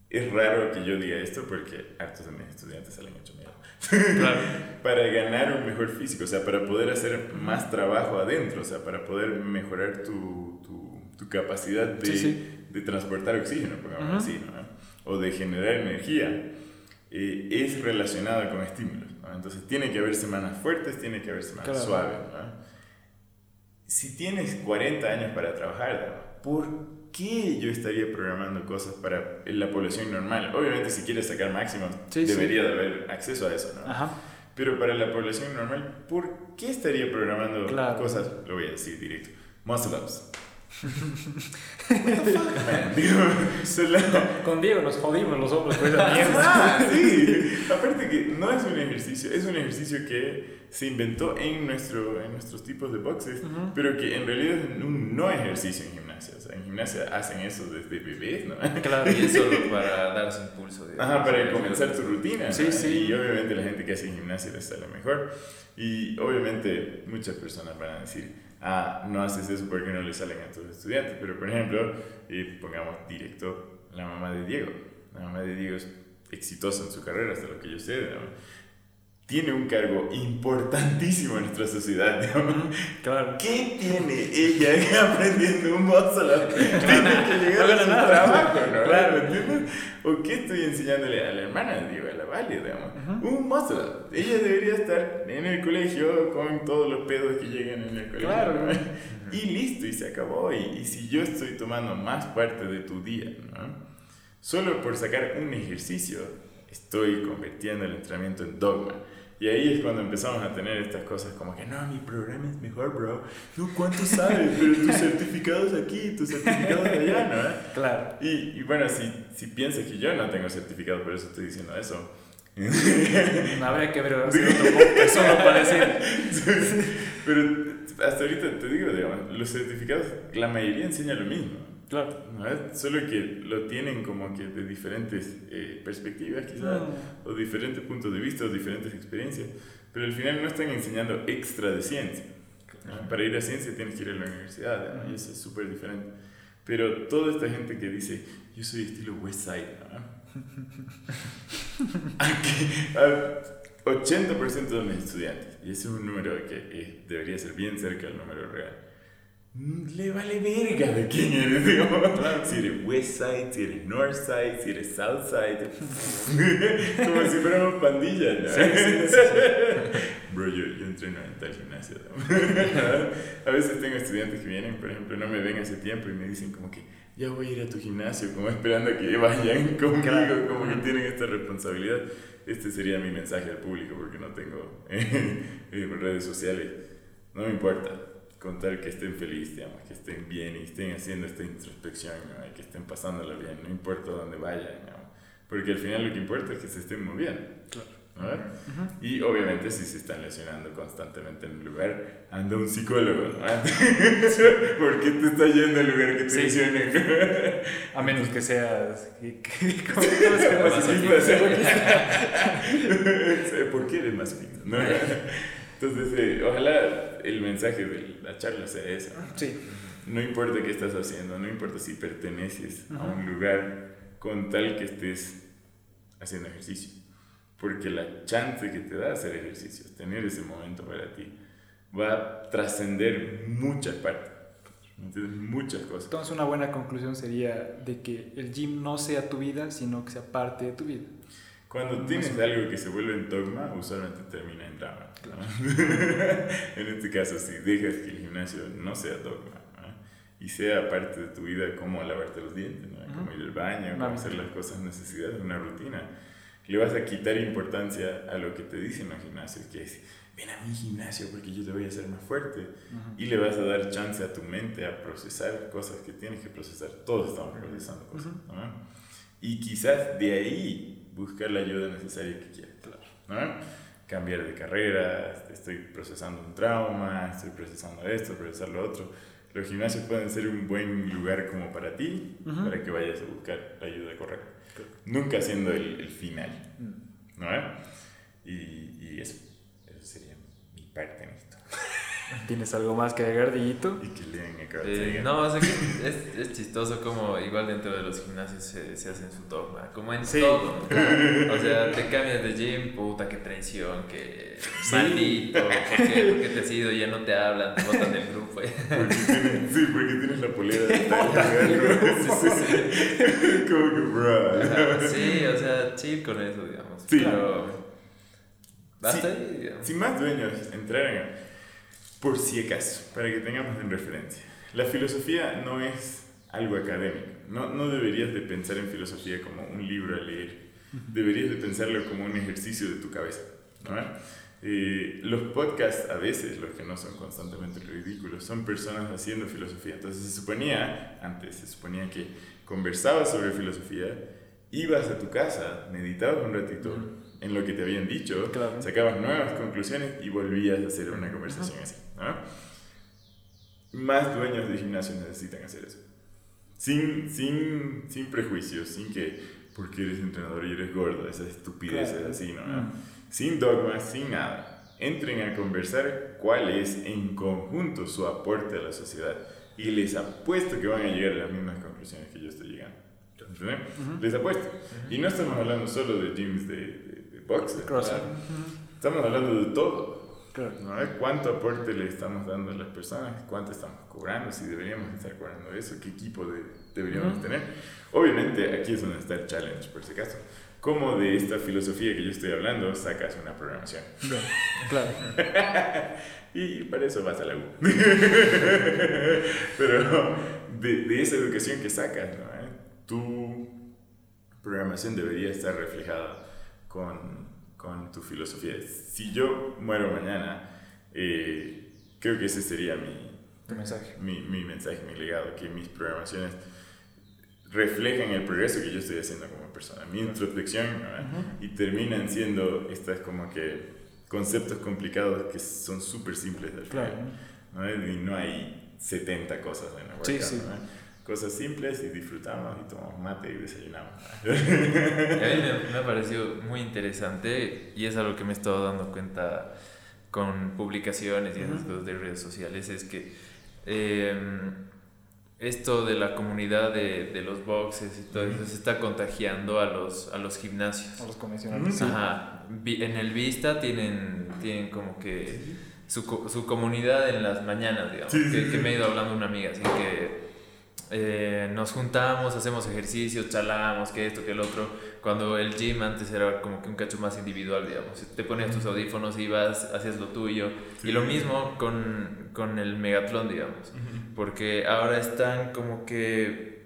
es raro que yo diga esto porque hartos de mis estudiantes salen hecho miedo. Claro. para ganar un mejor físico, o sea, para poder hacer más trabajo adentro, o sea, para poder mejorar tu, tu, tu capacidad de, de, transportar oxígeno, digamos así, ¿no? o de generar energía, eh, es relacionado con estímulos. Entonces, tiene que haber semanas fuertes, tiene que haber semanas suaves. Si tienes 40 años para trabajar, ¿por qué yo estaría programando cosas para la población normal? Obviamente si quieres sacar máximos, debería de haber acceso a eso, ¿no? Ajá. Pero para la población normal, ¿por qué estaría programando cosas? Lo voy a decir directo. Muscle ups. Con, Diego nos jodimos los hombres esa mierda. sí. Aparte que no es un ejercicio, es un ejercicio que se inventó en, nuestro, en nuestros tipos de boxes, pero que en realidad es un no ejercicio en gimnasia. O sea, en gimnasia hacen eso desde bebés, ¿no? Claro, y es solo para darse impulso. Ajá, para comenzar tu rutina. Sí, sí. Y obviamente la gente que hace gimnasia les sale mejor. Y obviamente muchas personas van a decir, ah, no haces eso porque no le salen a tus estudiantes. Pero, por ejemplo, y pongamos directo la mamá de Diego. La mamá de Diego es exitosa en su carrera, hasta lo que yo sé. Tiene un cargo importantísimo en nuestra sociedad. Claro. ¿Qué tiene ella aprendiendo un muscle Tiene que llegar a su trabajo, ¿no? Claro, ¿entiendes? ¿O qué estoy enseñándole a la hermana, digo, a la Vale, digamos? Un muscle Ella debería estar en el colegio con todos los pedos que llegan en el colegio. Claro. Y listo, y se acabó. Y, y, si yo estoy tomando más parte de tu día, ¿no? Solo por sacar un ejercicio, estoy convirtiendo el entrenamiento en dogma. Y ahí es cuando empezamos a tener estas cosas como que, no, mi programa es mejor, bro. No, ¿cuánto sabes? Pero tus certificados aquí, tus certificados allá, ¿no? Claro. Y, y bueno, si, si piensas que yo no tengo certificado, por eso estoy diciendo eso. Habría que ver otro solo para decir. Pero hasta ahorita te digo, digamos, los certificados, la mayoría enseña lo mismo. Claro. Solo que lo tienen como que de diferentes eh, perspectivas quizás, mm. o diferentes puntos de vista, o diferentes experiencias, pero al final no están enseñando extra de ciencia. Para ir a ciencia tienes que ir a la universidad, y eso es súper diferente. Pero toda esta gente que dice, yo soy estilo West Side, 80% de mis estudiantes, y ese es un número que eh, debería ser bien cerca del número real, le vale verga de quién eres, digamos. Si eres West Side, si eres North Side, si eres South Side. Como si fuéramos pandilla, ¿no? Bro, yo, yo entreno en tal gimnasio. a veces tengo estudiantes que vienen, por ejemplo, no me ven hace tiempo y me dicen como que ya voy a ir a tu gimnasio, como esperando a que vayan conmigo, como que tienen esta responsabilidad. Este sería mi mensaje al público porque no tengo redes sociales. No me importa, contar que estén felices, digamos, que estén bien y estén haciendo esta introspección, ¿no? que estén pasándola bien, no importa dónde vayan, ¿no? porque al final lo que importa es que se estén moviendo. Claro. Y obviamente si se están lesionando constantemente en un lugar, anda un psicólogo, ¿no? ¿Por qué te está yendo al lugar que te sí. lesionen? A menos que seas... ¿Por qué eres más ¿no? Entonces, eh, ojalá el mensaje de la charla sea ese. Sí. No importa qué estás haciendo, no importa si perteneces a un lugar con tal que estés haciendo ejercicio porque la chance que te da hacer ejercicio, tener ese momento para ti, va a trascender muchas partes, muchas cosas. Entonces una buena conclusión sería de que el gym no sea tu vida, sino que sea parte de tu vida. Cuando tienes algo que se vuelve en dogma, usualmente termina en drama. en este caso, si dejas que el gimnasio no sea dogma y sea parte de tu vida, como lavarte los dientes, como ir al baño, como hacer las cosas necesidades, una rutina le vas a quitar importancia a lo que te dicen los gimnasios, que es, ven a mi gimnasio porque yo te voy a hacer más fuerte. Y le vas a dar chance a tu mente a procesar cosas que tienes que procesar. Todos estamos procesando cosas. Y quizás de ahí buscar la ayuda necesaria que quieras. Claro. Cambiar de carrera, estoy procesando un trauma, estoy procesando esto, procesar lo otro. Los gimnasios pueden ser un buen lugar como para ti, para que vayas a buscar la ayuda correcta nunca siendo el, el final. Mm. ¿No? Y, y eso, eso sería mi parte en esto. ¿Tienes algo más que agregar, Dillito? Y que lean eh, No, o sea que es, es, chistoso como igual dentro de los gimnasios se, se hacen su dogma, como en todo. O sea, te cambias de gym, puta, qué traición, que maldito, porque, porque te has ido, ya no te hablan, te botan del grupo. Porque tienes, sí, porque tienes la polera de tal sí, sí, sí. Como que, bro. Sí, o sea, chill con eso, digamos. Sí. Pero. Basta ahí, Si más dueños entraran por si acaso, para que tengamos en referencia. La filosofía no es algo académico. No, no deberías de pensar en filosofía como un libro a leer. Deberías de pensarlo como un ejercicio de tu cabeza. ¿no? Eh, los podcasts a veces, los que no son constantemente ridículos, son personas haciendo filosofía. Entonces se suponía, antes se suponía que conversabas sobre filosofía, ibas a tu casa, meditabas un ratito en lo que te habían dicho, sacabas nuevas conclusiones y volvías a hacer una conversación así. Más dueños de gimnasio necesitan hacer eso. Sin, sin, sin prejuicios, sin que porque eres entrenador y eres gordo, esas estupideces así, ¿no? Mm. Sin dogmas, sin nada. Entren a conversar cuál es en conjunto su aporte a la sociedad. Y les apuesto que van a llegar a las mismas conclusiones que yo estoy llegando. Les apuesto. Y no estamos hablando solo de gyms de, de, boxe. Estamos hablando de todo. ¿No? ¿Cuánto aporte le estamos dando a las personas? ¿Cuánto estamos cobrando? Si deberíamos estar cobrando eso, ¿qué equipo de, deberíamos tener? Obviamente aquí es donde está el challenge, por si acaso. ¿Cómo de esta filosofía que yo estoy hablando sacas una programación? Claro. y para eso vas a la U. Pero de, de, esa educación que sacas, ¿no? ¿Eh? tu programación debería estar reflejada con con tu filosofía. Si yo muero mañana, eh, creo que ese sería mi, mensaje. Mi, mi, mensaje, mi legado, que mis programaciones reflejan el progreso que yo estoy haciendo como persona, mi introspección, y terminan siendo estas como que conceptos complicados que son súper simples al final. Y no hay 70 cosas en la sí, sí cosas simples y disfrutamos y tomamos mate y desayunamos. a mí me, ha parecido muy interesante y es algo que me he estado dando cuenta con publicaciones y esas cosas de redes sociales, es que em, esto de la comunidad de, de, los boxes y todo eso se está contagiando a los, a los gimnasios. A los convencionales. Ajá. En el Vista tienen, tienen como que su, su comunidad en las mañanas, digamos, que, que, me ha ido hablando una amiga, así que eh, nos juntamos, hacemos ejercicios, charlamos, que esto, que el otro, cuando el gym antes era como que un cacho más individual, digamos, te ponías tus audífonos, ibas, hacías lo tuyo, y lo mismo con, con el Megatlón, digamos, porque ahora están como que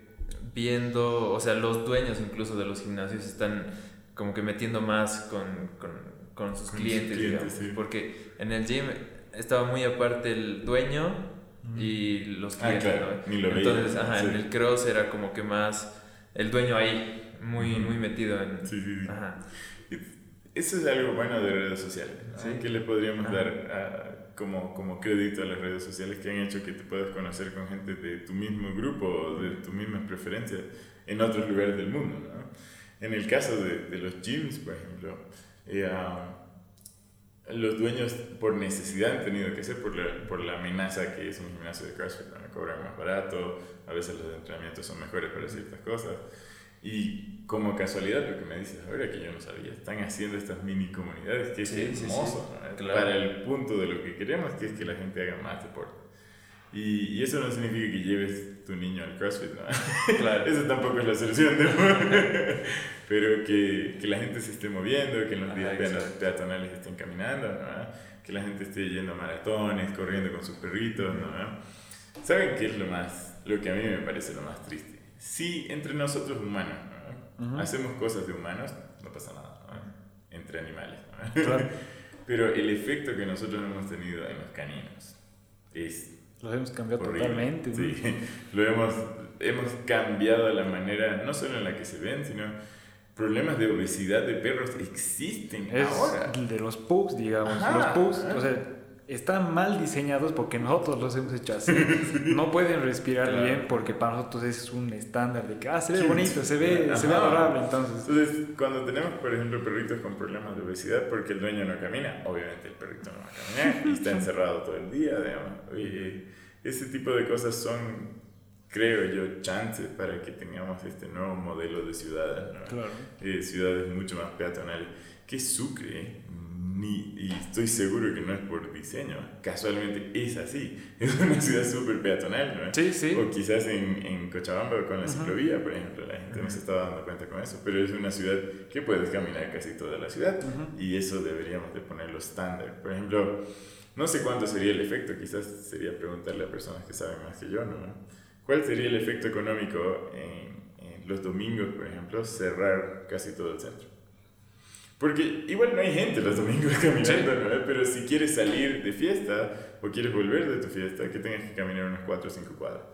viendo, o sea, los dueños incluso de los gimnasios están como que metiendo más con, con, con sus clientes, digamos, porque en el gym estaba muy aparte el dueño y los ah, clientes, ¿no? Entonces, ajá, en el cross era como que más el dueño ahí, muy, muy metido en... Sí, sí, sí. Ajá. Eso es algo bueno de redes sociales, ¿no? que le podríamos dar como, como crédito a las redes sociales que han hecho que te puedas conocer con gente de tu mismo grupo o de tus mismas preferencias en otros lugares del mundo. ¿no? En el caso de, de los gyms, por ejemplo, eh, los dueños por necesidad han tenido que hacer por la, por la amenaza que es un gimnasio de CrossFit, donde cobran más barato, a veces los entrenamientos son mejores para ciertas cosas. Y como casualidad, lo que me dices ahora que yo no sabía, están haciendo estas mini comunidades, que es hermoso, para el punto de lo que queremos, que es que la gente haga más deporte. Y, y, eso no significa que lleves tu niño al CrossFit, ¿no? Claro. eso tampoco es la solución, pero que, que, la gente se esté moviendo, que en los días peatonales estén caminando, ¿no? que la gente esté yendo a maratones, corriendo con sus perritos. ¿no? ¿Saben qué es lo, más, lo que a mí me parece lo más triste? Si entre nosotros humanos ¿no? hacemos cosas de humanos, no pasa nada, ¿no? entre animales. Claro. pero el efecto que nosotros hemos tenido en los caninos es lo hemos cambiado totalmente. Sí, lo hemos, hemos cambiado la manera, no solo en la que se ven, sino problemas de obesidad de perros existen es ahora. De los pups, digamos. los pups, o sea, están mal diseñados porque nosotros los hemos hecho así. no pueden respirar bien porque para nosotros es un estándar de que, ah, se ve bonito, se ve, se ve adorable. Entonces. entonces, cuando tenemos, por ejemplo, perritos con problemas de obesidad porque el dueño no camina, obviamente el perrito no va a caminar y está encerrado todo el día, digamos. Ese tipo de cosas son, creo yo, chances para que tengamos este nuevo modelo de ciudades, claro. eh, ciudades mucho más peatonales. Que Sucre, ni, y estoy seguro que no es por diseño, casualmente es así. Es una ciudad súper peatonal, ¿no? Sí, sí. O quizás en, en Cochabamba con la ciclovía, por ejemplo, la gente no se está dando cuenta con eso, pero es una ciudad que puedes caminar casi toda la ciudad y eso deberíamos de ponerlo estándar. Por ejemplo, no sé cuánto sería el efecto, quizás sería preguntarle a personas que saben más que yo, ¿no? ¿Cuál sería el efecto económico en, los domingos, por ejemplo, cerrar casi todo el centro? Porque igual no hay gente los domingos caminando, ¿no? Pero si quieres salir de fiesta o quieres volver de tu fiesta, que tengas que caminar unos 4 o 5 cuadras.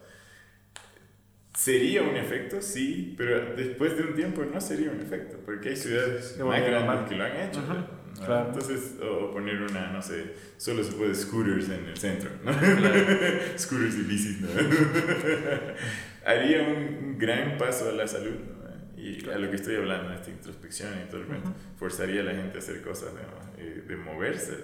¿Sería un efecto? Sí, pero después de un tiempo no sería un efecto, porque hay ciudades más grandes que lo han hecho. Entonces, o poner una, no sé, solo se puede scooters en el centro, ¿no? scooters y bicis, ¿no? Haría un gran paso a la salud, Y a lo que estoy hablando, esta introspección y todo el mundo, forzaría a la gente a hacer cosas, eh, de moverse,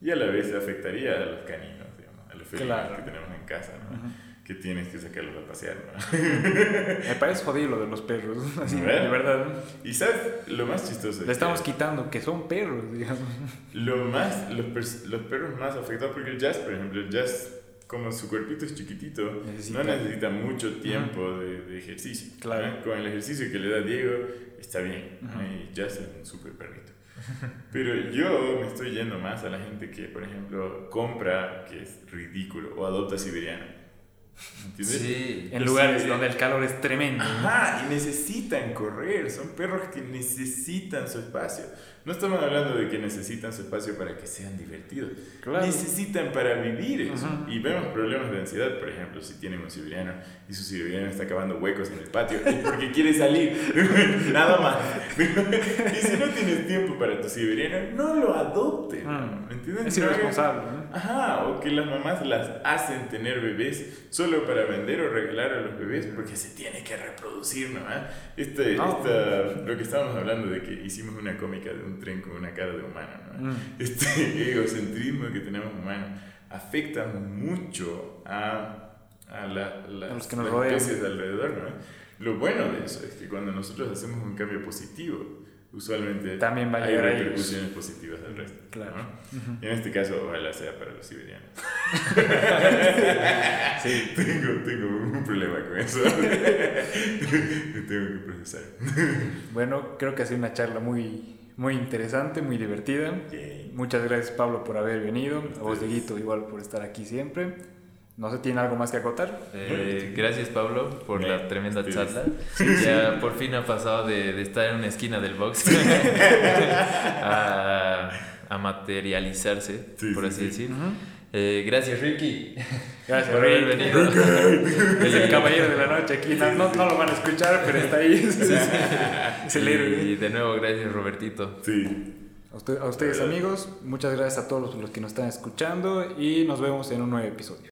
y a la vez afectaría a los caninos, digamos, a los felinos que tenemos en casa, ¿no? que tienes que sacarlos a pasear. ¿no? Me parece jodido lo de los perros, así, de verdad. Y sabes, lo más chistoso. Le estamos quitando que son perros, digamos. Lo más, los, los, perros más afectados, porque el jazz, por ejemplo, el jazz, como su cuerpito es chiquitito, no necesita mucho tiempo de, de, ejercicio. Claro. Con el ejercicio que le da Diego, está bien. Y jazz es un súper perrito. Pero yo me estoy yendo más a la gente que, por ejemplo, compra, que es ridículo, o adopta siberiano. ¿Entiendes? Sí, en lugares donde el calor es tremendo. Ajá, y necesitan correr, son perros que necesitan su espacio. No estamos hablando de que necesitan su espacio para que sean divertidos. Necesitan para vivir eso. Y vemos problemas de ansiedad, por ejemplo, si tienen un siberiano y su siberiano está acabando huecos en el patio, porque quiere salir. Nada más. y si no tienes tiempo para tu siberiano, no lo adopten. Mm. ¿Me entiendes? Es irresponsable. Ajá, o que las mamás las hacen tener bebés solo para vender o regalar a los bebés porque se tiene que reproducir, ¿no? Este, Esta, lo que estábamos hablando de que hicimos una cómica de un tren con una cara de humano, ¿no? Mm. Este egocentrismo que tenemos humano afecta mucho a, a, la, los que nos especies de alrededor, ¿no? Lo bueno de eso es que cuando nosotros hacemos un cambio positivo, usualmente También va a hay a ellos. repercusiones positivas al resto. Claro. ¿no? Y en este caso, ojalá sea para los siberianos. Sí. Tengo, tengo un problema con eso. Tengo que procesar. Bueno, creo que ha sido una charla muy, muy interesante, muy divertida. Yay. Muchas gracias Pablo por haber venido, a vos. Dieguito igual por estar aquí siempre. No sé, ¿tiene algo más que acotar? Eh, gracias Pablo por la tremenda ustedes. charla. Ya por fin ha pasado de, de estar en una esquina del box a, a materializarse, Sí, por sí, así sí. decir. Eh, gracias Ricky Gracias por haber Ricky. venido. Es el caballero de la noche aquí. No, no, no lo van a escuchar, pero está ahí. Es el héroe. Y de nuevo gracias Robertito. Sí. A, usted- a ustedes amigos, muchas gracias a todos los que nos están escuchando y nos vemos en un nuevo episodio.